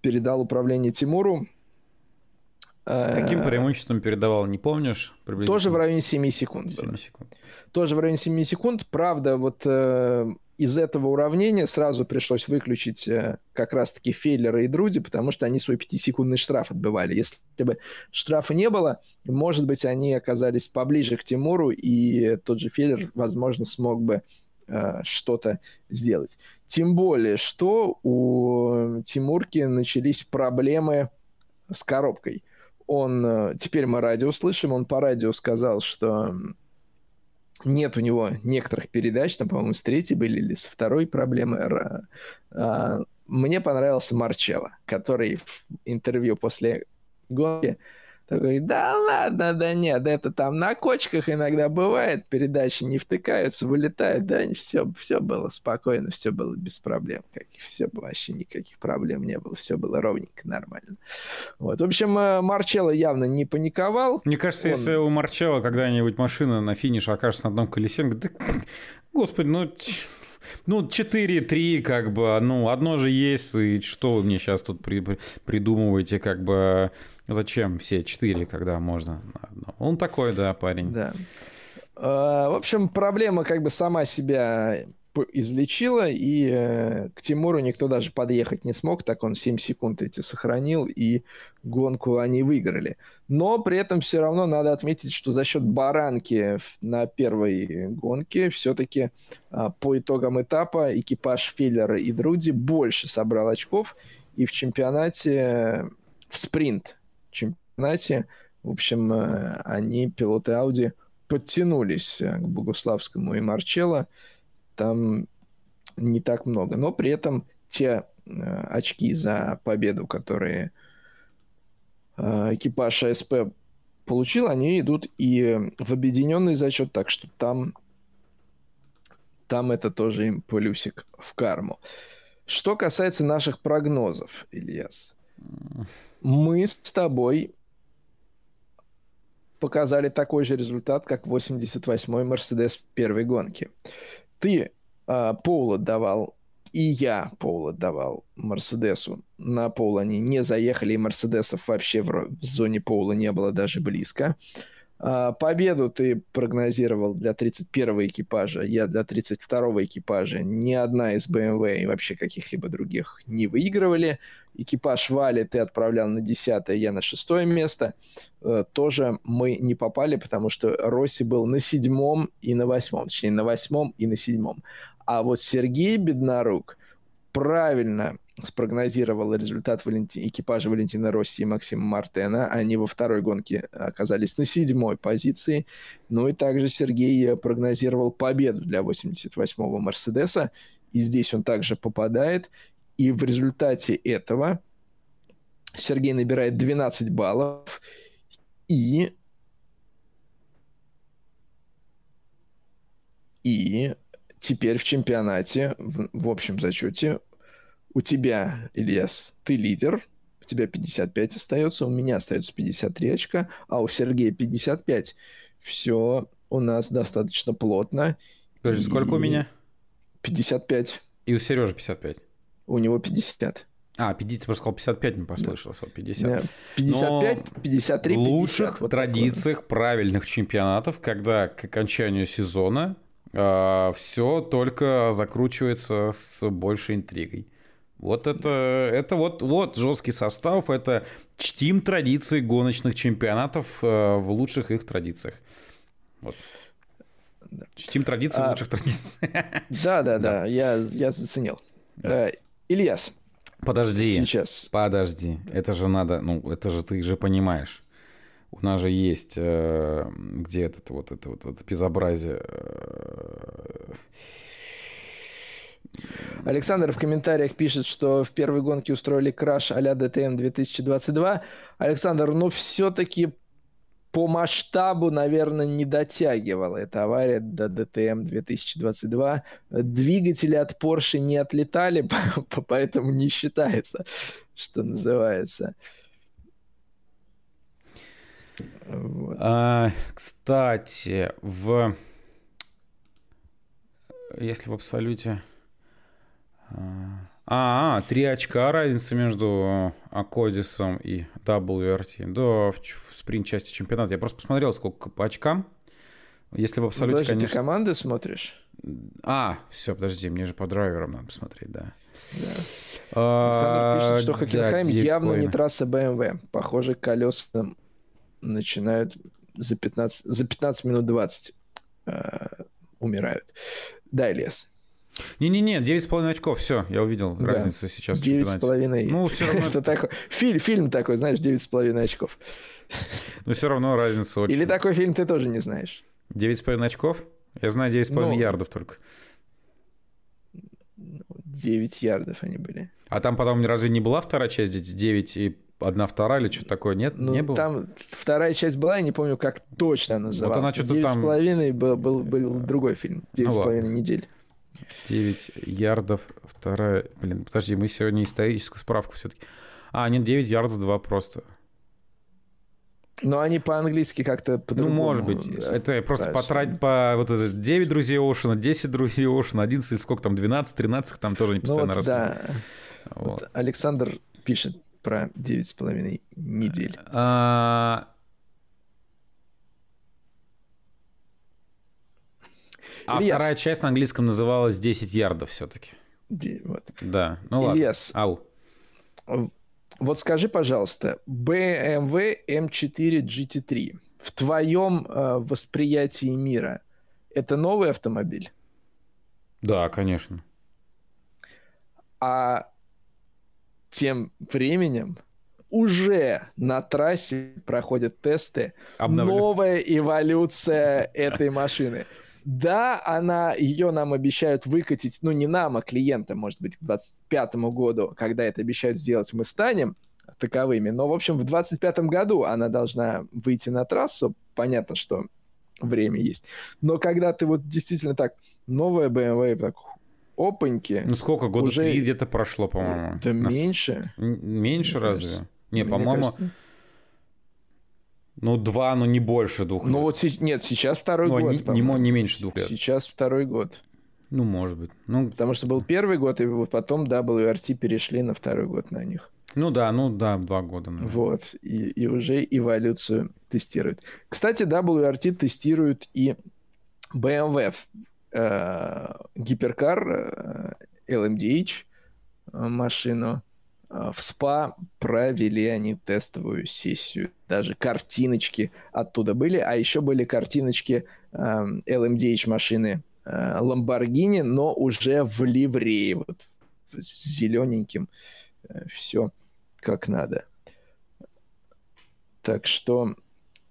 передал управление Тимуру, с каким э, преимуществом передавал, не помнишь? Тоже в районе 7 секунд. 7 секунд. Тоже в районе 7 секунд. Правда, вот э, из этого уравнения сразу пришлось выключить э, как раз-таки Фейлера и Друди, потому что они свой 5-секундный штраф отбывали. Если бы штрафа не было, может быть, они оказались поближе к Тимуру, и тот же Фейлер, возможно, смог бы э, что-то сделать. Тем более, что у Тимурки начались проблемы с коробкой он, э, теперь мы радио слышим, он по радио сказал, что нет у него некоторых передач, там, по-моему, с третьей были или с второй проблемы. А, мне понравился Марчелло, который в интервью после гонки такой, да ладно, да нет, это там на кочках иногда бывает, передачи не втыкаются, вылетают, да, все, все было спокойно, все было без проблем, каких, все вообще никаких проблем не было, все было ровненько, нормально. Вот, в общем, э, Марчелло явно не паниковал. Мне кажется, он... если у Марчелло когда-нибудь машина на финише окажется на одном колесе, он говорит, да, господи, ну Ну, 4-3, как бы, ну, одно же есть, и что вы мне сейчас тут при, придумываете, как бы, зачем все 4, когда можно одно? Он такой, да, парень. Да. А, в общем, проблема как бы сама себя излечила, и э, к Тимуру никто даже подъехать не смог, так он 7 секунд эти сохранил, и гонку они выиграли. Но при этом все равно надо отметить, что за счет баранки на первой гонке все-таки э, по итогам этапа экипаж Филлера и Друди больше собрал очков, и в чемпионате, в спринт чемпионате, в общем, э, они, пилоты Ауди, подтянулись к Богуславскому и Марчелло, там не так много. Но при этом те э, очки за победу, которые э, экипаж АСП получил, они идут и в объединенный зачет, так что там, там это тоже им плюсик в карму. Что касается наших прогнозов, Ильяс, мы с тобой показали такой же результат, как 88-й Мерседес в первой гонке ты э, пол отдавал, и я пол отдавал Мерседесу. На пол они не заехали, и Мерседесов вообще в, в зоне пола не было даже близко. А, победу ты прогнозировал для 31-го экипажа, я для 32-го экипажа. Ни одна из BMW и вообще каких-либо других не выигрывали. Экипаж Вали ты отправлял на 10 я на 6 место. Э, тоже мы не попали, потому что Росси был на седьмом и на восьмом. Точнее, на восьмом и на седьмом. А вот Сергей Беднорук правильно спрогнозировал результат Валенти... экипажа Валентина Росси и Максима Мартена. Они во второй гонке оказались на седьмой позиции. Ну и также Сергей прогнозировал победу для 88-го Мерседеса. И здесь он также попадает. И в результате этого Сергей набирает 12 баллов. И... И теперь в чемпионате, в, в общем зачете, у тебя, Ильяс, ты лидер, у тебя 55 остается, у меня остается 53 очка, а у Сергея 55. Все у нас достаточно плотно. Подожди, сколько у меня? 55. И у Сережи 55. У него 50. А, 50, ты просто сказал 55, мне послышалось, вот 50. Да. 55, Но 53, 50. В лучших вот традициях такое. правильных чемпионатов, когда к окончанию сезона все только закручивается с большей интригой. Вот это, это вот, вот жесткий состав, это чтим традиции гоночных чемпионатов э, в лучших их традициях. Вот. Чтим традиции а, в лучших традициях. Да, да, да, я, я заценил. Да. Э, Ильяс. Подожди. Сейчас. Подожди. Это же надо, ну, это же ты же понимаешь. У нас же есть, э, где это вот это вот, это безобразие. Э, Александр в комментариях пишет, что в первой гонке устроили краш а-ля DTM 2022. Александр, ну все-таки по масштабу, наверное, не дотягивала эта авария до DTM 2022. Двигатели от Porsche не отлетали, поэтому не считается, что называется. Вот. А, кстати, в если в абсолюте а, три очка разница между Акодисом и WRT. Да, в, спринт-части чемпионата. Я просто посмотрел, сколько по очкам. Если в абсолюте, Подожди, конечно... ты команды смотришь? А, все, подожди, мне же по драйверам надо посмотреть, да. Да. А, Александр пишет, что Хокенхайм да, явно не трасса BMW. Похоже, колеса начинают за 15, за 15 минут 20 э, умирают. Да, Ильяс. Не-не-не, 9,5 очков, все, я увидел да. разницу сейчас. 9,5. Ну, все равно... Это такой... Фильм, фильм такой, знаешь, 9,5 очков. Но все равно разница очень. Или такой фильм ты тоже не знаешь. 9,5 очков? Я знаю 9,5 ну, ярдов только. 9 ярдов они были. А там потом разве не была вторая часть, 9 и одна вторая или что-то такое? Нет, ну, не было? Там вторая часть была, я не помню, как точно называлась. Вот она что-то там... 9,5 был, был, был другой фильм. 9,5 ну, недель. 9 ярдов, вторая... Блин, подожди, мы сегодня историческую справку все-таки... А, нет, 9 ярдов 2 просто. Но они по-английски как-то Ну, может быть. Это просто потратить по вот это 9 друзей Оушена, 10 друзей Оушена, 11 или сколько там, 12, 13, там тоже не постоянно ну, вот, растут. Да. Вот. Вот Александр пишет про 9,5 недель. А... А Ильяс. вторая часть на английском называлась 10 ярдов все-таки. Вот. Да, ну Ильяс, ладно. Ау. Вот скажи, пожалуйста, BMW M4 GT3 в твоем э, восприятии мира это новый автомобиль? Да, конечно. А тем временем уже на трассе проходят тесты. Обновлю. Новая эволюция этой машины. Да, она, ее нам обещают выкатить, ну не нам, а клиентам, может быть, к 2025 году, когда это обещают сделать, мы станем таковыми. Но, в общем, в 2025 году она должна выйти на трассу. Понятно, что время есть. Но когда ты вот действительно так, новая BMW, так, опаньки. Ну сколько, года уже... три где-то прошло, по-моему. Да Нас... меньше. Меньше Мне разве? Кажется. Не, по-моему... Кажется... Ну, два, но не больше двух Ну, вот нет, сейчас второй ну, год. Не, не, не меньше двух лет. Сейчас второй год. Ну, может быть. Ну... Потому что был первый год, и потом WRT перешли на второй год на них. Ну да, ну да, два года. Наверное. Вот, и, и уже эволюцию тестируют. Кстати, WRT тестируют и BMW гиперкар э, LMDH э, машину. Э, в СПА провели они тестовую сессию. Даже картиночки оттуда были. А еще были картиночки э, LMDH машины э, Lamborghini, но уже в ливрее. Вот, с зелененьким. Все как надо. Так что,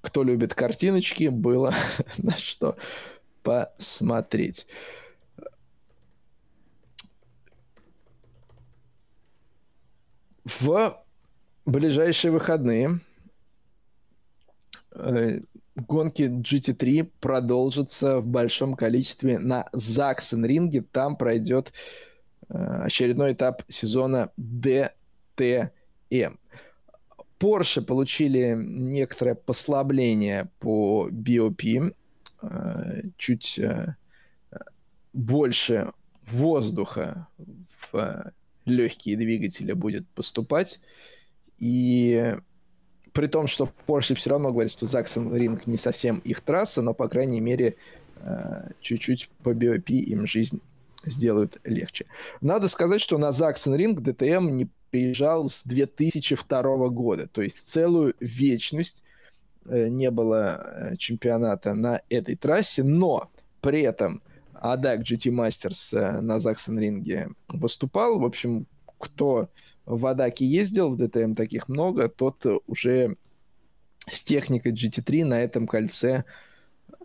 кто любит картиночки, было на что посмотреть. В ближайшие выходные э, гонки GT3 продолжатся в большом количестве на Заксен-ринге. Там пройдет э, очередной этап сезона DTM. Porsche получили некоторое послабление по BOP, чуть больше воздуха в легкие двигатели будет поступать. И при том, что Porsche все равно говорит, что Заксон Ринг не совсем их трасса, но, по крайней мере, э, чуть-чуть по BOP им жизнь сделают легче. Надо сказать, что на Заксон Ринг DTM не приезжал с 2002 года, то есть целую вечность э, не было э, чемпионата на этой трассе, но при этом Адак GT Masters э, на Заксон ринге выступал. В общем, кто в Адаке ездил, в DTM таких много, тот уже с техникой GT3 на этом кольце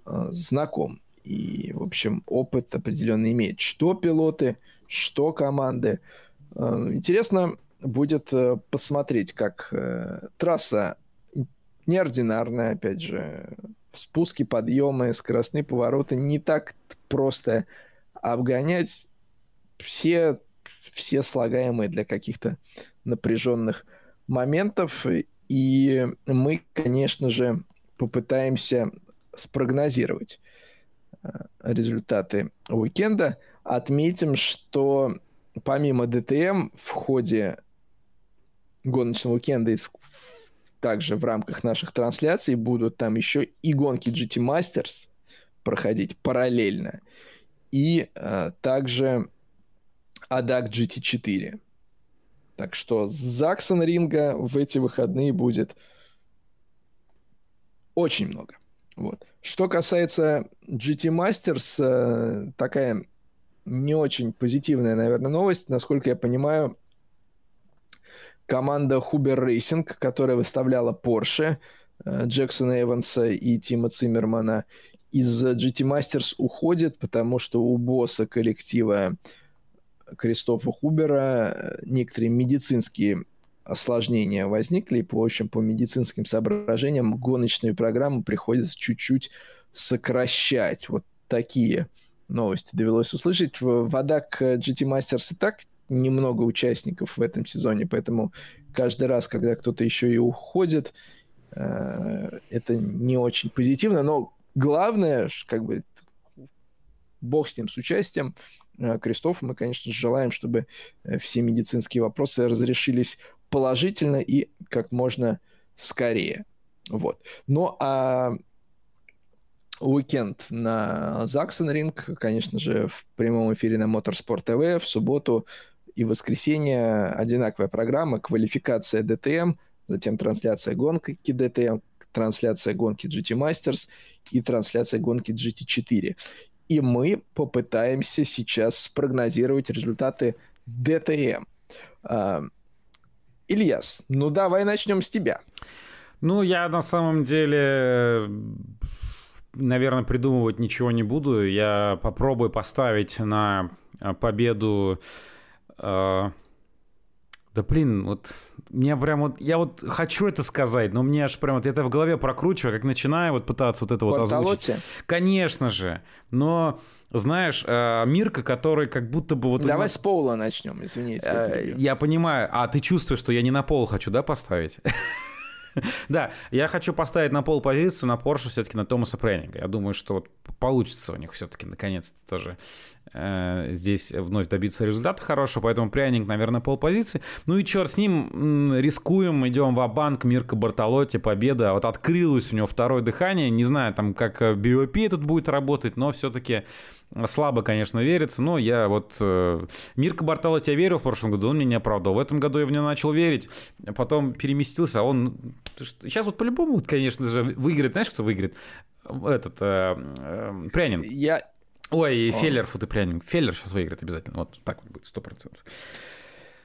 э, знаком. И, в общем, опыт определенно имеет. Что пилоты, что команды. Э, интересно будет э, посмотреть, как э, трасса неординарная, опять же, спуски, подъемы, скоростные повороты не так просто обгонять все, все слагаемые для каких-то напряженных моментов. И мы, конечно же, попытаемся спрогнозировать э, результаты уикенда. Отметим, что помимо ДТМ в ходе гоночного уикенда также в рамках наших трансляций будут там еще и гонки GT Masters проходить параллельно. И э, также ADAC GT4. Так что Заксон ринга в эти выходные будет очень много. Вот. Что касается GT Masters, э, такая не очень позитивная, наверное, новость. Насколько я понимаю, команда Huber Racing, которая выставляла Porsche, э, Джексона Эванса и Тима Циммермана, из GT Masters уходит, потому что у босса коллектива Кристофа Хубера э, некоторые медицинские осложнения возникли, и, в общем, по медицинским соображениям гоночную программу приходится чуть-чуть сокращать. Вот такие новости довелось услышать. В Вадак GT Masters и так немного участников в этом сезоне, поэтому каждый раз, когда кто-то еще и уходит, э, это не очень позитивно, но главное, как бы, бог с ним, с участием, э, Крестов, мы, конечно, желаем, чтобы э, все медицинские вопросы разрешились положительно и как можно скорее. Вот. Ну, а уикенд на Заксон Ринг, конечно же, в прямом эфире на Motorsport TV в субботу и воскресенье одинаковая программа, квалификация DTM, затем трансляция гонки DTM, трансляция гонки GT Masters и трансляция гонки GT4. И мы попытаемся сейчас спрогнозировать результаты DTM. А, Ильяс, ну давай начнем с тебя. Ну, я на самом деле, наверное, придумывать ничего не буду. Я попробую поставить на победу да блин, вот мне прям вот, я вот хочу это сказать, но мне аж прям вот это в голове прокручиваю, как начинаю вот пытаться вот это вот озвучить. Конечно же, но знаешь, э, Мирка, который как будто бы вот... Давай нас... с пола начнем, извините. Э, я понимаю, а ты чувствуешь, что я не на пол хочу, да, поставить? Да, я хочу поставить на пол позицию на Porsche все-таки на Томаса Преннинга. Я думаю, что вот получится у них все-таки наконец-то тоже здесь вновь добиться результата хорошего, поэтому пряник, наверное, полпозиции. Ну и черт с ним, рискуем, идем в банк Мирка Бартолотти, победа. Вот открылось у него второе дыхание, не знаю, там как BOP тут будет работать, но все-таки слабо, конечно, верится, но я вот... Э, Мирка Бартолотти я верил в прошлом году, он меня не оправдал. В этом году я в него начал верить, потом переместился, а он... Сейчас вот по-любому, конечно же, выиграет, знаешь, кто выиграет? Этот, э, э, Прянин. Я, Ой, и Феллер, фу ты прянинг. Феллер сейчас выиграет обязательно. Вот так вот будет, сто процентов.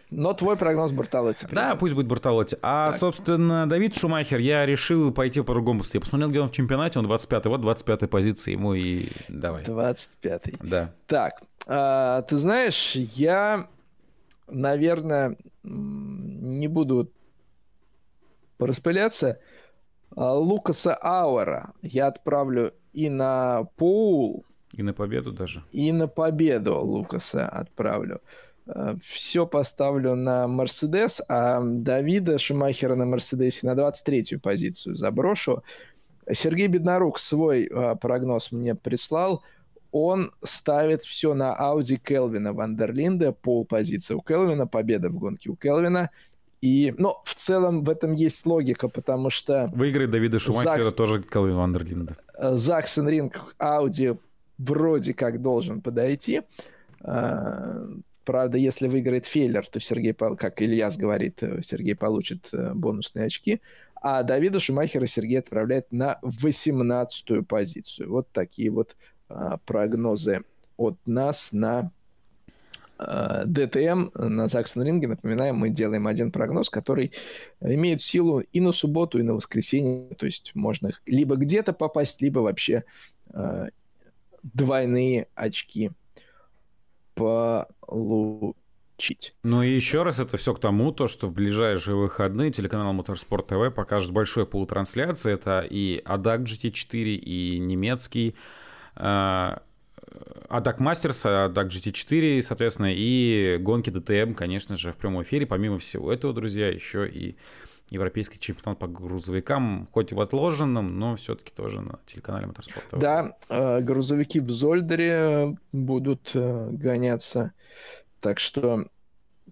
Но твой прогноз Бартолотти. Да, пусть будет Бартолотти. А, так. собственно, Давид Шумахер, я решил пойти по другому пути. Я посмотрел, где он в чемпионате, он 25-й. Вот 25-й позиции ему и давай. 25-й. Да. Так, а, ты знаешь, я, наверное, не буду пораспыляться. А, Лукаса Ауэра я отправлю и на Поул, и на победу даже. И на победу Лукаса отправлю. Э, Все поставлю на Мерседес, а Давида Шумахера на Мерседесе на 23-ю позицию заброшу. Сергей Беднорук свой э, прогноз мне прислал. Он ставит все на Ауди Келвина Вандерлинда, поул-позиция у Келвина, победа в гонке у Келвина. И, ну, в целом в этом есть логика, потому что... Выиграет Давида Шумахера Закс... тоже Келвин Вандерлинда. Заксенринг Ауди вроде как должен подойти. А, правда, если выиграет Фейлер, то Сергей, как Ильяс говорит, э, Сергей получит э, бонусные очки. А Давида Шумахера Сергей отправляет на 18-ю позицию. Вот такие вот а, прогнозы от нас на а, ДТМ на Заксон Ринге. Напоминаем, мы делаем один прогноз, который имеет силу и на субботу, и на воскресенье. То есть можно либо где-то попасть, либо вообще двойные очки получить. Ну и еще раз это все к тому, то, что в ближайшие выходные телеканал Моторспорт ТВ покажет большой полутрансляции. Это и ADAC GT4, и немецкий ADAC Masters, ADAC GT4, соответственно, и гонки DTM, конечно же, в прямом эфире. Помимо всего этого, друзья, еще и европейский чемпионат по грузовикам, хоть и в отложенном, но все-таки тоже на телеканале Моторспорт. Да, э, грузовики в Зольдере будут э, гоняться, так что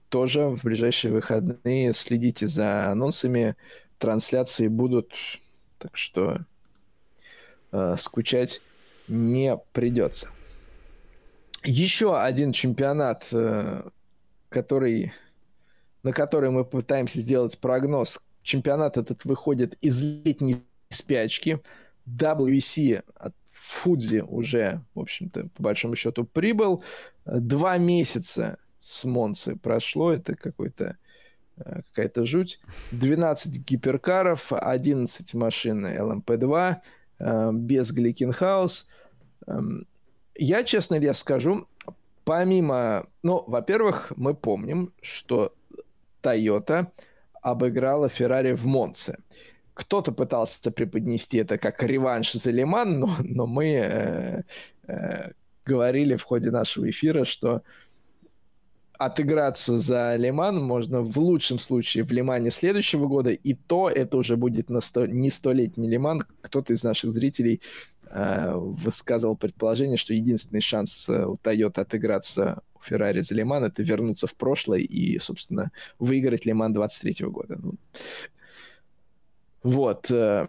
тоже в ближайшие выходные следите за анонсами, трансляции будут, так что э, скучать не придется. Еще один чемпионат, который на который мы пытаемся сделать прогноз. Чемпионат этот выходит из летней спячки. WC от Фудзи уже, в общем-то, по большому счету прибыл. Два месяца с Монцы прошло, это какой-то э, какая-то жуть. 12 гиперкаров, 11 машин LMP2, э, без Гликенхаус. Эм, я, честно я скажу, помимо... Ну, во-первых, мы помним, что Toyota обыграла Ferrari в Монце. Кто-то пытался преподнести это как реванш за Лиман, но, но мы э, э, говорили в ходе нашего эфира, что отыграться за Лиман можно в лучшем случае в Лимане следующего года, и то это уже будет на сто, не столетний Лиман. Кто-то из наших зрителей э, высказывал предположение, что единственный шанс э, у Toyota отыграться Феррари за Лиман это вернуться в прошлое и, собственно, выиграть Лиман 23 года. Ну, вот. Э,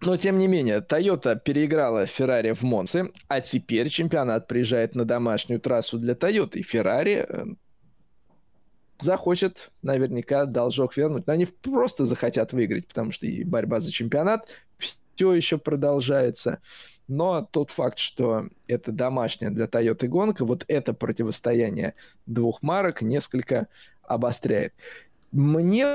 но, тем не менее, Toyota переиграла Ferrari в Монце, а теперь чемпионат приезжает на домашнюю трассу для Toyota, и Ferrari э, захочет наверняка должок вернуть. Но они просто захотят выиграть, потому что и борьба за чемпионат все еще продолжается. Но тот факт, что это домашняя для Toyota гонка, вот это противостояние двух марок несколько обостряет. Мне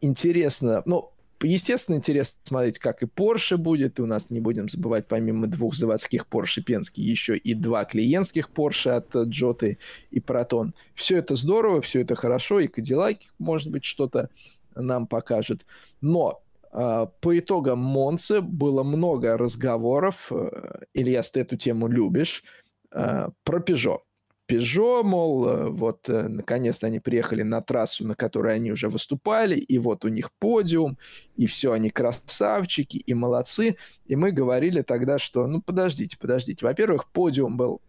интересно, ну, Естественно, интересно смотреть, как и Porsche будет. И у нас не будем забывать, помимо двух заводских Porsche Пенский, еще и два клиентских Porsche от Джоты и Протон. Все это здорово, все это хорошо, и Cadillac, может быть, что-то нам покажет. Но по итогам Монцы было много разговоров, э, Ильяс, ты эту тему любишь, э, про Peugeot. Peugeot, мол, э, вот наконец-то они приехали на трассу, на которой они уже выступали, и вот у них подиум, и все, они красавчики и молодцы. И мы говорили тогда, что, ну, подождите, подождите. Во-первых, подиум был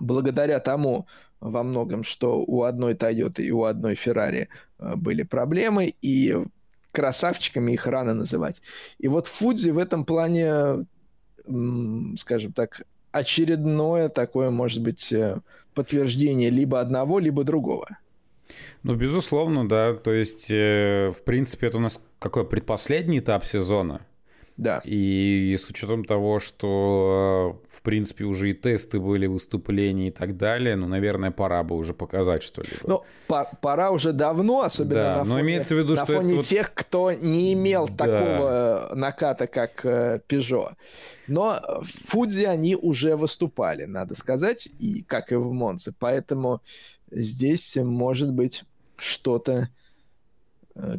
благодаря тому во многом, что у одной Toyota и у одной э, были проблемы, и красавчиками их рано называть. И вот Фудзи в этом плане, скажем так, очередное такое, может быть, подтверждение либо одного, либо другого. Ну, безусловно, да. То есть, э, в принципе, это у нас какой предпоследний этап сезона. Да. И с учетом того, что, в принципе, уже и тесты были, выступления и так далее, ну, наверное, пора бы уже показать что-либо. Ну, по пора уже давно, особенно да, на фоне, но имеется в виду, на что фоне это тех, вот... кто не имел да. такого наката, как э, Peugeot. Но в Фудзи они уже выступали, надо сказать, и как и в Монце. Поэтому здесь может быть что-то Э,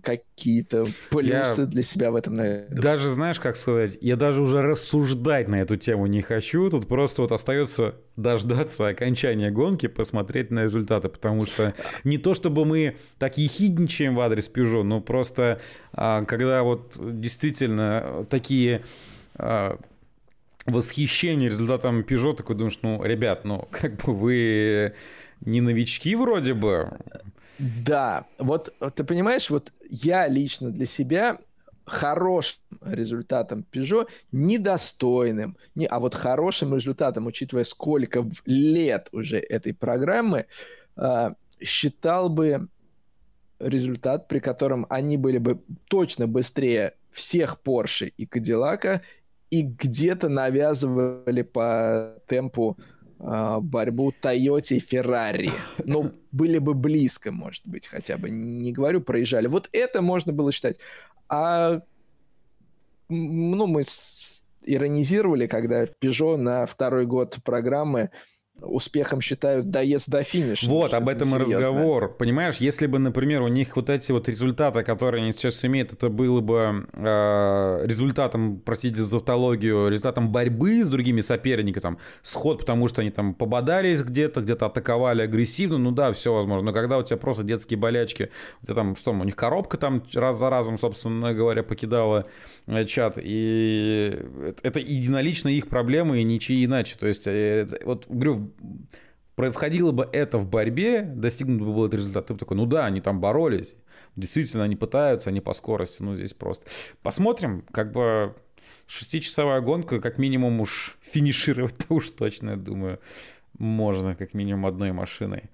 какие-то плюсы я для себя в этом найду. Даже знаешь, как сказать, я даже уже рассуждать на эту тему не хочу. Тут просто вот остается дождаться окончания гонки, посмотреть на результаты, потому что не то чтобы мы так ехидничаем в адрес Peugeot, но просто а, когда вот действительно такие а, восхищение результатом Peugeot, такой думаешь, ну, ребят, ну, как бы вы не новички вроде бы, да, вот ты понимаешь, вот я лично для себя хорошим результатом Peugeot, недостойным, не, а вот хорошим результатом, учитывая сколько лет уже этой программы, э, считал бы результат, при котором они были бы точно быстрее всех Porsche и Cadillac, и где-то навязывали по темпу борьбу Toyota и Ferrari. Ну, были бы близко, может быть, хотя бы. Не говорю, проезжали. Вот это можно было считать. А ну, мы иронизировали, когда Peugeot на второй год программы успехом считают доезд до финиша. Вот, об этом и разговор. Понимаешь, если бы, например, у них вот эти вот результаты, которые они сейчас имеют, это было бы э, результатом, простите за тавтологию, результатом борьбы с другими соперниками, там, сход, потому что они там пободались где-то, где-то атаковали агрессивно, ну да, все возможно. Но когда у тебя просто детские болячки, у тебя там, что, у них коробка там раз за разом, собственно говоря, покидала э, чат, и это единолично их проблемы и ничьи иначе. То есть, э, вот, говорю, происходило бы это в борьбе, достигнут бы был этот результат, ты бы такой, ну да, они там боролись, действительно, они пытаются, они по скорости, ну здесь просто. Посмотрим, как бы шестичасовая гонка, как минимум уж финишировать-то уж точно, я думаю, можно как минимум одной машиной.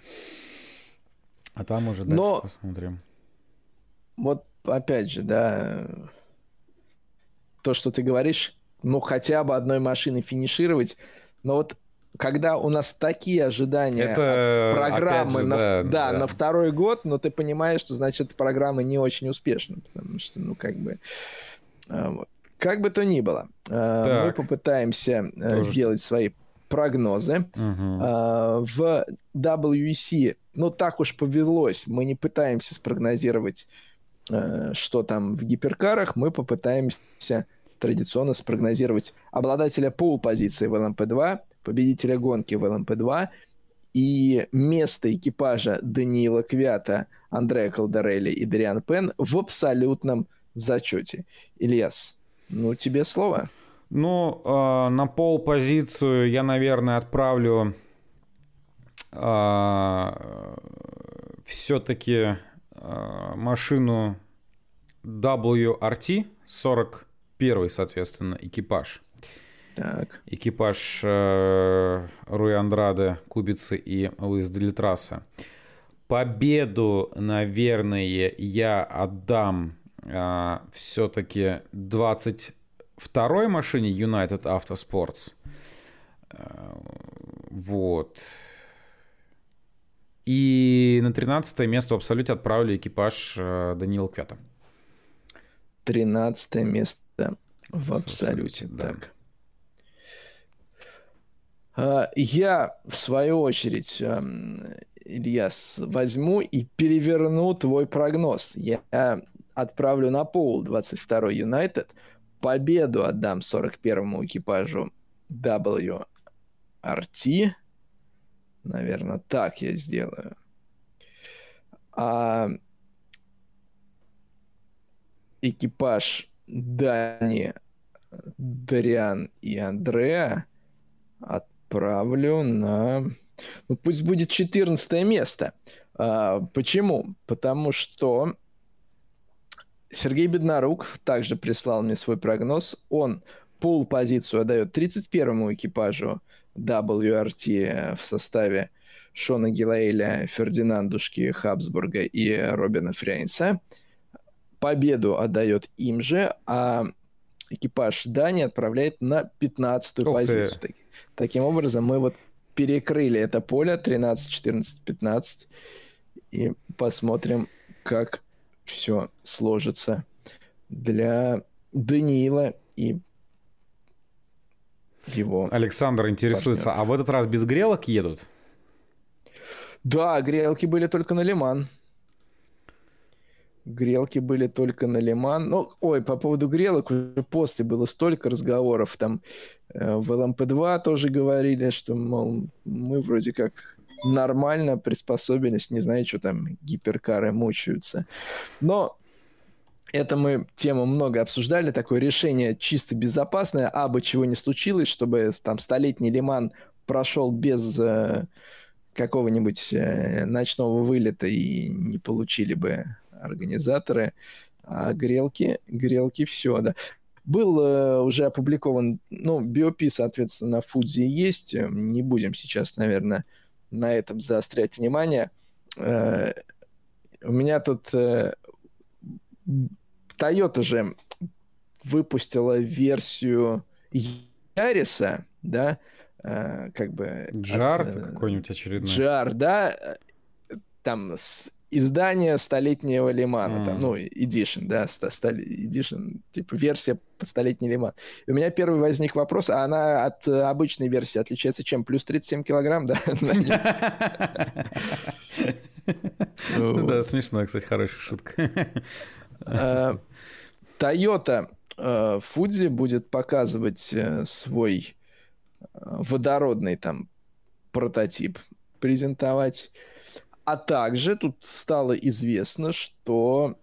А там уже дальше Но... посмотрим. Вот опять же, да, то, что ты говоришь, ну хотя бы одной машиной финишировать, но вот когда у нас такие ожидания Это, от программы же, на, да, да, да. на второй год, но ты понимаешь, что значит программа не очень успешна, потому что, ну, как бы, э, вот. как бы то ни было, э, так. мы попытаемся э, Тоже. сделать свои прогнозы. Угу. В WEC, ну, так уж повелось, мы не пытаемся спрогнозировать, что там в гиперкарах, мы попытаемся традиционно спрогнозировать обладателя пол позиции в LMP2, победителя гонки в LMP2 и место экипажа Даниила Квята, Андрея Колдорелли и Дариан Пен в абсолютном зачете. Ильяс, ну тебе слово. Ну, э, на пол позицию я, наверное, отправлю э, все-таки э, машину WRT 41, соответственно, экипаж. Так. Экипаж э, Руи Андраде, Кубицы и Луис Делитраса. Победу, наверное, я отдам э, все-таки 22-й машине United Autosports. Э, вот. И на 13 место в абсолюте отправили экипаж э, Даниила Квята. 13 место в абсолюте. Да. Так. А, я, в свою очередь, эм, Ильяс, возьму и переверну твой прогноз. Я отправлю на пол 22 Юнайтед. Победу отдам 41-му экипажу WRT. Наверное, так я сделаю. А экипаж Дани, Дариан и Андреа отправлю на... Ну, пусть будет 14 место. А, почему? Потому что Сергей Беднорук также прислал мне свой прогноз. Он пол позицию отдает 31-му экипажу WRT в составе Шона Гилаэля, Фердинандушки Хабсбурга и Робина Фрейнса. Победу отдает им же, а экипаж Дани отправляет на 15-ю позицию. Ты. Таким образом, мы вот перекрыли это поле 13, 14, 15 и посмотрим, как все сложится для Даниила и его. Александр интересуется, партнер. а в этот раз без грелок едут? Да, грелки были только на Лиман. Грелки были только на Лиман. Ну, ой, по поводу грелок уже после было столько разговоров. Там э, в ЛМП-2 тоже говорили, что, мол, мы вроде как нормально приспособились, не знаю, что там гиперкары мучаются. Но это мы тему много обсуждали, такое решение чисто безопасное, а бы чего не случилось, чтобы там столетний Лиман прошел без э, какого-нибудь э, ночного вылета и не получили бы организаторы. А грелки, грелки все, да. Был э, уже опубликован, ну, биопи, соответственно, на Фудзи есть. Не будем сейчас, наверное, на этом заострять внимание. Э, у меня тут э, Toyota же выпустила версию Яриса, да, э, как бы... Джар от, какой-нибудь очередной. Джар, да, там с издание столетнего Лимана, mm. там, ну, Edition, да, Edition, типа версия под столетний Лиман. И у меня первый возник вопрос, а она от обычной версии отличается чем? Плюс 37 килограмм, да? Да, смешно, кстати, хорошая шутка. Э, Toyota э, Fuji будет показывать э, свой водородный там прототип, презентовать а также тут стало известно, что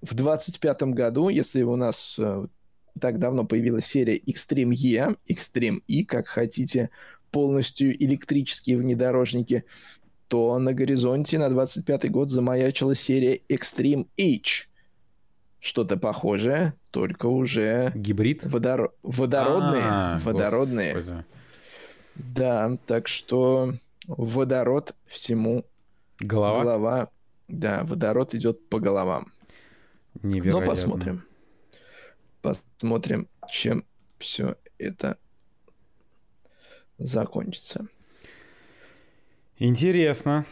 в 25 году, если у нас э, так давно появилась серия Extreme E, Extreme E, как хотите, полностью электрические внедорожники, то на горизонте на 25 год замаячила серия Extreme H. Что-то похожее, только уже... Гибрид? Водор... Водородные. А, водородные. Господи. Да, так что водород всему Голова? Голова, да, водород идет по головам. Невероятно. Но посмотрим. Посмотрим, чем все это закончится. Интересно.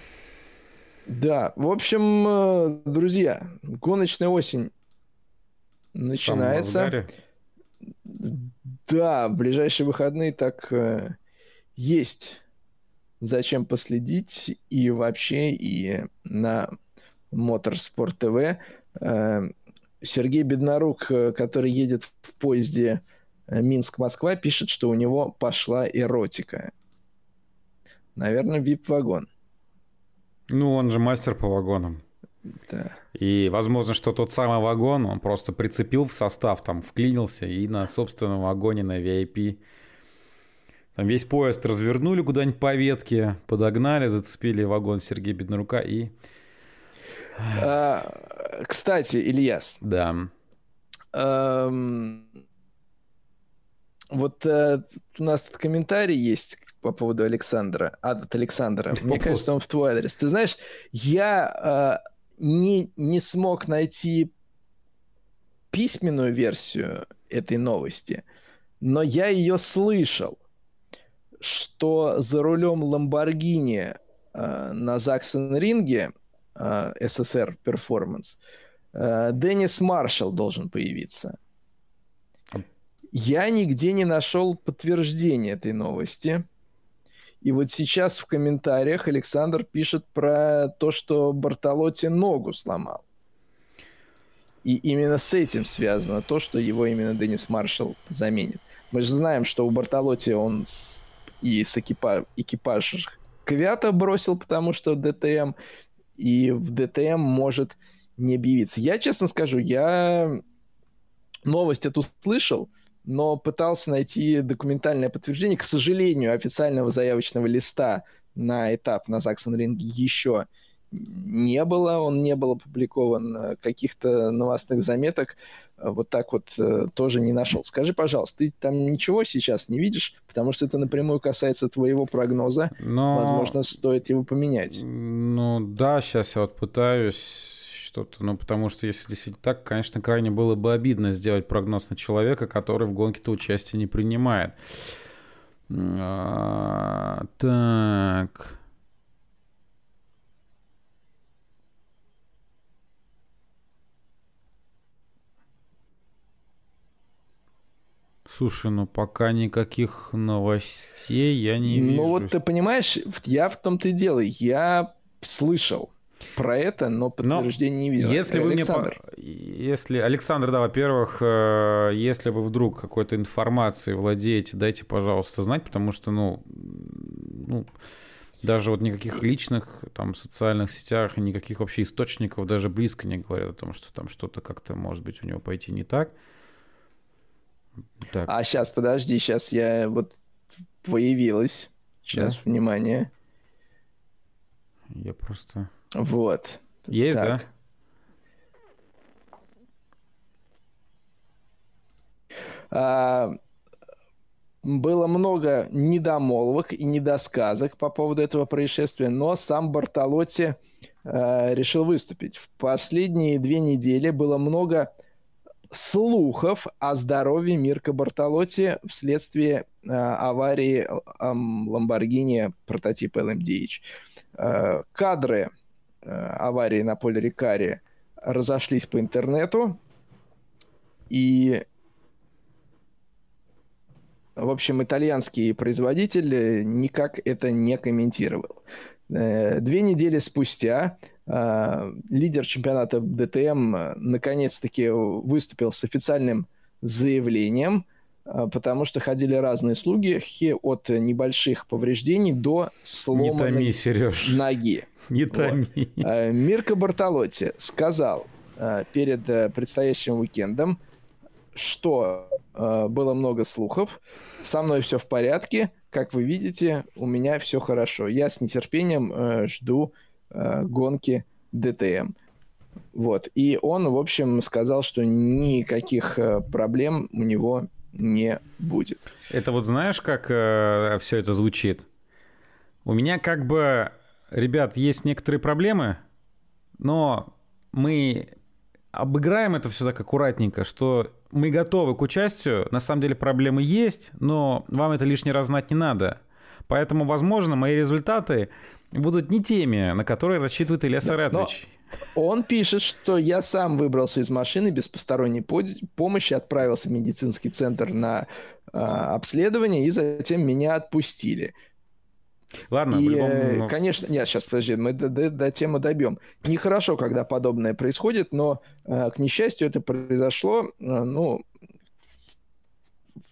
Да, в общем, э, друзья, гоночная осень начинается. Да, в ближайшие выходные так э, есть зачем последить и вообще и на Моторспорт ТВ. Э, Сергей Беднорук, э, который едет в поезде э, Минск-Москва, пишет, что у него пошла эротика. Наверное, VIP-вагон. Ну, он же мастер по вагонам. Да. И, возможно, что тот самый вагон, он просто прицепил в состав, там, вклинился, и на собственном вагоне на VIP там весь поезд развернули куда-нибудь по ветке, подогнали, зацепили вагон Сергея Беднорука и... А, кстати, Ильяс. Да. Эм, вот э, у нас тут комментарий есть по поводу Александра, от Александра. Мне кажется, он в твой адрес. Ты знаешь, я э, не, не смог найти письменную версию этой новости, но я ее слышал, что за рулем Ламборгини э, на Заксен-ринге э, СССР Performance э, Деннис Маршалл должен появиться. Я нигде не нашел подтверждения этой новости. И вот сейчас в комментариях Александр пишет про то, что Бартолотти ногу сломал. И именно с этим связано то, что его именно Деннис Маршалл заменит. Мы же знаем, что у Бартолотти он и с экипа... экипаж Квята бросил, потому что ДТМ, и в ДТМ может не объявиться. Я, честно скажу, я новость эту слышал, но пытался найти документальное подтверждение. К сожалению, официального заявочного листа на этап на Заксен-ринге еще не было, он не был опубликован, каких-то новостных заметок э, вот так вот э, тоже не нашел. Скажи, пожалуйста, ты там ничего сейчас не видишь, потому что это напрямую касается твоего прогноза, Но... возможно, стоит его поменять. Ну да, сейчас я вот пытаюсь что-то. Ну, потому что если действительно так, конечно, крайне было бы обидно сделать прогноз на человека, который в гонке-то участие не принимает. А, так. Слушай, ну пока никаких новостей я не ну, вижу. Ну вот ты понимаешь, я в том-то и дело, я слышал про это, но подтверждения не видел. Если вы Александр. мне... Если... Александр, да, во-первых, э, если вы вдруг какой-то информацией владеете, дайте, пожалуйста, знать, потому что, ну, ну даже вот никаких личных там социальных сетях никаких вообще источников даже близко не говорят о том, что там что-то как-то может быть у него пойти не так. Так. А сейчас, подожди, сейчас я вот появилась. Сейчас, да? внимание. Я просто... Вот. Есть, так. да? А, было много недомолвок и недосказок по поводу этого происшествия, но сам Бартолотти а, решил выступить. В последние две недели было много слухов о здоровье Мирка Бартолотти вследствие а, аварии Ламборгини прототипа LMDH. А, кадры Э, аварии на поле Рикари разошлись по интернету. И, в общем, итальянский производитель никак это не комментировал. Э, две недели спустя э, лидер чемпионата ДТМ наконец-таки выступил с официальным заявлением, потому что ходили разные слуги от небольших повреждений до сломанной томи, ноги. Не томи. Вот. Э, Мирко Бартолотти сказал э, перед э, предстоящим уикендом, что было много слухов, со мной все в порядке, как вы видите, у меня все хорошо. Я с нетерпением жду гонки ДТМ. Вот. И он, в общем, сказал, что никаких проблем у него не будет. Это вот знаешь, как э, все это звучит? У меня как бы ребят, есть некоторые проблемы, но мы обыграем это все так аккуратненько, что мы готовы к участию. На самом деле проблемы есть, но вам это лишний раз знать не надо. Поэтому, возможно, мои результаты будут не теми, на которые рассчитывает Илья Саратович. Он пишет, что я сам выбрался из машины без посторонней помощи, отправился в медицинский центр на э, обследование, и затем меня отпустили. Ладно, и, любом... конечно, нет, сейчас подожди, мы до, до, до темы добьем. Нехорошо, когда подобное происходит, но, э, к несчастью, это произошло, э, ну,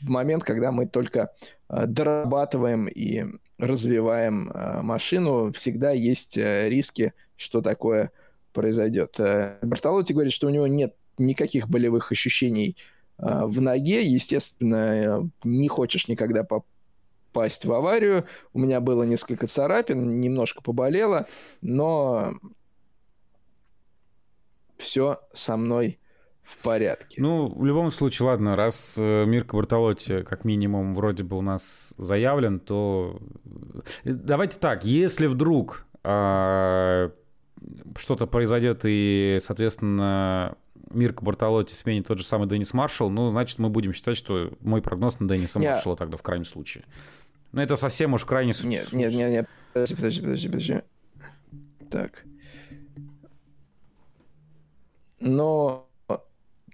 в момент, когда мы только э, дорабатываем и развиваем э, машину, всегда есть э, риски, что такое произойдет. Э, Бартолотти говорит, что у него нет никаких болевых ощущений в ноге. Естественно, не хочешь никогда попасть в аварию. У меня было несколько царапин, немножко поболело, но все со мной в порядке. Ну, в любом случае, ладно, раз э, Мирко Бартолотти как минимум вроде бы у нас заявлен, то э, давайте так, если вдруг э, что-то произойдет и, соответственно, Мирко Бартолотти сменит тот же самый Деннис Маршалл, ну, значит, мы будем считать, что мой прогноз на Денниса нет. Маршалла тогда в крайнем случае. Ну, это совсем уж крайне... Нет, нет, нет, нет, подожди, подожди, подожди, подожди. Так. Но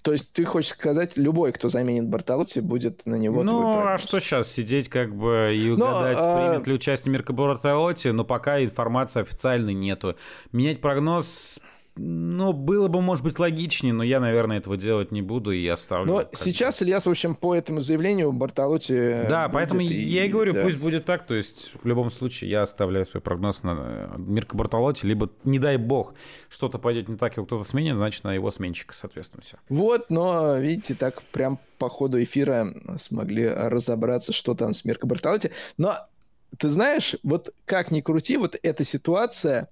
то есть ты хочешь сказать, любой, кто заменит Бартолотти, будет на него Ну, а что сейчас, сидеть как бы и угадать, Но, а... примет ли участие Мирка Бартолотти, но пока информации официальной нету. Менять прогноз ну, было бы, может быть, логичнее, но я, наверное, этого делать не буду и оставлю. Но сейчас Ильяс, в общем, по этому заявлению Бартолотти Да, поэтому и... я и говорю, да. пусть будет так. То есть, в любом случае, я оставляю свой прогноз на Мирка Бартолотти, либо, не дай бог, что-то пойдет не так, его кто-то сменит, значит, на его сменщика, соответственно, все. Вот, но, видите, так прям по ходу эфира смогли разобраться, что там с Мирко Бартолотти. Но, ты знаешь, вот как ни крути, вот эта ситуация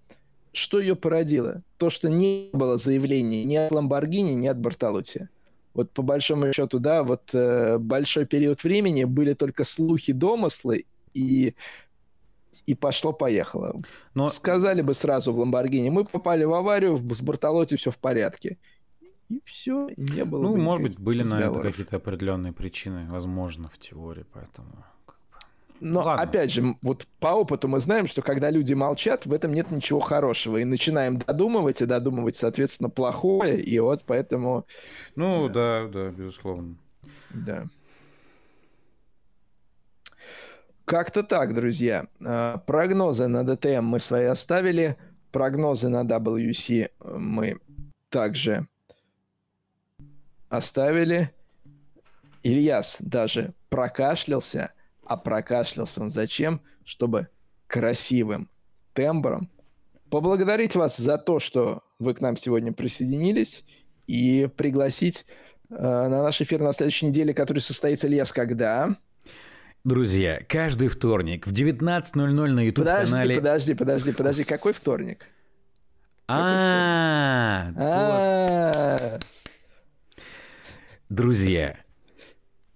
что ее породило? То, что не было заявлений ни от Ламборгини, ни от Бартолотти. Вот по большому счету, да, вот э, большой период времени были только слухи, домыслы, и, и пошло-поехало. Но... Сказали бы сразу в Ламборгини, мы попали в аварию, с Бартолотти все в порядке. И все, не было. Ну, может быть, были на это какие-то определенные причины, возможно, в теории, поэтому. Но, Ладно. опять же, вот по опыту мы знаем, что когда люди молчат, в этом нет ничего хорошего. И начинаем додумывать, и додумывать, соответственно, плохое. И вот поэтому... Ну, да, да, да безусловно. Да. Как-то так, друзья. А, прогнозы на DTM мы свои оставили. Прогнозы на WC мы также оставили. Ильяс даже прокашлялся – а прокашлялся он зачем? Чтобы красивым тембром поблагодарить вас за то, что вы к нам сегодня присоединились, и пригласить э, на наш эфир на следующей неделе, который состоится лес когда? Друзья, каждый вторник в 19.00 на YouTube-канале... Подожди, подожди, подожди, подожди, какой вторник? А, Друзья,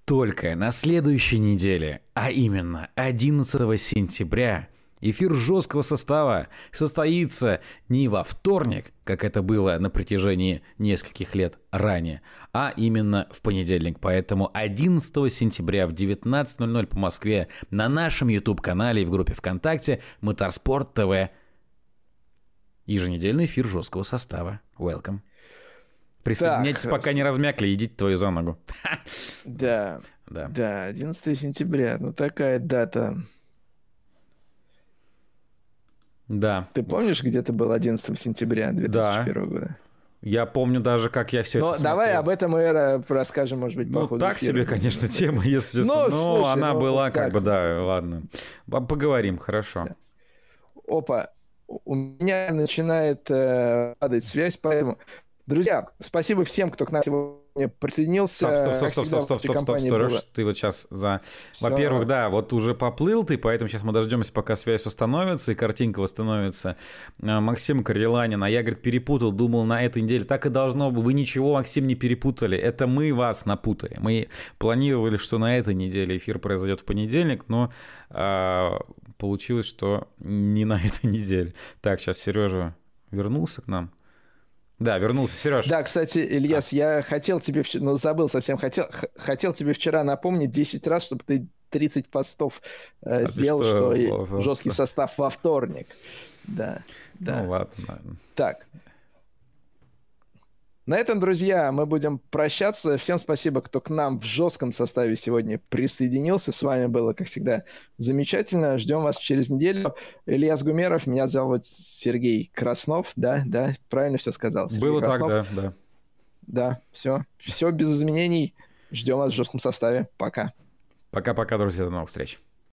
только на следующей неделе, а именно 11 сентября, эфир жесткого состава состоится не во вторник, как это было на протяжении нескольких лет ранее, а именно в понедельник. Поэтому 11 сентября в 19.00 по Москве на нашем YouTube-канале и в группе ВКонтакте Моторспорт ТВ еженедельный эфир жесткого состава. Welcome. Присоединяйтесь, так, пока не размякли, идите твою за ногу. Да. Да. Да, 11 сентября. Ну, такая дата. Да. Ты помнишь, где ты был 11 сентября 2001 да. года? Я помню даже, как я все Но это давай об этом мы расскажем, может быть, по Ну, так эфира. себе, конечно, тема, если честно. Но, ну, она ну, была вот как бы, да, ладно. Поговорим, хорошо. Да. Опа, у меня начинает э, падать связь, поэтому Друзья, спасибо всем, кто к нам сегодня присоединился. Стоп, стоп, стоп, стоп, стоп, стоп, стоп, стоп, стоп, ты вот сейчас за... Во-первых, да, вот уже поплыл ты, поэтому сейчас мы дождемся, пока связь восстановится и картинка восстановится. А, Максим Кареланин, а я, говорит, перепутал, думал на этой неделе. Так и должно быть. Вы ничего, Максим, не перепутали. Это мы вас напутали. Мы планировали, что на этой неделе эфир произойдет в понедельник, но а, получилось, что не на этой неделе. Так, сейчас Сережа вернулся к нам. Да, вернулся Сереж. Да, кстати, Ильяс, а. я хотел тебе, ну забыл совсем, хотел, хотел тебе вчера напомнить 10 раз, чтобы ты 30 постов э, а сделал, что, что жесткий состав во вторник. Да, да. Ну ладно. Так, на этом, друзья, мы будем прощаться. Всем спасибо, кто к нам в жестком составе сегодня присоединился. С вами было, как всегда, замечательно. Ждем вас через неделю. Ильяс Гумеров, меня зовут Сергей Краснов. Да, да, правильно все сказал. Сергей было Краснов. так, да, да. Да, все. Все без изменений. Ждем вас в жестком составе. Пока. Пока-пока, друзья. До новых встреч.